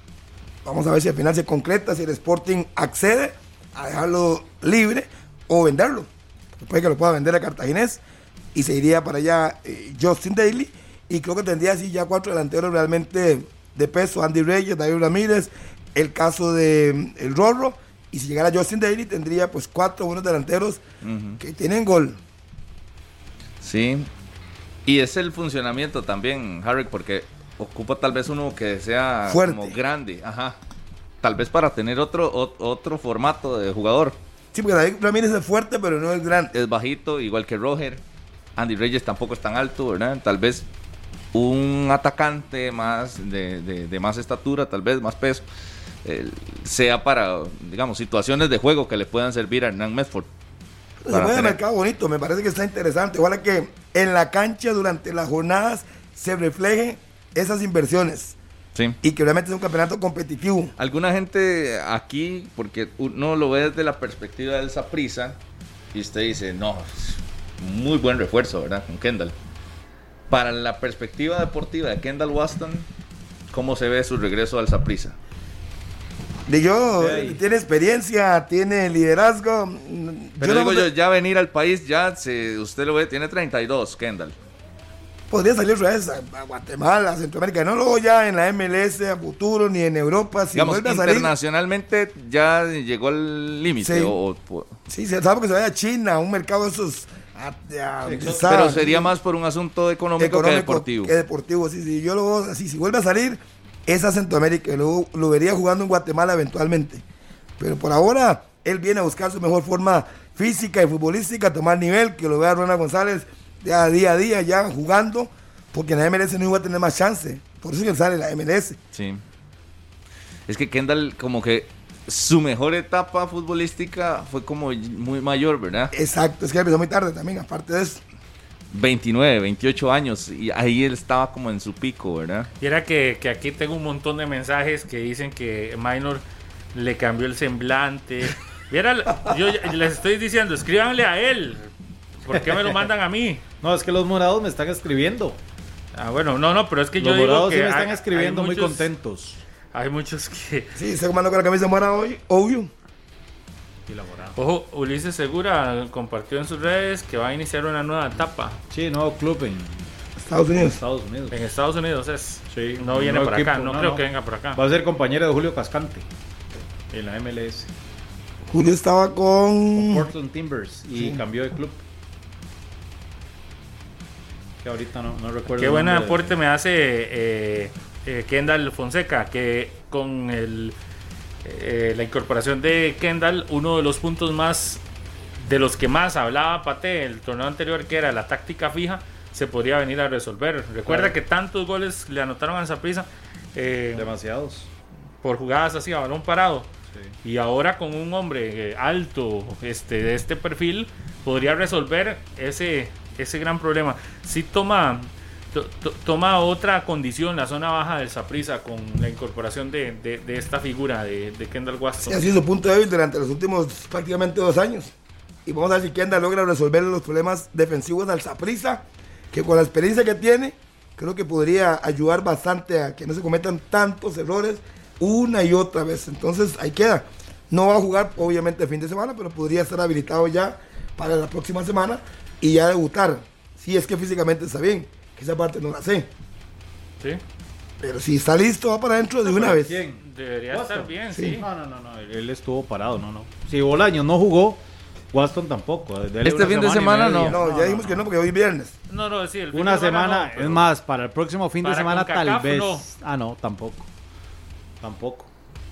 Vamos a ver si al final se concreta, si el Sporting accede a dejarlo libre o venderlo. Puede que lo pueda vender al cartaginés y se iría para allá eh, Justin Daly. Y creo que tendría así ya cuatro delanteros realmente de peso: Andy Reyes, David Ramírez, el caso de mm, el Rorro. Y si llegara Justin Daly, tendría pues cuatro buenos delanteros que tienen gol. Sí. Y es el funcionamiento también, Harry, porque ocupa tal vez uno que sea Fuerte. como grande, ajá. Tal vez para tener otro ot- otro formato de jugador. Sí, porque David Ramírez es fuerte, pero no es grande. Es bajito, igual que Roger. Andy Reyes tampoco es tan alto, ¿verdad? Tal vez un atacante más de, de- de más estatura, tal vez más peso, eh, sea para, digamos, situaciones de juego que le puedan servir a Hernán Medford. Se puede mercado bonito, me parece que está interesante. Ojalá que en la cancha durante las jornadas se reflejen esas inversiones Sí. y que realmente es un campeonato competitivo. Alguna gente aquí, porque uno lo ve desde la perspectiva del Saprisa, y usted dice, no, muy buen refuerzo, ¿verdad? Con Kendall. Para la perspectiva deportiva de Kendall Waston, ¿cómo se ve su regreso al Saprisa? De yo, ahí. tiene experiencia, tiene liderazgo. Pero no digo me- yo, ya venir al país, ya se, usted lo ve, tiene 32, Kendall. Podría salir otra vez a, Guatemala, a Centroamérica, no luego ya en la MLS a futuro ni en Europa. Si Digamos, vuelve a salir, internacionalmente ya llegó al límite. Sí. o- sí, que se vaya a China, un mercado de esos. a- a- pero sería más por un asunto económico, que deportivo. que deportivo, sí, sí. Yo lo veo así. Si vuelve a salir, es a Centroamérica. Luego lo vería jugando en Guatemala eventualmente. Pero por ahora, él viene a buscar su mejor forma física y futbolística, tomar nivel, que lo vea Ronald González ya día a día, ya jugando. porque en la MLS no iba a tener más chance. Por eso es que sale la MLS. Sí. Es que Kendall, como que su mejor etapa futbolística fue como muy mayor, ¿verdad? Exacto, es que empezó muy tarde también, aparte de eso. 29, 28 años, y ahí él estaba como en su pico, ¿verdad? Y era que, que aquí tengo un montón de mensajes que dicen que Minor le cambió el semblante. Viera, yo les estoy diciendo, escríbanle a él. ¿Por qué me lo mandan a mí? No, es que los morados me están escribiendo. Ah, bueno, no, no, pero es que yo Los digo morados que sí me están hay- hay escribiendo muy muchos- contentos. Hay muchos que... *laughs* Sí, se comando con la camisa morada hoy, obvio. Ojo, Ulises Segura compartió en sus redes que va a iniciar una nueva etapa. Sí, nuevo club en Estados Unidos. Estados Unidos. En Estados Unidos es. Sí, No un viene nuevo por acá, equipo, no, no, creo no. que venga por acá. Va a ser compañero de Julio Cascante en la MLS. Julio estaba con. Portland Timbers y cambió de club. Que ahorita no, no recuerdo. Qué buen de- aporte me hace eh, eh, Kendall Fonseca, que con el, eh, la incorporación de Kendall, uno de los puntos más, de los que más hablaba Pate el torneo anterior, que era la táctica fija, se podría venir a resolver. Recuerda Claro. que tantos goles le anotaron a Zaprisa Demasiados. por jugadas así a balón parado. Y ahora con un hombre alto este, de este perfil podría resolver ese, ese gran problema. Si toma, to- to- toma otra condición la zona baja del Saprisa con la incorporación de, de- esta figura de, de Kendall Sí, Waston. ha sido su punto débil durante los últimos prácticamente dos años. Y vamos a ver si Kenda logra resolver los problemas defensivos al Saprissa, que con la experiencia que tiene, creo que podría ayudar bastante a que no se cometan tantos errores una y otra vez. Entonces ahí queda. No va a jugar obviamente el fin de semana, pero podría estar habilitado ya para la próxima semana y ya debutar. Si es que físicamente está bien, que esa parte no la sé. ¿sí? Pero si está listo, va para adentro de una vez. ¿Quién? Debería Waston. estar bien, Sí. sí. No, no, no, no, él estuvo parado, no, no. Si Bolaños no jugó, Waston tampoco. Dele Este fin de semana no. No, ya dijimos que no, porque hoy es viernes. No, no, sí, el fin Una de semana, no, pero- es más, para el próximo fin de semana tal vez. no. Ah, no, tampoco. Tampoco.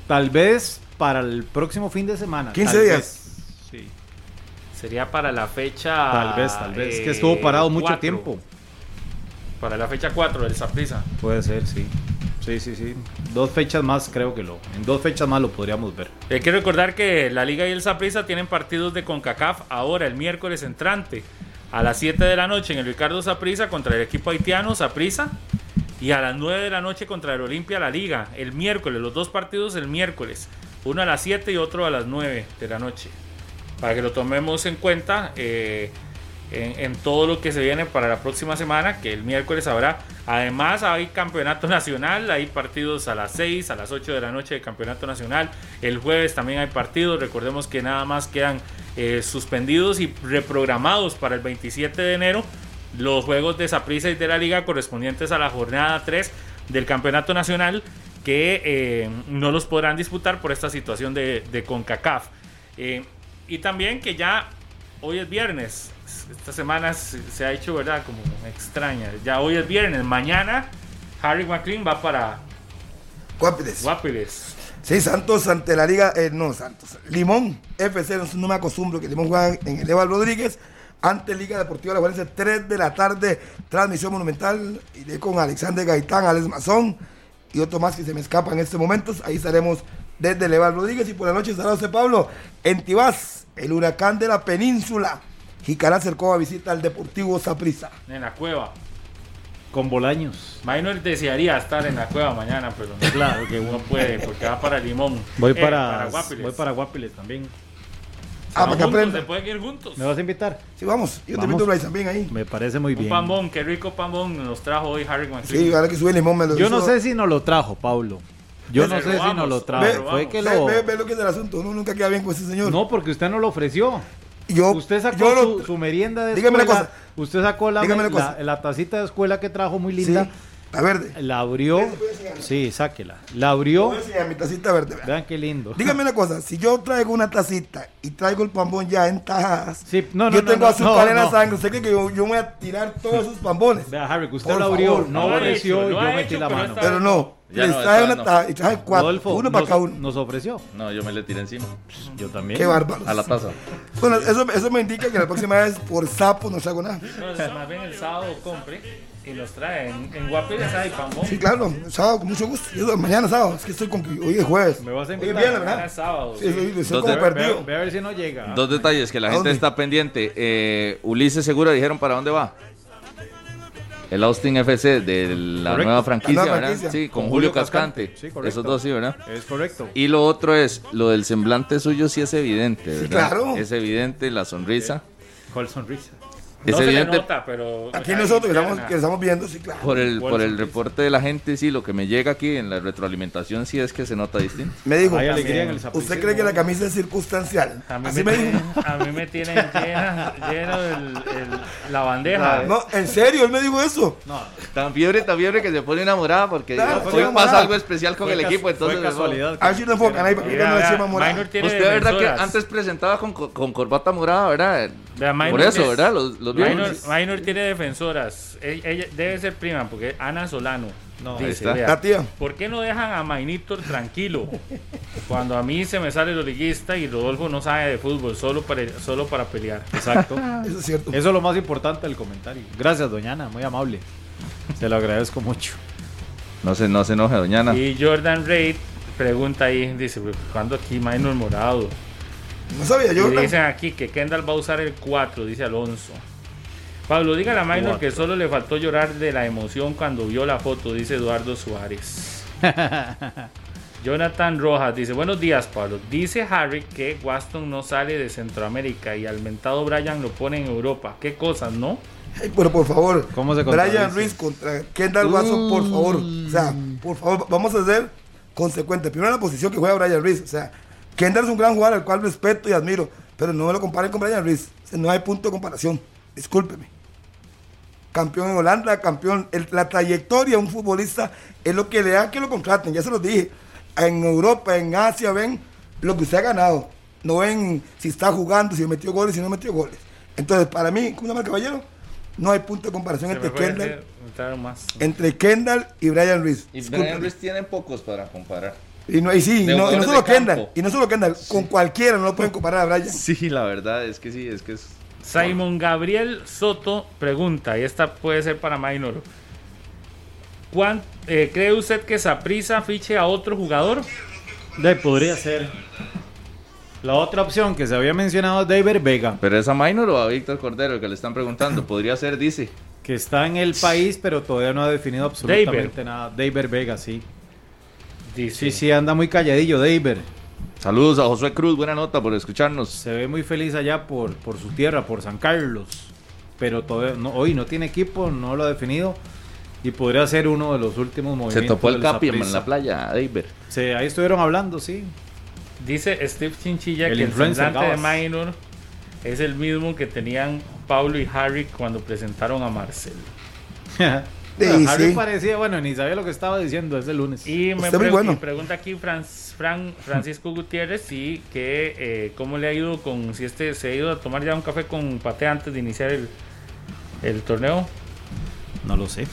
Tal vez para el próximo fin de semana. 15 tal días. vez. Sí. Sería para la fecha. Tal vez, tal vez. Es que eh, estuvo parado mucho cuatro. tiempo. Para la fecha 4 del Saprisa. Puede ser, sí. Sí, sí, sí. Dos fechas más creo que lo. En dos fechas más lo podríamos ver. Hay que recordar que la Liga y el Saprissa tienen partidos de CONCACAF ahora, el miércoles entrante, a las 7 de la noche en el Ricardo Saprissa contra el equipo haitiano Saprissa y a las 9 de la noche contra el Olimpia la Liga, el miércoles, los dos partidos el miércoles, uno a las 7 y otro a las 9 de la noche. Para que lo tomemos en cuenta eh, en, todo lo que se viene para la próxima semana, que el miércoles habrá. Además, hay campeonato nacional, hay partidos a las 6, a las 8 de la noche de campeonato nacional. El jueves también hay partidos. Recordemos que nada más quedan eh, suspendidos y reprogramados para el 27 de enero los juegos de Saprissa y de la Liga correspondientes a la jornada 3 del campeonato nacional que eh, no los podrán disputar por esta situación de, CONCACAF. Y también que ya hoy es viernes. Esta semana se, ha hecho, ¿verdad? Como extraña. Ya hoy es viernes. Mañana Harry McLean va para Guapiles. Guapiles. Sí, Santos ante la liga, eh, no, Santos. Limón FC, no, no me acostumbro que Limón juega en el Eval Rodríguez. Ante Liga Deportiva La Juelense, 3 de la tarde, transmisión monumental. Iré con Alexander Gaitán, Alex Mazón y otro más que se me escapa en estos momentos. Ahí estaremos desde el Eval Rodríguez y por la noche estará José Pablo en Tibás, el huracán de la península. Jicará acercó a visita al Deportivo Saprissa. En la cueva. Con Bolaños. Minor desearía estar en la cueva mañana, pero no, Claro que no puede porque va para Limón. Voy Eh, para, Guapiles. voy para Guapiles también. Ah, para que juntos, aprenda. Se pueden ir juntos. ¿Me vas a invitar? Sí, vamos. Yo te Vamos. invito a también ahí. Me parece muy Un bien. pambón, qué rico pambón nos trajo hoy Harry McLean. Sí, ahora que sube Limón me lo Yo no sé si nos lo trajo, Pablo. Yo no sé si nos lo trajo. Ve, Fue que lo. ve, ve lo que es el asunto. Uno nunca queda bien con ese señor. No, porque usted no lo ofreció. yo, Usted sacó yo lo- su, su merienda de Dígame una escuela. cosa. Usted sacó la, Dígame la, cosa. la tacita de escuela que trajo muy Sí, linda. la verde. La abrió. Sí, sáquela. La abrió. Voy mi tacita verde. vea. Vean qué lindo. Dígame una cosa, si yo traigo una tacita y traigo el pambón ya en tajadas, Sí, no, no, yo no, tengo no, azúcar no, en la no. sangre, usted cree que yo, yo me voy a tirar todos esos pambones. Vea, Harry, que usted Por la abrió, favor. no ofreció yo metí la pero mano. Pero no, Ya les no, una no. y traje cuatro, Rodolfo, uno para nos, cada uno. nos ofreció. No, yo me le tiré encima. Yo también. Qué bárbaro. A la taza. Bueno, eso, eso me indica que la próxima vez por sapo no traigo nada. Entonces, más bien el sábado compre. Y nos trae en, en Guapiles hay pambón. Sí, claro, sábado con mucho gusto. Yo, mañana sábado, es que estoy con hoy es jueves. Me vas a Hoy es invitar. viernes, Mañana ¿verdad? es sábado. Sí, estoy, estoy como Ve, perdido. ve a ver si no llega. Dos detalles que la ¿A gente está pendiente. Eh, Ulises Segura dijeron para dónde va. El Austin FC de la Correcto. nueva franquicia, La nueva ¿verdad? franquicia. Sí, con, Con Julio Julio Cascante. Cascante. Sí, correcto. Esos dos sí, ¿verdad? Es correcto. Y lo otro es, lo del semblante suyo sí es evidente, ¿verdad? claro. Es evidente la sonrisa. ¿Cuál sonrisa? Es no se le evidente nota, pero... Aquí nosotros que estamos, que estamos viendo, sí, claro. por el, ¿Cuál por el reporte de la gente, sí, lo que me llega aquí en la retroalimentación sí es que se nota distinto. Me dijo, Hay alegría en el ¿usted cree que la camisa es circunstancial? A mí, Así me me dijo. tienen, a mí me tienen llena, lleno el, el- la bandeja. *laughs* No, en serio, él me dijo eso. No, Tan fiebre, tan fiebre que se pone enamorada porque Claro, hoy enamorada. pasa algo especial con fue el equipo, entonces fue casualidad. A ver si no enfocan ahí, porque no decía tiene Usted, ¿verdad que antes presentaba con, co- con corbata morada, verdad? Por eso, es- ¿verdad? Los, los Minor. Minor tiene defensoras. Ella, ella debe ser prima porque Ana Solano No, dice, está. vea, La tía. ¿por qué no dejan a Mainitor tranquilo? Cuando a mí se me sale el liguista y Rodolfo no sabe de fútbol, solo para, solo para pelear. Exacto. *laughs* Eso es cierto. Eso es lo más importante del comentario. Gracias, doñana, muy amable. Se lo agradezco mucho. No se, no se enoje, doñana. Y Jordan Reid pregunta ahí, dice, ¿cuándo aquí Minor morado? No sabía yo. Y dicen aquí que Kendall va a usar el 4, dice Alonso. Pablo, dígale a Minor que solo le faltó llorar de la emoción cuando vio la foto, dice Eduardo Suárez. *laughs* Jonathan Rojas dice, buenos días Pablo. Dice Harry que Waston no sale de Centroamérica y al mentado Brian lo pone en Europa. ¿Qué cosas, no? Ay, pero por favor, ¿Cómo se Brian? Ruiz contra Kendall Watson, por favor. O sea, por favor, vamos a ser consecuentes. Primero la posición que juega Brian Ruiz. O sea, Kendall es un gran jugador al cual respeto y admiro, pero no me lo comparen con Brian Ruiz. O sea, no hay punto de comparación. Discúlpeme. Campeón en Holanda, campeón. el- la trayectoria de un futbolista es lo que le da que lo contraten. Ya se los dije. En Europa, en Asia, ven lo que usted ha ganado. No ven si está jugando, si metió goles, si no metió goles. Entonces, para mí, ¿cómo se llama el caballero? No hay punto de comparación Se entre Kendall, más. entre Kendall y Brian Ruiz. Y. Brian Ruiz tiene pocos para comparar. Y no, y sí, no, y no solo. Kendall, y no solo Kendall, con cualquiera no lo pueden comparar a Brian. Sí, la verdad es que sí, es que es... Simon Gabriel Soto pregunta, y esta puede ser para Minor. ¿Cuán- eh, ¿Cree usted que Saprisa fiche a otro jugador? De, podría ser. La otra opción que se había mencionado es David Vega, ¿Pero es a Minor o a Víctor Cordero que le están preguntando? *laughs* Podría ser, dice. que está en el país, pero todavía no ha definido absolutamente nada. David Vega, sí. Dice. Sí, sí, anda muy calladillo, David. Saludos a Josué Cruz, buena nota por escucharnos. Se ve muy feliz allá por, por su tierra, por San Carlos. Pero todavía no, hoy no tiene equipo, no lo ha definido. Y podría ser uno de los últimos Se movimientos. topó el Capi en la playa, David. Sí, ahí estuvieron hablando, sí. Dice Steve Chinchilla El que el semblante de. Minor es el mismo que tenían Pablo y Harry cuando presentaron a Marcel. *laughs* Sí, Bueno, Harry sí. parecía, bueno, ni sabía lo que estaba diciendo ese lunes. Y me Está muy pre- bueno. y pregunta aquí Fran- Fran- Francisco Gutiérrez si que eh, cómo le ha ido con si este se ha ido a tomar ya un café con Pate antes de iniciar el, el torneo. No lo sé.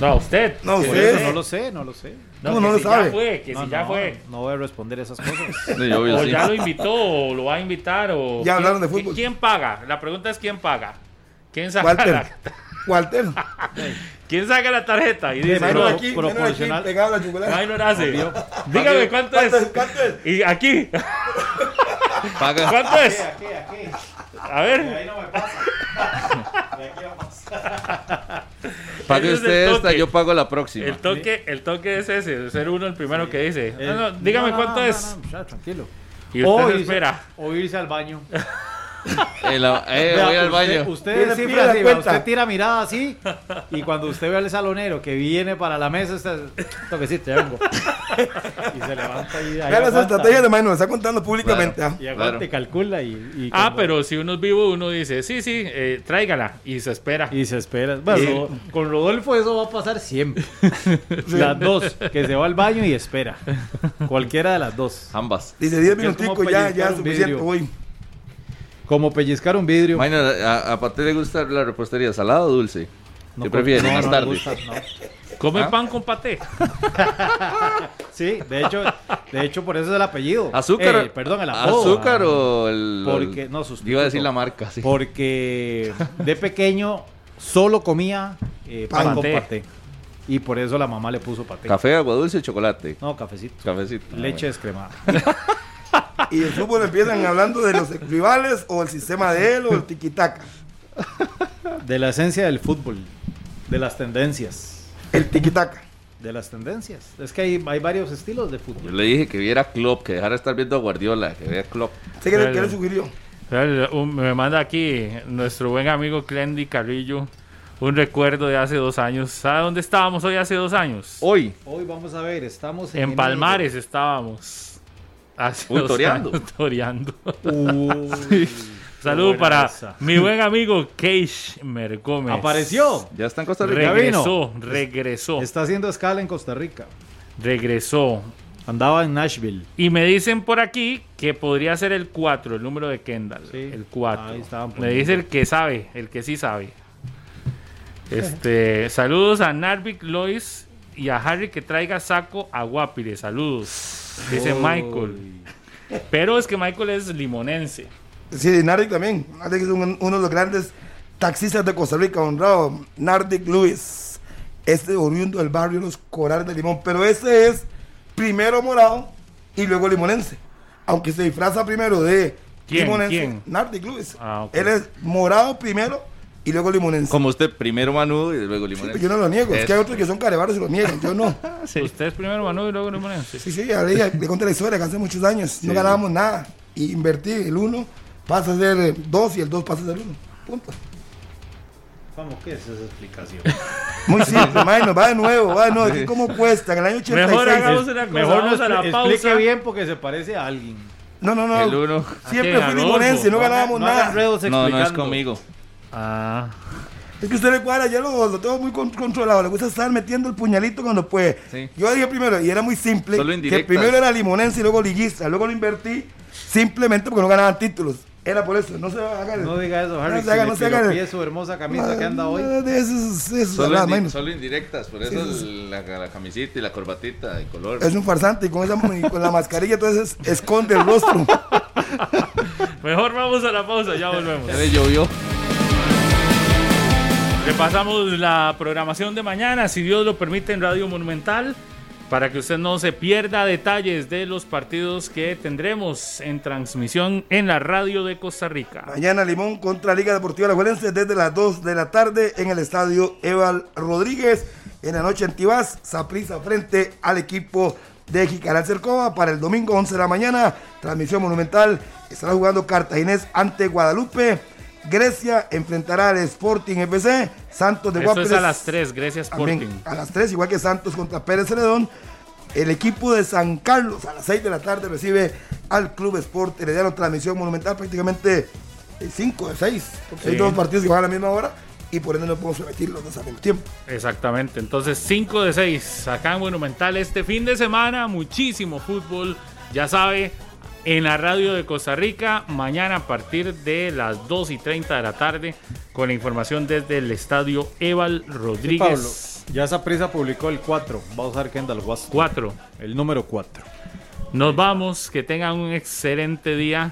No, a usted. No, usted. no lo sé, no lo sé. No, ¿Cómo que no lo sabe? ya fue, que no, si ya no, fue. no voy a responder esas cosas. *laughs* Sí, obvio, O sí. ya lo invitó o lo va a invitar o Ya ¿quién- hablaron de fútbol. ¿Quién paga? La pregunta es quién paga. ¿Quién saca Walter. la, Walter. *laughs* ¿Quién saca la tarjeta? Y dice, no, aquí, menos aquí, proporcional. pegado a la chocolate. Minor hace. Dígame cuánto ¿Cuánto es? es. ¿Cuánto es? Y aquí, Paga. ¿cuánto es? Aquí, aquí. A ver, no me pasa. De aquí vamos. Pague Ese es usted esta, yo pago la próxima. el toque, el toque es ese, de ser uno el primero que dice. Eh, No, no, dígame no, cuánto no, es. no, no, ya, tranquilo. Y usted O se irse- espera. O irse al baño. *laughs* *laughs* Eh, eh, Vea, voy al usted- baño. Usted, la así, usted tira mirada así y cuando usted ve al salonero que viene para la mesa, usted toquecito, vengo. *laughs* Y se levanta y ahí las estrategias de lo está contando públicamente. ah. Y aguanta Claro. y calcula y, y Ah, cuando- pero si uno es vivo, uno dice, sí, sí, eh, tráigala. Y se espera. Y se espera. Bueno, con Rodolfo eso va a pasar siempre. *laughs* Las dos, que se va al baño y espera. Cualquiera de las dos. Ambas. Dice 10 Que es como minuticos, ya, ya suficiente. Voy. Como pellizcar un vidrio. A, a Pate le gusta la repostería, ¿salado o dulce? No, ¿Qué prefiere? no, Más tarde. gusta, no. Come ¿Ah? pan con paté. *laughs* Sí, de hecho, de hecho por eso es el apellido. ¿Azúcar? Eh, perdón, el apodo. ¿Azúcar o el...? Porque, el- no, sustituto. Iba a decir la marca, sí. Porque de pequeño solo comía eh, pan con Paté. paté. Y por eso la mamá le puso paté. Café, agua dulce, chocolate. No, cafecito. Cafecito. Leche descremada. *laughs* Y el fútbol empiezan hablando de los rivales o el sistema de él o el tiquitaca. De la esencia del fútbol. De las tendencias. El tiquitaca. De las tendencias. Es que hay, hay varios estilos de Yo fútbol. le dije que viera Klopp, que dejara de estar viendo a Guardiola, que vea Klopp. ¿Sé que le, sugirió? Me manda aquí nuestro buen amigo Clendy Carrillo un recuerdo de hace dos años. ¿Sabe dónde estábamos hoy hace dos años? Hoy, Hoy vamos a ver, estamos En Palmares estábamos. Hace Uy, dos toreando. años, *laughs* toreando. Uy, *laughs* Saludo buena para esa. mi buen amigo Keish Mergómez. Apareció. ya está en Costa Rica. Regresó, regresó, Está haciendo escala en Costa Rica. regresó. Andaba en Nashville. Y me dicen por aquí que podría ser el 4, el número de Kendall. Sí. El 4. Ahí estaban Me dice el que sabe, el que sí sabe. *laughs* Este, saludos a Narvik Lois y a Harry que traiga saco a Guapire. Saludos. Dice Michael. Pero es que Michael es limonense. Sí, Nardic también. Nardic es un- uno de los grandes taxistas de Costa Rica, honrado. Nardic Luis. Este oriundo del barrio Los Corales de Limón. Pero este es primero morado y luego limonense. Aunque se disfraza primero de ¿Quién? limonense. ¿Quién? Nardic Luis. Ah. Él es morado primero y luego limonense. Como usted, primero Manu y luego Sí, Limón. pero yo no lo niego. Es que hay otros que son carebaros y lo niegan. Yo no. *laughs* Usted es primero Manu y luego limonense. Sí, sí, ya le, conté la historia que hace muchos años no ganábamos nada. Y invertí el uno pasa a ser dos y el dos pasa a ser uno. Punto. ¿Cómo que es esa explicación? *laughs* Muy simple, Maino, va de nuevo, va de nuevo. Aquí ¿Cómo cuesta? En el año 86. Mejor hagamos una cosa. Mejor no vamos a la pausa. explique bien porque se parece a alguien. No, no, no. El uno. Siempre fui ¿A limonense, no ganábamos no nada. No, no es conmigo. Ah, Es que usted le cuadra, ya lo, lo tengo muy con- controlado. Le gusta estar metiendo el puñalito cuando puede. Sí. Yo dije primero, y era muy simple, Solo que primero era limonense y luego liguista. Luego lo invertí simplemente porque no ganaban títulos. Era por eso, no se haga No diga eso, Harry. No se haga, no se haga. su hermosa camisa que anda hoy. Ah, de esos, esos Solo, indi- indirectas, por eso el- la, la camisita y la corbatita de color. Es un farsante y con, esa, y con la mascarilla entonces esconde el rostro. *laughs* mejor vamos a la pausa, ya volvemos. Ya le llovió. Repasamos la programación de mañana, si Dios lo permite, en Radio Monumental, para que usted no se pierda detalles de los partidos que tendremos en transmisión en la radio de Costa Rica. Mañana Limón contra Liga Deportiva Alajuelense desde las 2 de la tarde en el estadio Eval Rodríguez. En la noche en Tibás, Saprisa frente al equipo de Jicaral Cercova. Para el domingo 11 de la mañana, transmisión monumental. Estará jugando Cartaginés ante Guadalupe. Grecia enfrentará al Sporting FC. Santos de Eso es a las 3, gracias También Sporting. a las 3, igual que Santos contra Pérez Celedón. El equipo de San Carlos a las 6 de la tarde recibe al Club Sport Herediano. Transmisión monumental prácticamente 5 de 6. Porque Sí. hay dos partidos que van a la misma hora y por ende no podemos repetir los dos al mismo tiempo. Exactamente, entonces 5 de 6 acá en Monumental este fin de semana, muchísimo fútbol, ya sabe, en la radio de Costa Rica, mañana a partir de las 2 y 30 de la tarde, con la información desde el estadio Eval Sí, Pablo, Rodríguez ya esa prisa publicó el 4. Va a usar Kendall Waston. 4. El número 4. Nos vamos, que tengan un excelente día,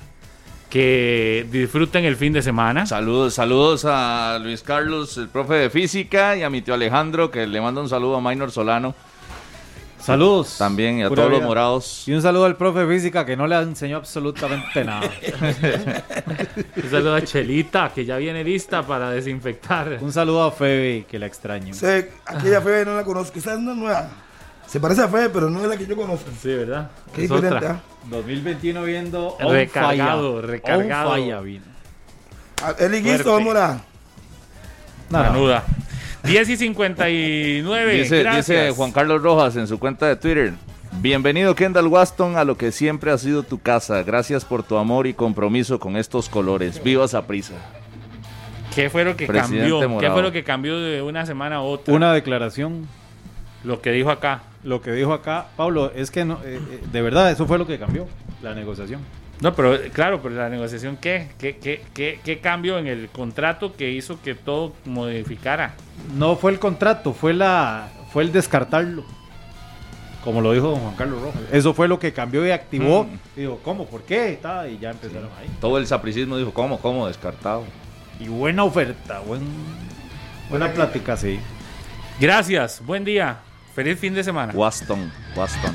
que disfruten el fin de semana. Saludos, saludos a Luis Carlos, el profe de física, y a mi tío Alejandro, que le manda un saludo a Minor Solano Saludos. también, y a Pura todos los morados. Y un saludo al profe de física que no le enseñó absolutamente nada. *laughs* Un saludo a Chelita, que ya viene lista para desinfectar. un saludo a Febe, que la extraño. Sé, aquella Febe no la conozco, quizás es una nueva. Se parece a Febe, pero no es la que yo conozco. Sí, ¿verdad? Qué Es diferente. otra. ¿ah? 2021 viendo on Recargado, fire. recargado. On fire vino. Ah, ¿Es liguista Fuerte. o mora? No, no. Manuda. 10 y 59. Dice, gracias. dice Juan Carlos Rojas en su cuenta de Twitter. Bienvenido Kendall Waston a lo que siempre ha sido tu casa. Gracias por tu amor y compromiso con estos colores. Viva Saprisa. ¿Qué fue lo que Presidente cambió? ¿Qué fue lo que cambió de una semana a otra? Una declaración. Lo que dijo acá. Lo que dijo acá, Pablo, es que no, eh, eh, de verdad eso fue lo que cambió la negociación. No, pero claro, pero la negociación, ¿qué? ¿Qué, qué, qué, qué cambió en el contrato que hizo que todo modificara? No fue el contrato, fue la fue el descartarlo. Como lo dijo don Juan Carlos Rojas. Eso fue lo que cambió y activó. Mm. Y digo, ¿cómo? ¿Por qué? Y ya empezaron ahí. Todo el sapricismo dijo, ¿cómo? ¿Cómo? Descartado. Y buena oferta, buen, buena plática, sí. Gracias, buen día, feliz fin de semana. Waston, Waston.